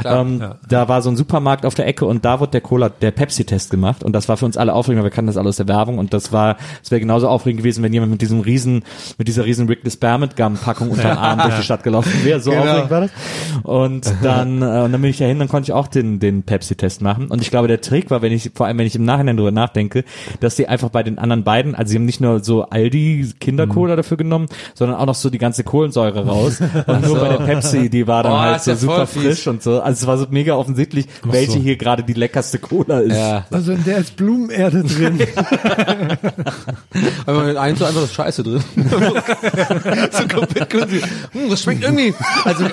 ähm, Da war so ein Supermarkt auf der Ecke und da wurde der Cola, der Pepsi-Test gemacht. Und das war für uns alle aufregend, weil wir kannten das alle aus der Werbung. Und das war, es wäre genauso aufregend gewesen, wenn jemand mit diesem riesen, mit dieser riesen Wrigley's Spearmint Gum Packung unterm Arm durch die Stadt gelaufen wäre. So Genau. aufregend war das. Und dann, äh, und dann bin ich dahin, dann konnte ich auch den, den Pepsi-Test machen. Und ich glaube, der Trick war, wenn ich, vor allem wenn ich im Nachhinein drüber nachdenke, dass die einfach bei den anderen beiden, also sie haben nicht nur so Aldi Kindercola dafür genommen, sondern auch noch so die ganze Kohlensäure raus. Und nur bei der Pepsi, die war dann Oh, halt so ja super fies. frisch und so. Also es war so mega offensichtlich, welche so. hier gerade die leckerste Cola ist. Ja. Also in der ist Blumenerde drin. Aber mit einem so einfach das Scheiße drin. so komplett. Hm, das schmeckt irgendwie. Also,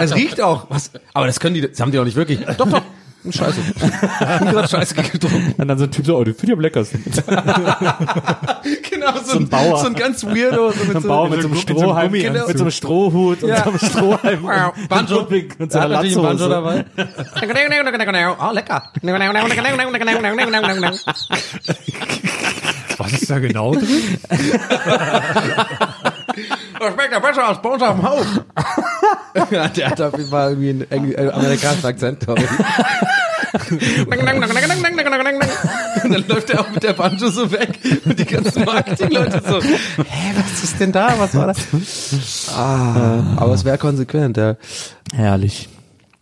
es riecht auch. Was? Aber das können die, das haben die auch nicht wirklich. Doch, doch. Hm, Scheiße. Gerade Scheiße getrunken. Und dann so ein Typ so, oh, die finde ich am leckersten. Genau, so, ein, Bauer. so ein ganz weirdo. So mit Ein Bauer mit so einem Strohhalm, Gummianzug. mit so einem Strohhut und so einem Strohhalm. Banjo. und, und, so Er einer ein Banjo Latzhose. dabei. Oh, lecker. Was ist da genau drin? Das schmeckt ja besser als bei uns auf dem Haus. ja, der hat auf jeden Fall irgendwie einen Engl äh, amerikanischen Akzent, glaube ich. Und dann läuft er auch mit der Banjo so weg und die ganzen Marketingleute so, hä, was ist denn da, was war das? Ah, aber es wäre konsequent, ja. Herrlich.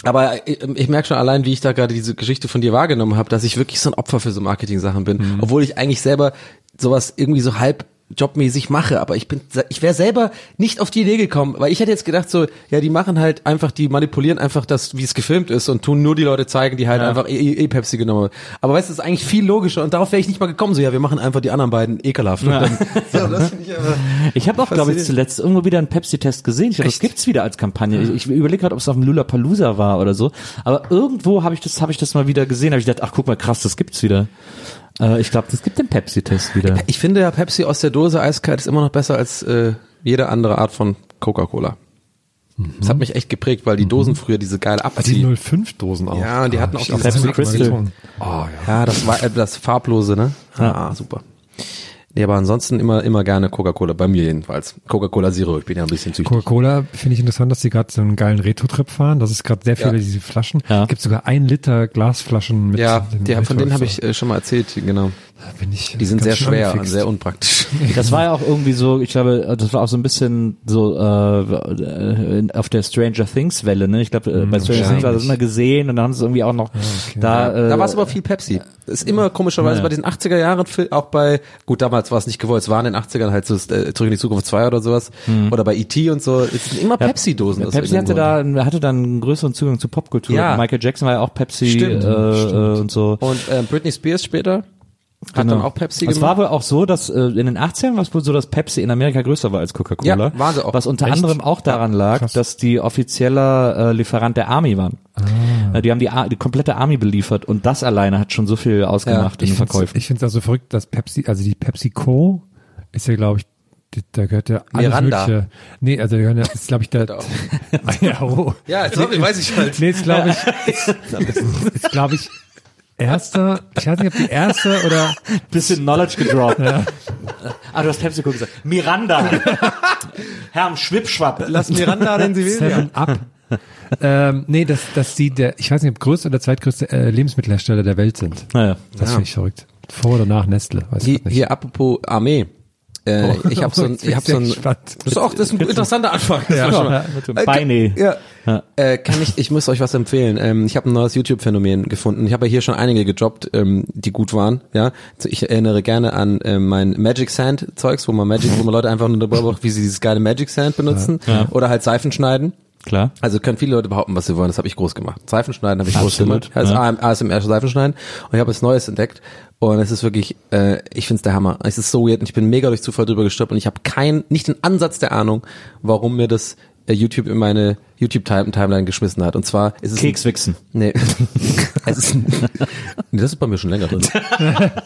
Aber ich, ich merke schon allein, wie ich da gerade diese Geschichte von dir wahrgenommen habe, dass ich wirklich so ein Opfer für so Marketing-Sachen bin, obwohl ich eigentlich selber sowas irgendwie so halb jobmäßig mache, aber ich bin, ich wäre selber nicht auf die Idee gekommen, weil ich hätte jetzt gedacht so, ja, die machen halt einfach, die manipulieren einfach das, wie es gefilmt ist und tun nur die Leute zeigen, die halt einfach eh, eh Pepsi genommen haben. Aber weißt du, das ist eigentlich viel logischer und darauf wäre ich nicht mal gekommen, so, ja, wir machen einfach die anderen beiden ekelhaft. Und dann, so, das finde ich aber, Ich habe auch, glaube ich, zuletzt irgendwo wieder einen Pepsi-Test gesehen. Ich glaube, das gibt's wieder als Kampagne. Ich, ich überlege gerade, ob es auf dem Lollapalooza war oder so. Aber irgendwo habe ich das, habe ich das mal wieder gesehen. Habe ich gedacht, ach guck mal, krass, das gibt's wieder. Äh, ich glaube, das gibt den Pepsi-Test wieder. ich finde ja Pepsi aus der Dose eiskalt ist immer noch besser als äh, jede andere Art von Coca-Cola. Das hat mich echt geprägt, weil die Dosen früher diese geile Ah, die Abzieh. 05-Dosen auch. Ja, und die hatten auch das Pepsi Crystal. Oh, ja. Ja, das war äh, das farblose, ne? Ah, super. Nee, aber ansonsten immer immer gerne Coca-Cola, bei mir jedenfalls. Coca-Cola Zero, ich bin ja ein bisschen süchtig. Coca-Cola finde ich interessant, dass sie gerade so einen geilen Retro-Trip fahren. Das ist gerade sehr viele Ja. diese Flaschen. Ja. Es gibt sogar ein Liter Glasflaschen mit. Ja, die, von denen habe ich äh, schon mal erzählt, genau. Ich Die sind sehr schwer und sehr unpraktisch. Das war ja auch irgendwie so, ich glaube, das war auch so ein bisschen so äh, auf der Stranger Things Welle, ne? Ich glaube, äh, bei Stranger Things war das immer gesehen und dann haben sie es irgendwie auch noch da. Äh, Da war es aber viel Pepsi. Das ist immer komischerweise Ja. bei diesen 80er Jahren, auch bei, gut, damals war es nicht gewollt, es waren in den 80ern halt so äh, Zurück in die Zukunft 2 oder sowas. Oder bei E.T. und so. Es sind immer Pepsi-Dosen. aus Pepsi hatte da, hatte dann einen größeren Zugang zu Popkultur. Ja. Michael Jackson war ja auch Pepsi Stimmt, äh, äh, und so. Und äh, Britney Spears später hat Genau. dann auch Pepsi Es gemacht. war wohl auch so, dass äh, in den 80ern war es wohl so, dass Pepsi in Amerika größer war als Coca-Cola. Ja, war sie auch. Was unter Echt? anderem auch daran lag, krass. dass die offizieller äh, Lieferant der Army waren. Ah. Äh, Die haben die, die komplette Army beliefert und das alleine hat schon so viel ausgemacht in Ich den finde Verkäufen. ich find's also verrückt, dass Pepsi, also die PepsiCo ist ja, glaube ich, da gehört ja alles Miranda. Mögliche. Nee, also da gehören ja, ist, glaube ich, der, auch. ja, oh. ja, sorry, weiß ich halt. Nee, ist, glaube ich, ist, ist glaube ich, erster, ich weiß nicht, ob die erste oder, Bisschen Knowledge gedroppt. Ah, du hast Pepsi gesagt. Miranda. Herr Schwippschwapp. Lass Miranda, den sie will. Ja. Seven Up. ähm, nee, dass, dass sie der, ich weiß nicht, ob größte oder zweitgrößte äh, Lebensmittelhersteller der Welt sind. Naja. Das Ja. finde ich verrückt. Vor oder nach Nestle, weiß ich nicht. hier apropos Armee. Äh, Oh, ich habe so ein, ich hab so ein, das ist auch, das ist ein interessanter Anfang. Ja. Äh, Beine. Ja. Ja. Äh, kann ich, ich muss euch was empfehlen. Ähm, ich habe ein neues YouTube-Phänomen gefunden. Ich habe ja hier schon einige gedroppt, ähm, die gut waren. Ja, also ich erinnere gerne an äh, mein Magic Sand Zeugs, wo man Magic, wo man Leute einfach nur darüber braucht, wie sie dieses geile Magic Sand benutzen oder halt Seifen schneiden. Klar. Also können viele Leute behaupten, was sie wollen. Das habe ich groß gemacht. Seifenschneiden habe ich groß Absolut, gemacht. Also ja. ASMR Seifenschneiden. Und ich habe was Neues entdeckt. Und es ist wirklich, äh, ich finde es der Hammer. Es ist so weird und ich bin mega durch Zufall drüber gestolpert und ich habe kein, nicht den Ansatz der Ahnung, warum mir das YouTube in meine YouTube-Timeline geschmissen hat. Und zwar ist es ein- Kekswichsen. Nee. es ist, nee, das ist bei mir schon länger drin.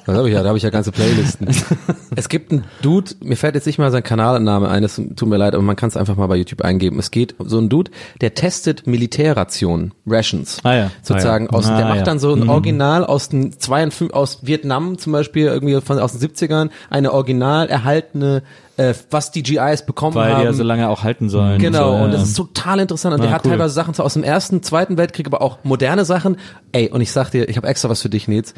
Das habe ich ja, da habe ich ja ganze Playlisten. Es gibt einen Dude, mir fällt jetzt nicht mal sein Kanalname ein, das tut mir leid, aber man kann es einfach mal bei YouTube eingeben. Es geht um so ein Dude, der testet Militärrationen, Rations. Ah ja. Sozusagen aus, Ah der ja. macht dann so ein Original aus den 52, aus Vietnam zum Beispiel, irgendwie von, aus den 70ern, eine original erhaltene, äh, was die GIs bekommen Weil haben. die ja so lange auch halten sollen. Genau, so, und ja. das ist total interessant. Und Ah, der hat cool. teilweise Sachen aus dem Ersten, Zweiten Weltkrieg, aber auch moderne Sachen. Ey, und ich sag dir, ich habe extra was für dich, Nils.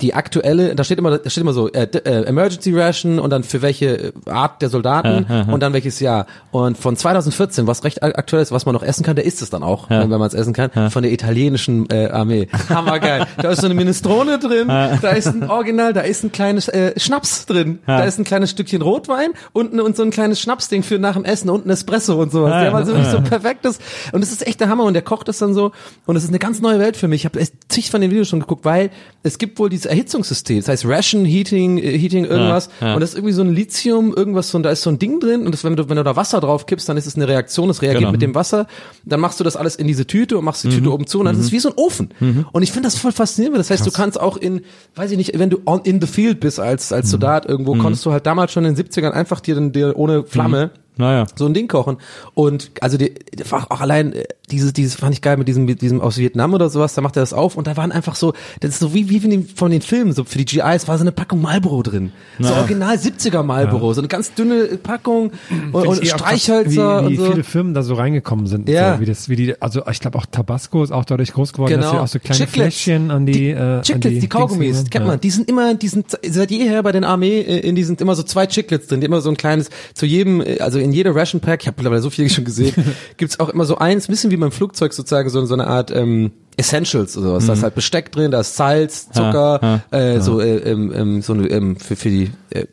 Die aktuelle, da steht immer, da steht immer so, äh, äh, Emergency Ration und dann für welche Art der Soldaten und dann welches Jahr. Und von 2014, was recht ak- aktuell ist, was man noch essen kann, der ist es dann auch, wenn man es essen kann, von der italienischen äh, Armee. Hammergeil. da ist so eine Minestrone drin, da ist ein Original, da ist ein kleines äh, Schnaps drin, da ist ein kleines Stückchen Rotwein und, und so ein kleines Schnapsding für nach dem Essen und ein Espresso und sowas. Der war so, wirklich so perfektes und es ist echt der Hammer und der kocht es dann so und es ist eine ganz neue Welt für mich. Ich habe zig von den Videos schon geguckt, weil es gibt wohl dieses Erhitzungssystem, das heißt Ration Heating, äh, Heating irgendwas Ja, ja. und das ist irgendwie so ein Lithium, irgendwas so, und da ist so ein Ding drin und das, wenn du, wenn du da Wasser drauf kippst, dann ist es eine Reaktion, es reagiert Genau. mit dem Wasser, dann machst du das alles in diese Tüte und machst die Mhm. Tüte oben zu und dann ist es wie so ein Ofen. Und ich finde das voll faszinierend. Das heißt, du kannst auch in, weiß ich nicht, wenn du on, in the field bist als, Mhm. als Soldat irgendwo, konntest du halt damals schon in den 70ern einfach dir, dann- dir ohne Flamme Naja. so ein Ding kochen. Und also die, die war auch allein äh, dieses, dieses fand ich geil mit diesem, mit diesem aus Vietnam oder sowas, da macht er das auf und da waren einfach so, das ist so wie, wie von den, von den Filmen, so für die GIs war so eine Packung Marlboro drin. So original 70er Marlboro, so eine ganz dünne Packung und, und eh Streichhölzer wie, wie und so. viele Firmen da so reingekommen sind. Ja. So, wie das, wie die, also ich glaube auch Tabasco ist auch dadurch groß geworden, dass Genau. sie auch so kleine Chiclets. Fläschchen an die, äh, an Chiclets, die, Dings Kaugummis, geben. kennt Ja. man, die sind immer, die sind seit jeher bei den Armee, äh, in die sind immer so zwei Chiclets drin, die immer so ein kleines, zu jedem, äh, also in jeder Ration Pack, ich habe mittlerweile so viele schon gesehen, gibt's auch immer so eins, ein bisschen wie beim Flugzeug sozusagen, so, so eine Art ähm, Essentials oder sowas. Da ist halt Besteck drin, da ist Salz, Zucker, äh, so äh, ähm, ähm, so ähm, für, für die äh,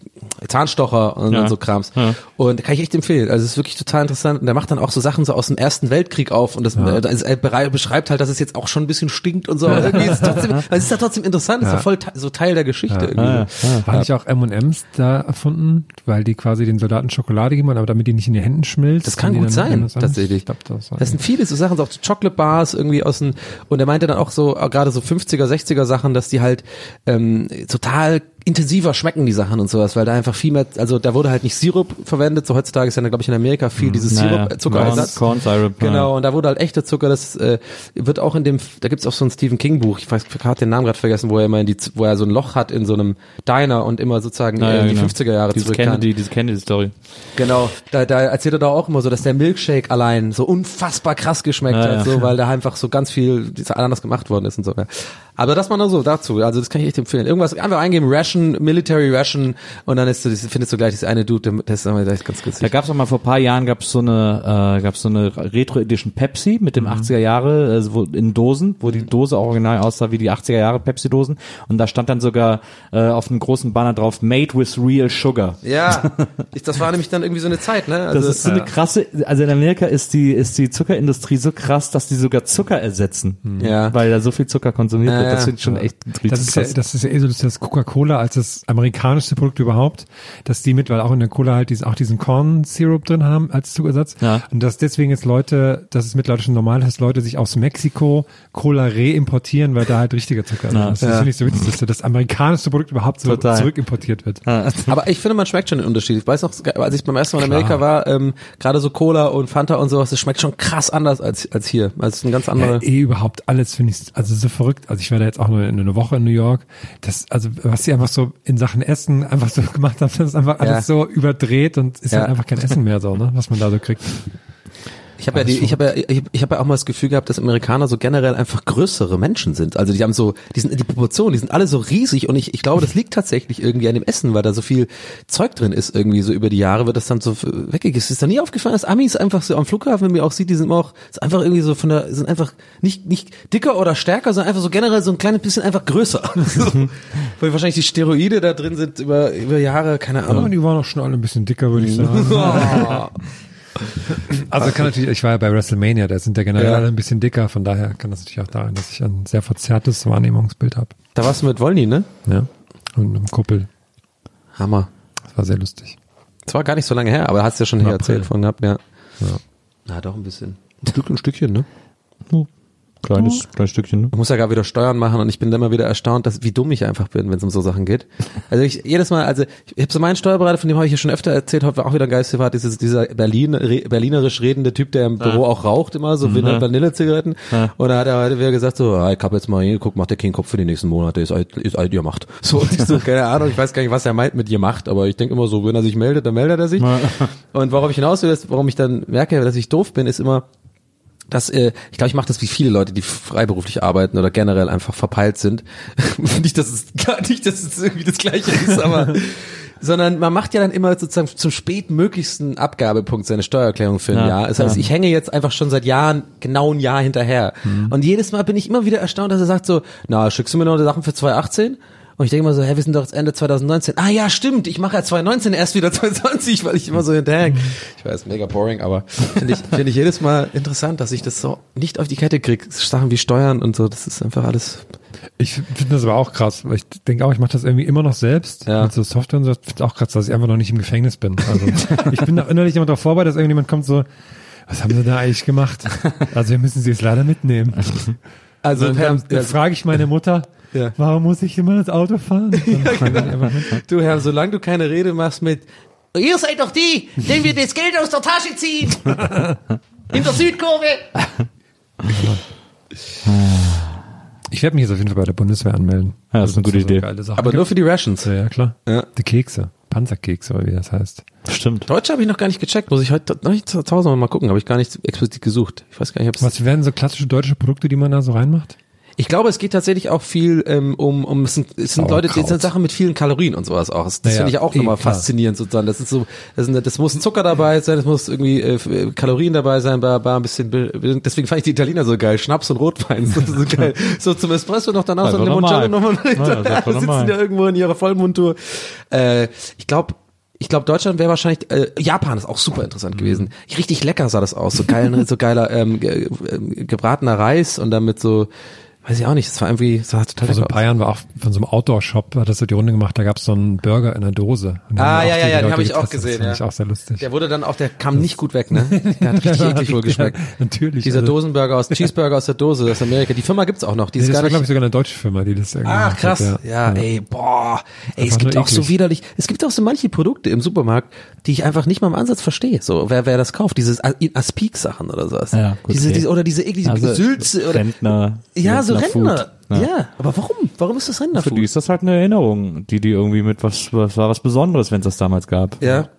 Zahnstocher und, Ja. und so Krams. Ja. Und kann ich echt empfehlen. Also es ist wirklich total interessant. Und der macht dann auch so Sachen so aus dem Ersten Weltkrieg auf und das, äh, das er berei- beschreibt halt, dass es jetzt auch schon ein bisschen stinkt und so. Aber irgendwie ist es trotzdem, es ist ja trotzdem interessant, es ist ja voll so Teil der Geschichte irgendwie. so. War nicht auch M&M's da erfunden, weil die quasi den Soldaten Schokolade geben, aber damit die nicht in die Händen schmilzt? Das kann gut sein, tatsächlich. Ich glaub, das Das sind viele so Sachen, so auch Chocolate Bars irgendwie aus den, und er meinte dann auch so, äh, gerade so 50er, 60er Sachen, dass die halt ähm, total intensiver schmecken, die Sachen und sowas, weil da einfach viel mehr, also da wurde halt nicht Sirup verwendet, so heutzutage ist ja, glaube ich, in Amerika viel dieses Naja. Sirup, äh. Corn, Corn Syrup. Genau, und da wurde halt echter Zucker, das äh, wird auch in dem, da gibt's auch so ein Stephen King Buch, ich weiß, ich habe den Namen gerade vergessen, wo er immer in die, wo er so ein Loch hat in so einem Diner und immer sozusagen Ja, äh, ja, in die genau. 50er Jahre Diese zurück kann. Kennedy, diese Kennedy-Story. Genau, da, da erzählt er da auch immer so, dass der Milkshake allein so unfassbar krass geschmeckt Ja, hat, ja. so, weil da einfach so ganz viel anders gemacht worden ist und so. Ja. Aber das mal nur so dazu, also das kann ich echt empfehlen. Irgendwas einfach eingeben, Ration, Military Ration und dann ist du, findest du gleich das eine Dude, das ist gleich ganz Da günstig. gab's auch mal vor paar Jahren gab's so eine äh, gab's so eine Retro Edition Pepsi mit dem 80er Jahre also wo, in Dosen, wo die Dose auch original aussah wie die 80er Jahre Pepsi Dosen und da stand dann sogar äh, auf einem großen Banner drauf Made with real sugar. Ja, ich, das war nämlich dann irgendwie so eine Zeit, ne? Also, Das ist so eine krasse, also in Amerika ist die ist die Zuckerindustrie so krass, dass die sogar Zucker ersetzen, Ja. weil da so viel Zucker konsumiert Ja, wird. Das ja. finde ich schon echt richtig Das ist, ja, das ist ja eh so, dass das Coca-Cola als das amerikanischste Produkt überhaupt, dass die mit, weil auch in der Cola halt diesen, auch diesen Corn-Syrup drin haben als Zuckersatz. Ja. Und dass deswegen jetzt Leute, dass es mittlerweile schon normal ist, dass Leute sich aus Mexiko Cola reimportieren, weil da halt richtiger Zucker Ja. ist. Das Ja. finde ich so witzig, dass das amerikanischste Produkt überhaupt so Total. zurückimportiert wird. Aber ich finde, man schmeckt schon den Unterschied. Ich weiß noch, als ich beim ersten Mal in Amerika war, ähm, gerade so Cola und Fanta und sowas, das schmeckt schon krass anders als, als hier. Also es ist ein ganz Ja, andere. eh überhaupt alles finde ich also so verrückt. Also ich war da jetzt auch nur in eine Woche in New York. Das, also was sie einfach so in Sachen Essen einfach so gemacht haben, das ist einfach Ja. alles so überdreht und ist Ja. halt einfach kein Essen mehr so, ne, was man da so kriegt. Ich habe ja, die, ich habe ja, ich, ich habe ja auch mal das Gefühl gehabt, dass Amerikaner so generell einfach größere Menschen sind. Also die haben so, die sind die Proportionen, die sind alle so riesig und ich, ich glaube, das liegt tatsächlich irgendwie an dem Essen, weil da so viel Zeug drin ist irgendwie so über die Jahre wird das dann so weggegangen. Ist da nie aufgefallen, dass Amis einfach so am Flughafen, wenn man auch sieht, die sind immer auch ist einfach irgendwie so von der sind einfach nicht nicht dicker oder stärker, sondern einfach so generell so ein kleines bisschen einfach größer. so, weil wahrscheinlich die Steroide da drin sind über über Jahre, keine Ahnung. die waren auch schon alle ein bisschen dicker, würde ich sagen. Oh. Also kann natürlich, ich war ja bei WrestleMania, da sind ja generell Ja. alle ein bisschen dicker, von daher kann das natürlich auch daran, dass ich ein sehr verzerrtes Wahrnehmungsbild habe. Da warst du mit Wolny, ne? Ja. Und einem Kuppel. Hammer. Das war sehr lustig. Das war gar nicht so lange her, aber hast ja schon hier erzählt von gehabt, ja. Ja. Na, doch ein bisschen. Ein Stück, ein Stückchen, ne? Kleines, kleines Stückchen, ne? Ich muss ja gerade wieder Steuern machen und ich bin dann immer wieder erstaunt, dass, wie dumm ich einfach bin, wenn es um so Sachen geht. Also ich jedes Mal, also ich habe so meinen Steuerberater, von dem habe ich ja schon öfter erzählt, heute war auch wieder ein Geistesfahrt, dieses, dieser Berlin, re, berlinerisch redende Typ, der im Büro auch raucht immer, so Vanille- Vanillezigaretten. Und da hat er heute wieder gesagt, so, ah, ich habe jetzt mal hingeguckt, macht der keinen Kopf für die nächsten Monate, ist halt, ist halt ihr macht. So, und ich so, keine Ahnung, ich weiß gar nicht, was er meint mit ihr macht, aber ich denke immer so, wenn er sich meldet, dann meldet er sich. Und worauf ich hinaus will, ist, warum ich dann merke, dass ich doof bin, ist immer, dass äh, ich glaube, ich mache das wie viele Leute, die freiberuflich arbeiten oder generell einfach verpeilt sind. nicht, dass es gar nicht, dass es irgendwie das Gleiche ist, aber sondern man macht ja dann immer sozusagen zum spätmöglichsten Abgabepunkt seine Steuererklärung für ein Ja, Jahr. Das heißt, ja. ich hänge jetzt einfach schon seit Jahren genau ein Jahr hinterher. Und jedes Mal bin ich immer wieder erstaunt, dass er sagt so, na, schickst du mir noch die Sachen für 2018? Und ich denke immer so, hä, wir sind doch jetzt Ende 2019. Ah ja, stimmt, ich mache ja 2019 erst wieder 2020, weil ich immer so hinterhänge. Ich weiß, mega boring, aber finde ich, finde ich jedes Mal interessant, dass ich das so nicht auf die Kette kriege. Sachen wie Steuern und so, das ist einfach alles. Ich finde das aber auch krass, weil ich denke auch, ich mache das irgendwie immer noch selbst Ja. mit so Software und so. Ich finde auch krass, dass ich einfach noch nicht im Gefängnis bin. Also ich bin da innerlich immer darauf vorbei, dass irgendjemand kommt so, was haben sie da eigentlich gemacht? Also wir müssen sie jetzt leider mitnehmen. Also, Dann, dann, dann frage ich meine Mutter, Ja. warum muss ich immer das Auto fahren? Einfach mit. du Herr, solange du keine Rede machst mit, ihr seid doch die, denen wir das Geld aus der Tasche ziehen. In der Südkurve. Ich werde mich jetzt auf jeden Fall bei der Bundeswehr anmelden. Ja, das ist eine gute so Idee. Aber gibt. nur für die Rations. ja, ja, klar. Ja. Die Kekse. Panzerkekse, oder wie das heißt. Stimmt. Deutsche habe ich noch gar nicht gecheckt, muss ich heute noch nicht zu Hause mal gucken, habe ich gar nicht explizit gesucht. Ich weiß gar nicht, ob's Was werden so klassische deutsche Produkte, die man da so reinmacht? Ich glaube, es geht tatsächlich auch viel ähm, um, um es sind, es sind Leute, das sind. Sachen mit vielen Kalorien und sowas auch. Das Naja, finde ich auch eh, nochmal klar. faszinierend sozusagen. Das ist so, das, sind, das muss Zucker dabei sein, es muss irgendwie äh, Kalorien dabei sein, war, war ein bisschen. Deswegen fand ich die Italiener so geil, Schnaps und Rotwein, das ist so geil. So zum Espresso noch danach so ein Einfach Limoncello nochmal. Ja, das einfach sitzen ja irgendwo in ihrer Vollmundtour. Äh, ich glaube. Ich glaube, Deutschland wäre wahrscheinlich, äh, Japan ist auch super Mhm. interessant gewesen. Richtig lecker sah das aus. So geil, so geiler ähm, ähm, gebratener Reis und dann mit so, weiß ich auch nicht, es war irgendwie, es sah total Vor so lecker ein paar Jahren war auch von so einem Outdoor-Shop, hat das so die Runde gemacht, da gab es so einen Burger in einer Dose. Ah, ja, ja, ja, den Leute hab ich auch gesehen, Das ja. ich auch sehr lustig. Der wurde dann auch, der kam nicht gut weg, ne? Der hat richtig eklig wohl geschmeckt. Natürlich. Dieser also, Dosenburger aus, Cheeseburger aus der Dose aus Amerika. Die Firma gibt's auch noch. Die Nee, ist das gar war, glaube ich, sogar eine deutsche Firma, die das irgendwie Ach krass, hat, ja, ey, boah, ey, es gibt auch so eklig. widerlich, es gibt auch so manche Produkte im Supermarkt, die ich einfach nicht mal im Ansatz verstehe. So, wer wer das kauft, dieses Aspik-Sachen oder sowas. Ja, gut, diese, okay. diese oder diese eklige Also, Sülze oder ja, so. Rentner. Ja. aber warum? Warum ist das Für Rentnerfood? die ist das halt eine Erinnerung, die die irgendwie mit was, was war was Besonderes, wenn es das damals gab. Ja.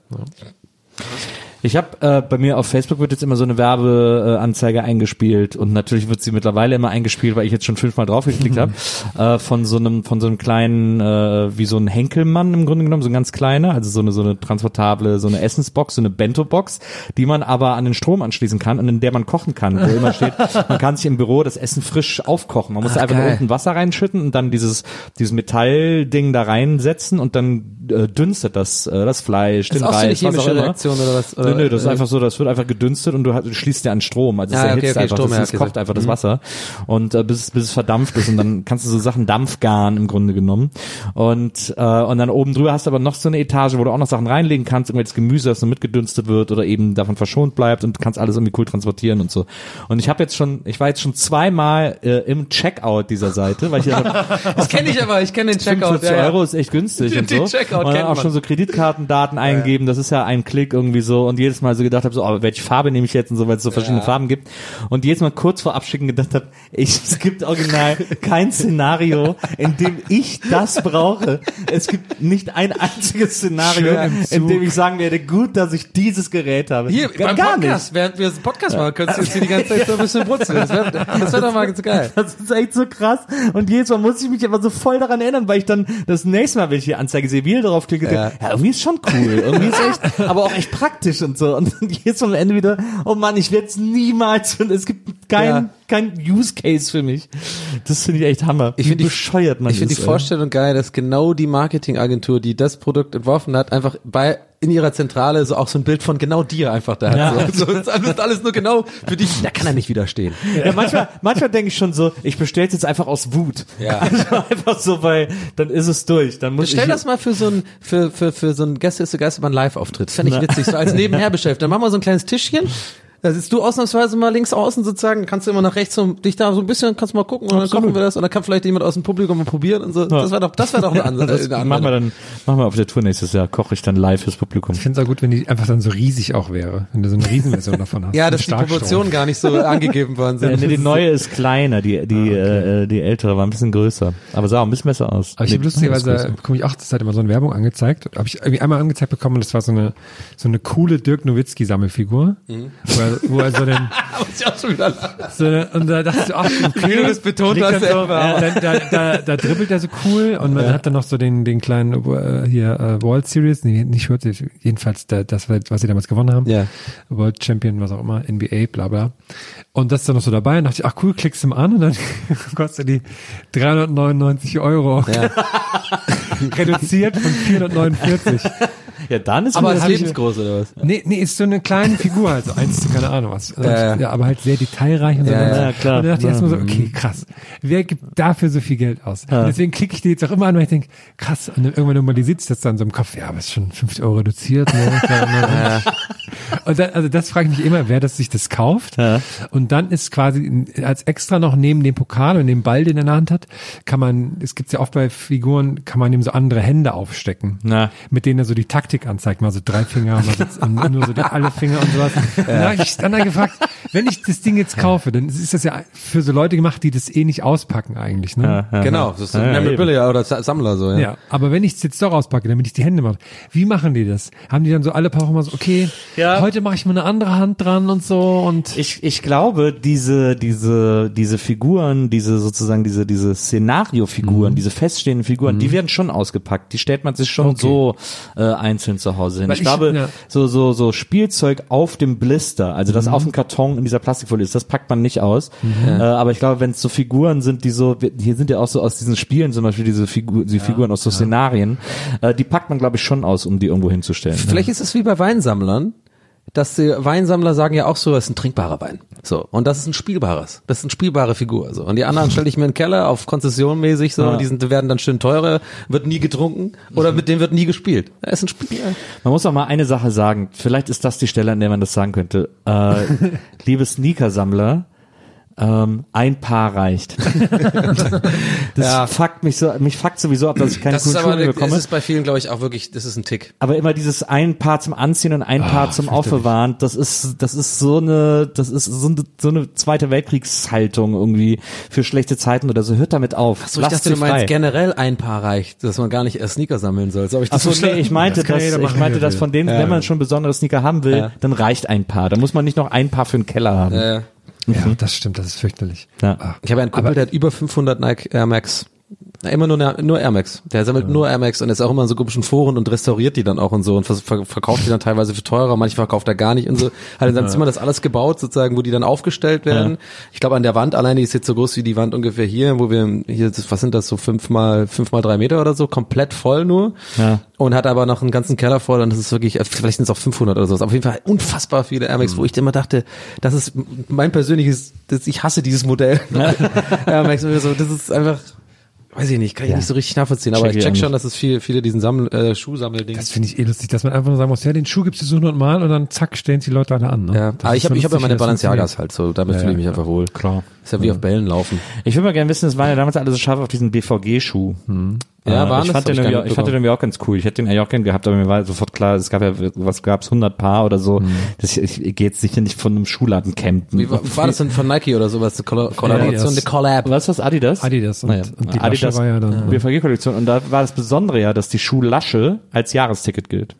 Ich habe äh, bei mir auf Facebook wird jetzt immer so eine Werbeanzeige eingespielt und natürlich wird sie mittlerweile immer eingespielt, weil ich jetzt schon fünfmal draufgeklickt habe, äh, von so einem von so einem kleinen äh, wie so ein Henkelmann im Grunde genommen, so ein ganz kleiner, also so eine so eine transportable, so eine Essensbox, so eine Bento-Box, die man aber an den Strom anschließen kann und in der man kochen kann, wo immer steht, man kann sich im Büro das Essen frisch aufkochen. Man muss Ach, einfach nur unten Wasser reinschütten und dann dieses dieses Metallding da reinsetzen und dann äh, dünstet das äh, das Fleisch, Das den Reis, was auch immer. Reaktion oder was? Oder, Nö, das ist äh, einfach so, das wird einfach gedünstet und du, du schließt ja an Strom. Also es Ah, okay, erhitzt okay, einfach, Strom, das, ja, es okay, kocht so. einfach das Wasser und äh, bis, es- bis es verdampft ist und dann kannst du so Sachen Dampfgaren im Grunde genommen und äh, und dann oben drüber hast du aber noch so eine Etage, wo du auch noch Sachen reinlegen kannst, irgendwelches Gemüse, das so mitgedünstet wird oder eben davon verschont bleibt und kannst alles irgendwie cool transportieren und so. Und ich habe jetzt schon, ich war jetzt schon zweimal äh, im Checkout dieser Seite, weil ich Das kenne ich aber, ich kenne den Checkout. 45 ja. Euro ist echt günstig Den und so. Checkout und dann auch man. schon so Kreditkartendaten eingeben, das ist ja ein Klick irgendwie so und jedes Mal so gedacht habe, so, aber welche Farbe nehme ich jetzt und so, weil es so verschiedene Farben gibt. Und jedes Mal kurz vor Abschicken gedacht habe, ich, es gibt original kein Szenario, in dem ich das brauche. Es gibt nicht ein einziges Szenario, in dem ich sagen werde, gut, dass ich dieses Gerät habe. Hier, gar, beim gar Podcast, während wir das Podcast machen, könntest du jetzt hier die ganze Zeit so ein bisschen brutzeln. Das wäre das wär doch mal ganz geil. Das ist echt so krass. Und jedes Mal muss ich mich aber so voll daran erinnern, weil ich dann das nächste Mal, wenn ich die Anzeige sehe, wieder drauf klicke, Ja. ja. ja, irgendwie ist schon cool. Irgendwie ist echt, aber auch echt praktisch und so. Und dann Mal am Ende wieder, oh Mann, ich werde es niemals, und es gibt kein, Ja. Kein Use Case für mich. Das finde ich echt Hammer. Ich finde die- bescheuert man Ich finde die. Vorstellung geil, dass genau die Marketingagentur, die das Produkt entworfen hat, einfach bei in ihrer Zentrale so auch so ein Bild von genau dir einfach da Ja. hat. So, so, ist alles, alles nur genau für dich. Da kann er nicht widerstehen. Ja, manchmal, manchmal denke ich schon so, ich bestelle jetzt einfach aus Wut. Ja. Also einfach so, weil dann ist es durch. Dann muss Stell ich das mal für so ein für für für so ein Gäste ist Geisterbahn Live-Auftritt. Fände ich witzig, so als nebenher beschäftigt. Dann machen wir so ein kleines Tischchen. Da sitzt du ausnahmsweise mal links außen sozusagen, kannst du immer nach rechts so, dich da so ein bisschen, kannst mal gucken und dann kochen wir das und dann kann vielleicht jemand aus dem Publikum mal probieren und so. Das wäre doch, das wäre doch eine andere. das eine machen wir dann, machen wir auf der Tour nächstes Jahr. Koche ich dann live fürs Publikum. Ich finde es auch gut, wenn die einfach dann so riesig auch wäre, wenn du so eine Riesenversion davon hast. Ja, dass die. Proportionen gar nicht so angegeben worden sind. Äh, nee, die neue ist kleiner, die die Ah, äh, die ältere war ein bisschen größer, aber sah auch ein bisschen besser aus. Aber ich habe lustigerweise, bekomme ich auch zur Zeit immer so eine Werbung angezeigt. Habe ich irgendwie einmal angezeigt bekommen und das war so eine, so eine coole Dirk Nowitzki Sammelfigur. Mhm. Wo, er, wo er so den, Muss ich auch schon wieder so und da dachte ich ach, okay. Wie du das betont hast, so, da, da, da, da dribbelt er so cool und man hat dann noch so den, den kleinen, äh, hier, äh, World Series, nee, nicht World Series, jedenfalls der, das, was sie damals gewonnen haben. Ja. World Champion, was auch immer, NBA, bla, bla. Und das ist dann noch so dabei und dachte ich, ach cool, klickst du mal an und dann kostet die 399 Euro. Ja. Reduziert von 449. Ja, dann ist Aber das lebensgroß oder was? Nee, nee, ist so eine kleine Figur, also eins zu keine Ahnung was. Und, Ja, ja. ja, aber halt sehr detailreich und so. Ja, ja, klar. Und dann dachte ich Ja. erstmal so, okay, krass. Wer gibt dafür so viel Geld aus? Und deswegen klicke ich die jetzt auch immer an, weil ich denke, krass, und dann irgendwann normalisiert sich das dann so im Kopf, ja, aber ist schon 50 Euro reduziert. Ne? Klar, Und dann, also das frage ich mich immer, wer das sich das kauft. Ja. Und dann ist quasi als extra noch neben dem Pokal und dem Ball, den er in der Hand hat, kann man, es gibt ja oft bei Figuren, kann man ihm so andere Hände aufstecken, Na. mit denen er so die Taktik anzeigt, mal so drei Finger, mal so, und nur so die, alle Finger und sowas. Und da habe ich dann gefragt, wenn ich das Ding jetzt kaufe, dann ist das ja für so Leute gemacht, die das eh nicht auspacken eigentlich, ne? Ja, ja, Genau, ja. das ist Ja, ein ja, Memorabilia oder Sa- Sammler so, ja. Ja, aber wenn ich es jetzt doch auspacke, damit ich die Hände mache, wie machen die das? Haben die dann so alle paar Wochen mal so, okay, Ja. Heute mache ich mal eine andere Hand dran und so und Ich, ich glaube, diese, diese, diese Figuren, diese sozusagen, diese, diese Szenariofiguren, Mhm. diese feststehenden Figuren, die werden schon ausgepackt. Die stellt man sich schon Okay. so äh, einzeln zu Hause hin. Weil Ich, ich- glaube, ja. so, so, so Spielzeug auf dem Blister, also das auf dem Karton in dieser Plastikfolie ist, das packt man nicht aus. Äh, aber ich glaube, wenn es so Figuren sind, die so, hier sind ja auch so aus diesen Spielen zum Beispiel diese, Figur, die Figuren aus so Szenarien, äh, die packt man, glaube ich, schon aus, um die irgendwo hinzustellen. Vielleicht ist es wie bei Weinsammlern, dass die Weinsammler sagen ja auch so, das ist ein trinkbarer Wein. So. Und das ist ein spielbares. Das ist eine spielbare Figur. So. Und die anderen stelle ich mir in den Keller auf Konzession mäßig so. Ja. Die, sind, werden dann schön teurer, wird nie getrunken oder mit dem wird nie gespielt. Das ist ein Spiel. Man muss auch mal eine Sache sagen. Vielleicht ist das die Stelle, an der man das sagen könnte. Äh, liebe Sneaker-Sammler, ähm, ein Paar reicht. das Ja. fuckt mich so, mich fuckt sowieso ab, dass ich keine Das coolen Schuhe mehr das bekomme. ist bei vielen, glaube ich, auch wirklich, das ist ein Tick. Aber immer dieses ein Paar zum Anziehen und ein Paar zum Aufbewahren, das ist, das ist so eine, das ist so eine, so eine Zweite Weltkriegshaltung irgendwie für schlechte Zeiten oder so. Hört damit auf. So, ich dachte, du meinst frei. generell ein Paar reicht, dass man gar nicht erst Sneaker sammeln soll. So habe ich Ach das so, nee, ich meinte, Das dass, ich meinte, dass von denen, Ja. wenn man schon besondere Sneaker haben will, Ja. dann reicht ein Paar. Da muss man nicht noch ein Paar für den Keller haben. Ja, ja. das stimmt, das ist fürchterlich. Ja. Ah. Ich habe einen Kumpel, der hat über 500 Nike Air Max. Na, immer nur, nur Air Max. Der sammelt nur Air Max und ist auch immer in so komischen Foren und restauriert die dann auch und so und ver verkauft die dann teilweise für teurer, manche verkauft er gar nicht und so. Hat in seinem Zimmer das alles gebaut, sozusagen, wo die dann aufgestellt werden. Ich glaube, an der Wand alleine die ist jetzt so groß wie die Wand ungefähr hier, wo wir hier, was sind das, so fünf mal, fünf mal drei Meter oder so, komplett voll nur. Ja. Und hat aber noch einen ganzen Keller voll und das ist wirklich, äh, vielleicht sind es auch 500 oder so. Auf jeden Fall unfassbar viele Air Max, wo ich immer dachte, das ist mein persönliches, das, ich hasse dieses Modell. Air Max, so, das ist einfach, weiß ich nicht, kann ich nicht so richtig nachvollziehen, aber Check ich check schon, dass es viele, viele diesen Sammel, äh, Schuhsammelding. Das finde ich eh lustig, dass man einfach nur sagen muss, ja, den Schuh gibt's so 100 Mal und dann zack, stellen die Leute alle an. Ne? Ja, Das aber ich habe so ich hab ja meine Balenciagas halt so, damit Ja, fühle ich mich ja, einfach wohl. Klar. Ist ja wie auf Bällen laufen. Ich würde mal gerne wissen, es waren ja damals alle so scharf auf diesen BVG-Schuh. Ja, Äh, waren ich fand, den ich ich fand den irgendwie auch ganz cool. Ich hätte den eigentlich auch gern gehabt, aber mir war sofort klar, es gab ja, was gab's, 100 Paar oder so. Das, ich, ich gehe jetzt sicher nicht von einem Schuhladen campen. Wie war, war das denn von Nike oder sowas? Kolla- Kollaboration, eine Collab? Was ist das, Adidas? Adidas und, Naja, und die Adidas Lasche war ja dann. BVG-Kollektion. Und da war das Besondere ja, dass die Schuhlasche als Jahresticket gilt.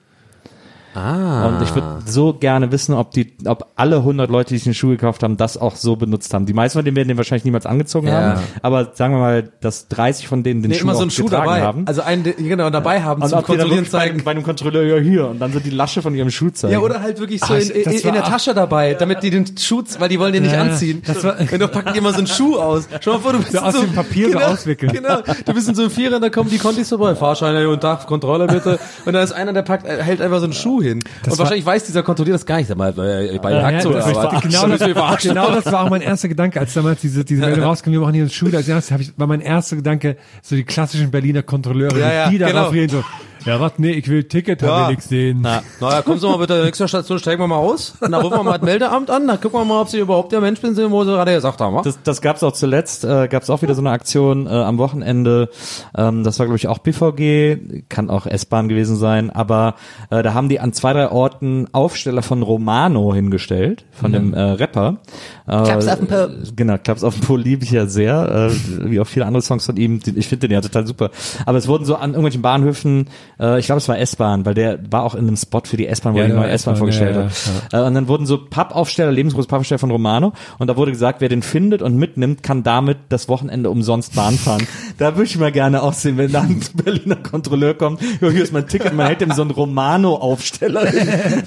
Ah. Und ich würde so gerne wissen, ob die, ob alle 100 Leute, die sich den Schuh gekauft haben, das auch so benutzt haben. Die meisten von denen werden den wahrscheinlich niemals angezogen Ja. haben. Aber sagen wir mal, dass 30 von denen den Nee, Schuh immer so einen Schuh dabei. haben. Also einen, genau, dabei haben und zum Kontrollieren wirklich bei, zeigen. bei einem Kontrolleur ja hier und dann so die Lasche von ihrem Schuh zeigen. Ja, oder halt wirklich so Ah, in, in, in der Tasche dabei, damit die den Schuh, weil die wollen den nicht Ja, anziehen. das war- und dann packen die immer so einen Schuh aus. Schau mal vor, du bist So aus in dem Papier so genau, auswickeln. Genau, du bist in so einem Vierer, da kommen die Kontis vorbei. Fahrschein, ja, guten Tag, Kontrolle bitte. Und dann ist einer, der packt, hält einfach so einen Schuh hin. und war- wahrscheinlich weiß dieser Kontrolleur das gar nicht. Mal, äh, bei Ja, Aktion, das war- aber genau, das, genau das war auch mein erster Gedanke, als damals diese, diese Meldung rauskam, wir machen hier eine Schule, als erstes ich, war mein erster Gedanke, so die klassischen Berliner Kontrolleure, Ja, ja, die darauf genau. reden, so, ja, was, nee, ich will Ticket, Ja. hab ich nichts sehen. Naja, kommen Sie mal bitte, nächste Station, steigen wir mal aus. Dann rufen wir mal das Meldeamt an, dann gucken wir mal, ob Sie überhaupt der Mensch sind, wo Sie gerade gesagt haben. wa? Das, das gab's auch zuletzt, äh, gab's auch wieder so eine Aktion äh, am Wochenende. Ähm, das war glaube ich auch BVG, kann auch S-Bahn gewesen sein, aber äh, da haben die an zwei drei Orten Aufsteller von Romano hingestellt, von dem äh, Rapper. Äh, Klaps auf den Po. Genau, Klaps auf den Po liebe ich ja sehr, äh, wie auch viele andere Songs von ihm. Ich finde den ja total super. Aber es wurden so an irgendwelchen Bahnhöfen, äh, ich glaube es war S-Bahn, weil der war auch in einem Spot für die S-Bahn, wo Ja, er die neue S-Bahn vorgestellt ja, hat. Äh, und dann wurden so Pappaufsteller, lebensgroße Pappaufsteller von Romano und da wurde gesagt, wer den findet und mitnimmt, kann damit das Wochenende umsonst Bahn fahren. da würde ich mal gerne auch sehen, wenn da ein Berliner Kontrolleur kommt, hier ist mein Ticket, man hält ihm so einen Romano-Aufsteller.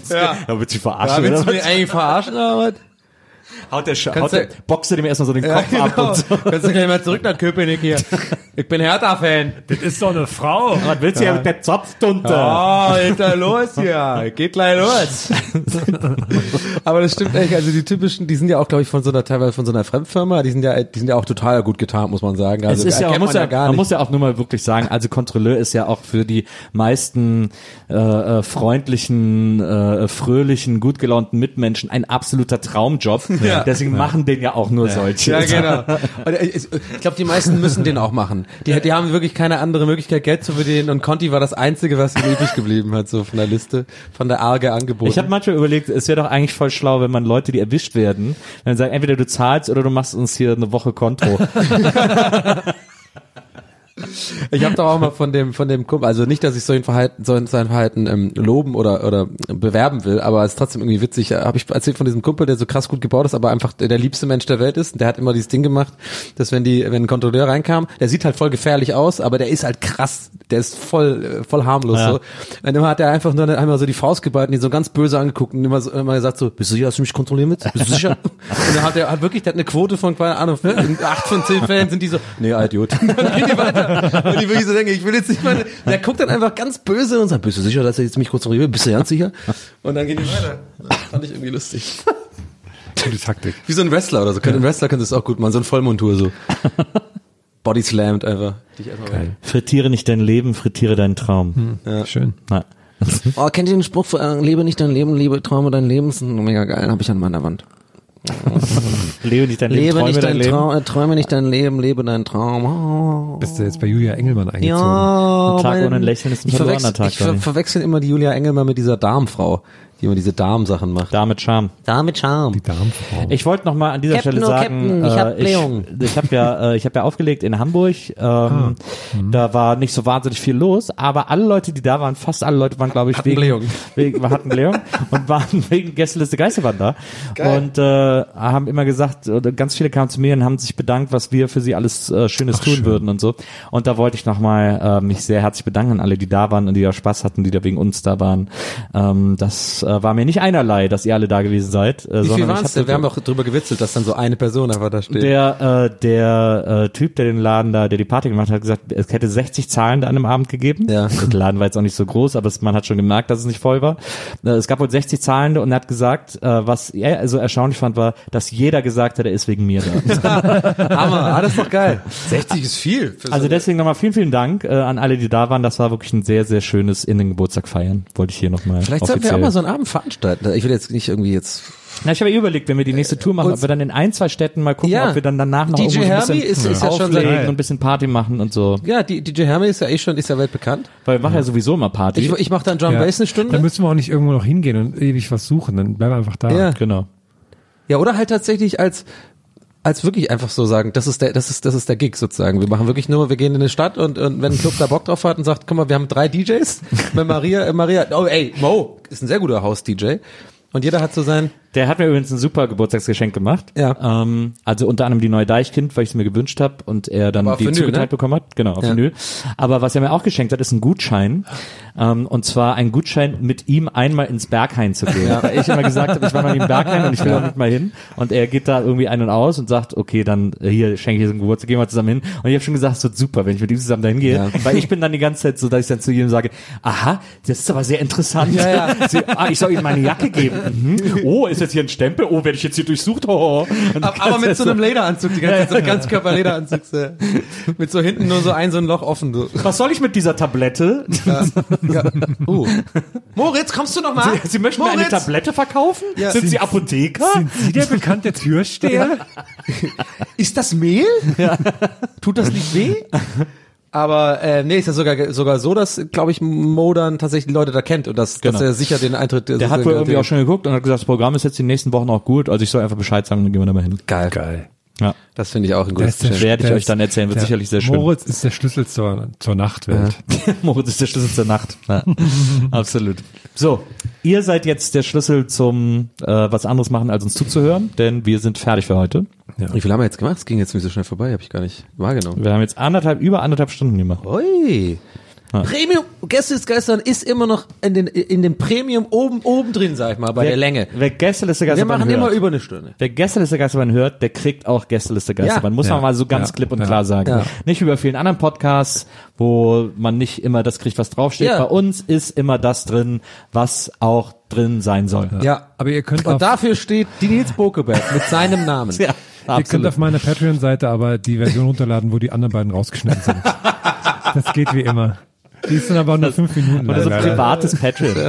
Ja. Da wird sich Ja, verarschen. willst du mich eigentlich verarschen oder was? Haut der, Sch- Kannst haut der, du- boxt dem erstmal so den Ja, Kopf ab genau. und so. Kannst du gleich mal zurück nach Köpenick hier. Ich bin Hertha-Fan. Das ist doch eine Frau. Was willst du ja mit der Zopftunte? Oh, Alter, los hier. Geht gleich los. Aber das stimmt echt. Also die typischen, die sind ja auch, glaube ich, von so einer, teilweise von so einer Fremdfirma. Die sind ja, die sind ja auch total gut getan, muss man sagen. Also es ist ja, man muss ja, gar man nicht. muss ja auch nur mal wirklich sagen, also Kontrolleur ist ja auch für die meisten äh, äh, freundlichen, äh, fröhlichen, gut gelaunten Mitmenschen ein absoluter Traumjob. Ja. Deswegen machen den ja auch nur solche. Ja, genau. Und ich ich glaube, die meisten müssen den auch machen. Die, die haben wirklich keine andere Möglichkeit, Geld zu verdienen. Und Conti war das Einzige, was ihm übrig geblieben hat, so von der Liste, von der arge Angebote. Ich habe manchmal überlegt, es wäre doch eigentlich voll schlau, wenn man Leute, die erwischt werden, dann sagen, entweder du zahlst oder du machst uns hier eine Woche Konto. Ich habe doch auch mal von dem von dem Kumpel, also nicht, dass ich so ein Verhalten, so sein Verhalten ähm, loben oder oder bewerben will, aber es ist trotzdem irgendwie witzig. Habe ich erzählt von diesem Kumpel, der so krass gut gebaut ist, aber einfach der, liebste Mensch der Welt ist. Und der hat immer dieses Ding gemacht, dass wenn die wenn ein Kontrolleur reinkam, der sieht halt voll gefährlich aus, aber der ist halt krass, der ist voll äh, voll harmlos Ja. so. Und immer hat er einfach nur einmal so die Faust geballt und ihn so ganz böse angeguckt und immer so immer gesagt so, bist du sicher, dass du mich kontrollieren willst? Bist du sicher? und dann hat er hat wirklich, der hat eine Quote von keine Ahnung, acht von zehn Fällen sind die so, nee, Idiot. Dann gehen die weiter. Und ich wirklich so denke, ich will jetzt nicht mal, der guckt dann einfach ganz böse und sagt, bist du sicher, dass er jetzt mich kurz noch Bist du ganz sicher? Und dann gehen die weiter. Das fand ich irgendwie lustig. Gute Taktik. Wie so ein Wrestler oder so. Ein Wrestler könnte es auch gut machen, so ein Vollmontur so. Body slammed einfach. Dich frittiere nicht dein Leben, frittiere deinen Traum. Schön. Na. Oh, kennt ihr den Spruch, äh, lebe nicht dein Leben, lebe, träume dein Leben? Ist mega geil, habe ich an meiner Wand. Lebe nicht dein Leben, Lebe träume nicht dein dein Leben. Traum, äh, träume nicht dein Leben, lebe deinen Traum. Oh. Bist du jetzt bei Julia Engelmann eingezogen? Ja, Ein Tag mein- ohne ein Lächeln ist ein verwechsel, Tag, Ich ver verwechsel immer die Julia Engelmann mit dieser Darmfrau, die immer diese Darmsachen macht. Da mit Charme. Damit Charme. Die Darmfrau. Ich wollte noch mal an dieser Captain, Stelle oh, sagen, Captain, ich hab äh, ich, Blähung. ich habe ja, äh, ich habe ja aufgelegt in Hamburg. Ähm, Da war nicht so wahnsinnig viel los, aber alle Leute, die da waren, fast alle Leute waren, glaube ich, Hatten wegen, Blähung. wegen hatten Blähung und waren wegen Gästeliste Geisterbahn da und äh, haben immer gesagt, oder ganz viele kamen zu mir und haben sich bedankt, was wir für sie alles äh, Schönes tun würden und so. Und da wollte ich noch mal äh, mich sehr herzlich bedanken an alle, die da waren und die da Spaß hatten, die da wegen uns da waren. Ähm, das äh, war mir nicht einerlei, dass ihr alle da gewesen seid. Äh, Wie viel sondern ich waren es denn? Wir haben auch drüber gewitzelt, dass dann so eine Person einfach da steht. der, äh, der äh, Typ, der den Laden da, der die Party gemacht hat, hat gesagt, es hätte 60 Zahlende an einem Abend gegeben. Ja. Der Laden war jetzt auch nicht so groß, aber es, man hat schon gemerkt, dass es nicht voll war. Äh, es gab wohl 60 Zahlende und er hat gesagt, äh, was er also erstaunlich fand, war, dass jeder gesagt hat, er ist wegen mir da. Hammer, ah, das ist doch geil. 60 ist viel. für so also eine- deswegen nochmal vielen, vielen Dank äh, an alle, die da waren. Das war wirklich ein sehr, sehr schönes in den Geburtstag feiern. Wollte ich hier nochmal Vielleicht sollten wir auch mal so einen Abend veranstalten. Ich will jetzt nicht irgendwie jetzt. Na, ich habe ja überlegt, wenn wir die nächste Tour machen, ob wir dann in ein, zwei Städten mal gucken, Ja. ob wir dann danach noch DJ irgendwo ein Herbie bisschen ist- ist ja schon auflegen und ein bisschen Party machen und so. Ja, die DJ Herme ist ja eh schon, ist ja weltbekannt. Weil wir machen ja sowieso immer Party. Ich, ich mache dann Drum Ja. Bass eine Stunde. Dann müssen wir auch nicht irgendwo noch hingehen und ewig was suchen. Dann bleib einfach da. Ja. genau. Ja, oder halt tatsächlich als als wirklich einfach so sagen, das ist der, das ist, das ist der Gig sozusagen. Wir machen wirklich nur, wir gehen in eine Stadt und, und wenn ein Club da Bock drauf hat und sagt, guck mal, wir haben drei DJs, mit Maria, äh, Maria, oh ey, Mo ist ein sehr guter House-DJ. Und jeder hat so sein, Der hat mir übrigens ein super Geburtstagsgeschenk gemacht. Ja. Ähm, also unter anderem die neue Deichkind, weil ich es mir gewünscht habe und er dann die Vinyl, zugeteilt ne? bekommen hat. Genau, auf Ja. Vinyl. Aber was er mir auch geschenkt hat, ist ein Gutschein. Ähm, und zwar ein Gutschein, mit ihm einmal ins Berghain zu gehen. Weil ich immer gesagt habe, ich war noch nie im Berghain und ich will auch nicht mal hin. Und er geht da irgendwie ein und aus und sagt, okay, dann äh, hier schenke ich dir so einen Geburtstag, gehen wir zusammen hin. Und ich habe schon gesagt, es wird super, wenn ich mit ihm zusammen dahin gehe. Ja. Weil ich bin dann die ganze Zeit so, dass ich dann zu ihm sage, aha, das ist aber sehr interessant. Ja, ja. Sie, ah, ich soll ihm meine Jacke geben. Mhm. Oh, ist jetzt hier ein Stempel? Oh, werde ich jetzt hier durchsucht? Oh. Und aber mit so einem Lederanzug, die ganze Zeit, so ein Ganzkörper-Lederanzug, so, mit so hinten nur so ein, so ein Loch offen. So. was soll ich mit dieser Tablette? Ja. Uh. Moritz, kommst du noch mal? Sie, Sie möchten mir eine Tablette verkaufen? Ja. Sind Sie Apotheker? Sind Sie der bekannte Türsteher? Ist das Mehl? Tut das nicht weh? Aber äh, nee, ist ja sogar sogar so, dass glaube ich Mo dann tatsächlich die Leute da kennt und dass, dass Genau. er sicher den Eintritt. Der hat wohl irgendwie auch schon geguckt und hat gesagt, das Programm ist jetzt die nächsten Wochen auch gut, also ich soll einfach Bescheid sagen, dann gehen wir da mal hin. geil. Geil. Ja. Das finde ich auch ein gutes Der Geschenk. Werde ich euch dann erzählen, wird der sicherlich sehr schön. Moritz ist der Schlüssel zur, zur Nachtwelt. Moritz ist der Schlüssel zur Nacht. Ja. Absolut. So, ihr seid jetzt der Schlüssel zum äh, was anderes machen, als uns zuzuhören, denn wir sind fertig für heute. Wie viel haben wir jetzt gemacht? Es ging jetzt nicht so schnell vorbei, habe ich gar nicht wahrgenommen. Wir haben jetzt anderthalb, über anderthalb Stunden gemacht. Ui. Premium Gäste des Geistern ist immer noch in den in dem Premium oben oben drin, sag ich mal, bei der Länge. Wer Gästeliste Wir machen hört, immer über eine Stunde. Wer Gästeliste Geisterbahn hört, der kriegt auch Gästeliste Geisterbahn. Ja. Muss man Ja. mal so ganz Ja. klipp und Ja. klar sagen. Ja. Nicht wie bei vielen anderen Podcasts, wo man nicht immer das kriegt, was draufsteht. Ja. Bei uns ist immer das drin, was auch drin sein soll. Ja. Aber ihr könnt, auf, Und dafür steht die Nils Bokeberg mit seinem Namen. Ja, ihr könnt auf meiner Patreon-Seite aber die Version runterladen, wo die anderen beiden rausgeschnitten sind. das geht wie immer. Die ist dann aber nur fünf Minuten Oder so lang. privates Patreon. Ja.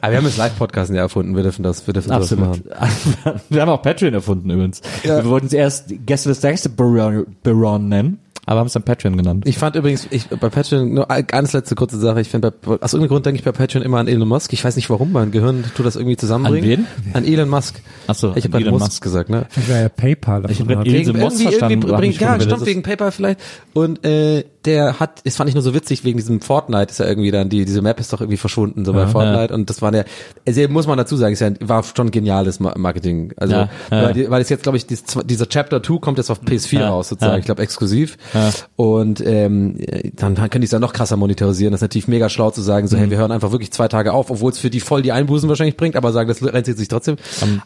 Aber wir haben das Live-Podcasten ja erfunden, wir dürfen das, wir dürfen das machen. Wir haben auch Patreon erfunden übrigens. Wir wollten es erst Gästeliste Geisterbahn nennen, aber haben es dann Patreon genannt. Ich fand übrigens, ich bei Patreon, nur eine ganz letzte kurze Sache, ich finde, bei- aus irgendeinem Grund denke ich bei Patreon immer an Elon Musk. Ich weiß nicht warum, mein Gehirn tut das irgendwie zusammenbringen. An An Elon Musk. Ach so, ich habe bei Elon Musk, Musk. gesagt, ne? Das wäre ja PayPal. Ich hab davon grad ab. Ilse Moss verstanden, nicht ja, stimmt, wegen PayPal vielleicht. Und äh, der hat, das fand ich nur so witzig, wegen diesem Fortnite ist ja irgendwie dann, die, diese Map ist doch irgendwie verschwunden, so bei Fortnite. Und das war der, also muss man dazu sagen, ist ja, war schon geniales Ma- Marketing. Also, Ja, ja. weil, weil es jetzt, glaube ich, dieses, dieser Chapter 2 kommt jetzt auf PS4 Ja, raus, sozusagen, ja. ich glaube exklusiv. Ja. Und ähm, dann, dann können die es ja noch krasser monetarisieren. Das ist natürlich mega schlau zu sagen, so, Mhm. hey, wir hören einfach wirklich zwei Tage auf, obwohl es für die voll die Einbußen wahrscheinlich bringt, aber sagen, das rentiert sich trotzdem.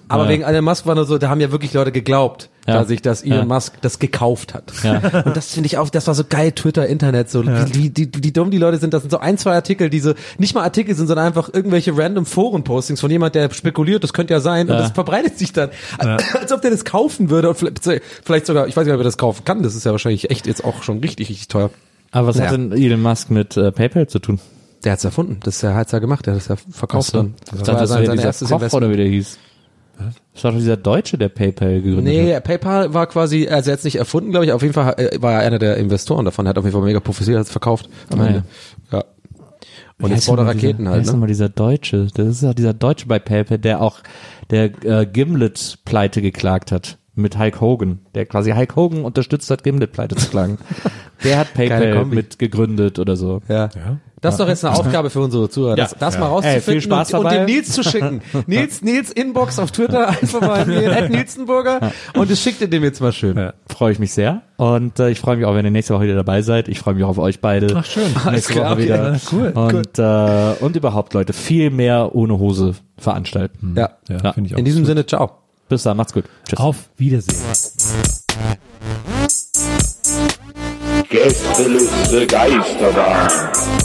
aber ja. wegen Elon Musk war nur so, da haben ja wirklich Leute geglaubt, Ja. dass sich das Elon Ja. Musk das gekauft hat. Ja. Und das finde ich auch, das war so geil, Twitter, Internet, so wie, wie, wie, wie dumm die Leute sind. Das sind so ein, zwei Artikel, die so nicht mal Artikel sind, sondern einfach irgendwelche random Foren-Postings von jemand, der spekuliert, das könnte ja sein, und Ja. das verbreitet sich dann. Als ob der das kaufen würde und vielleicht, vielleicht sogar, ich weiß nicht, ob er das kaufen kann, das ist ja wahrscheinlich echt jetzt auch schon richtig, richtig teuer. Aber was Ja. hat denn Elon Musk mit äh, PayPal zu tun? Der hat's erfunden, das hat's ja gemacht, der hat es ja verkauft dann. Dachte, das war ja dieser Koch oder wie der hieß. Das war doch dieser Deutsche, der PayPal gegründet hat. Nee, PayPal war quasi, also er hat es nicht erfunden, glaube ich, auf jeden Fall äh, war er einer der Investoren davon, er hat auf jeden Fall mega profitiert, hat es verkauft am Ah, Ende. Ja. Und jetzt baut er Raketen dieser, halt, ne? nochmal dieser Deutsche. Das ist auch dieser Deutsche bei PayPal, der auch der äh, Gimlet-Pleite geklagt hat. Mit Hulk Hogan. Der quasi Hulk Hogan unterstützt hat, Gimlet-Pleite zu klagen. der hat PayPal mit gegründet oder so. Ja. Das ist doch jetzt eine Aufgabe für unsere Zuhörer, das, Ja. das Ja. mal rauszufinden Ey, viel Spaß und, und dem Nils zu schicken. Nils, Nils Inbox auf Twitter einfach mal at Nilsenburger und das schickt ihr dem jetzt mal schön. Ja. Freue ich mich sehr. Und äh, ich freue mich auch, wenn ihr nächste Woche wieder dabei seid. Ich freue mich auch auf euch beide. Ach, schön. Nächste klar, Woche wieder. ja, cool, Und, äh, und überhaupt, Leute, viel mehr ohne Hose veranstalten. Ja. Ja, Ja. finde ich auch. In diesem Sinne, ciao. Bis dann, macht's gut. Tschüss. Auf Wiedersehen. Gästeliste Geisterbahn.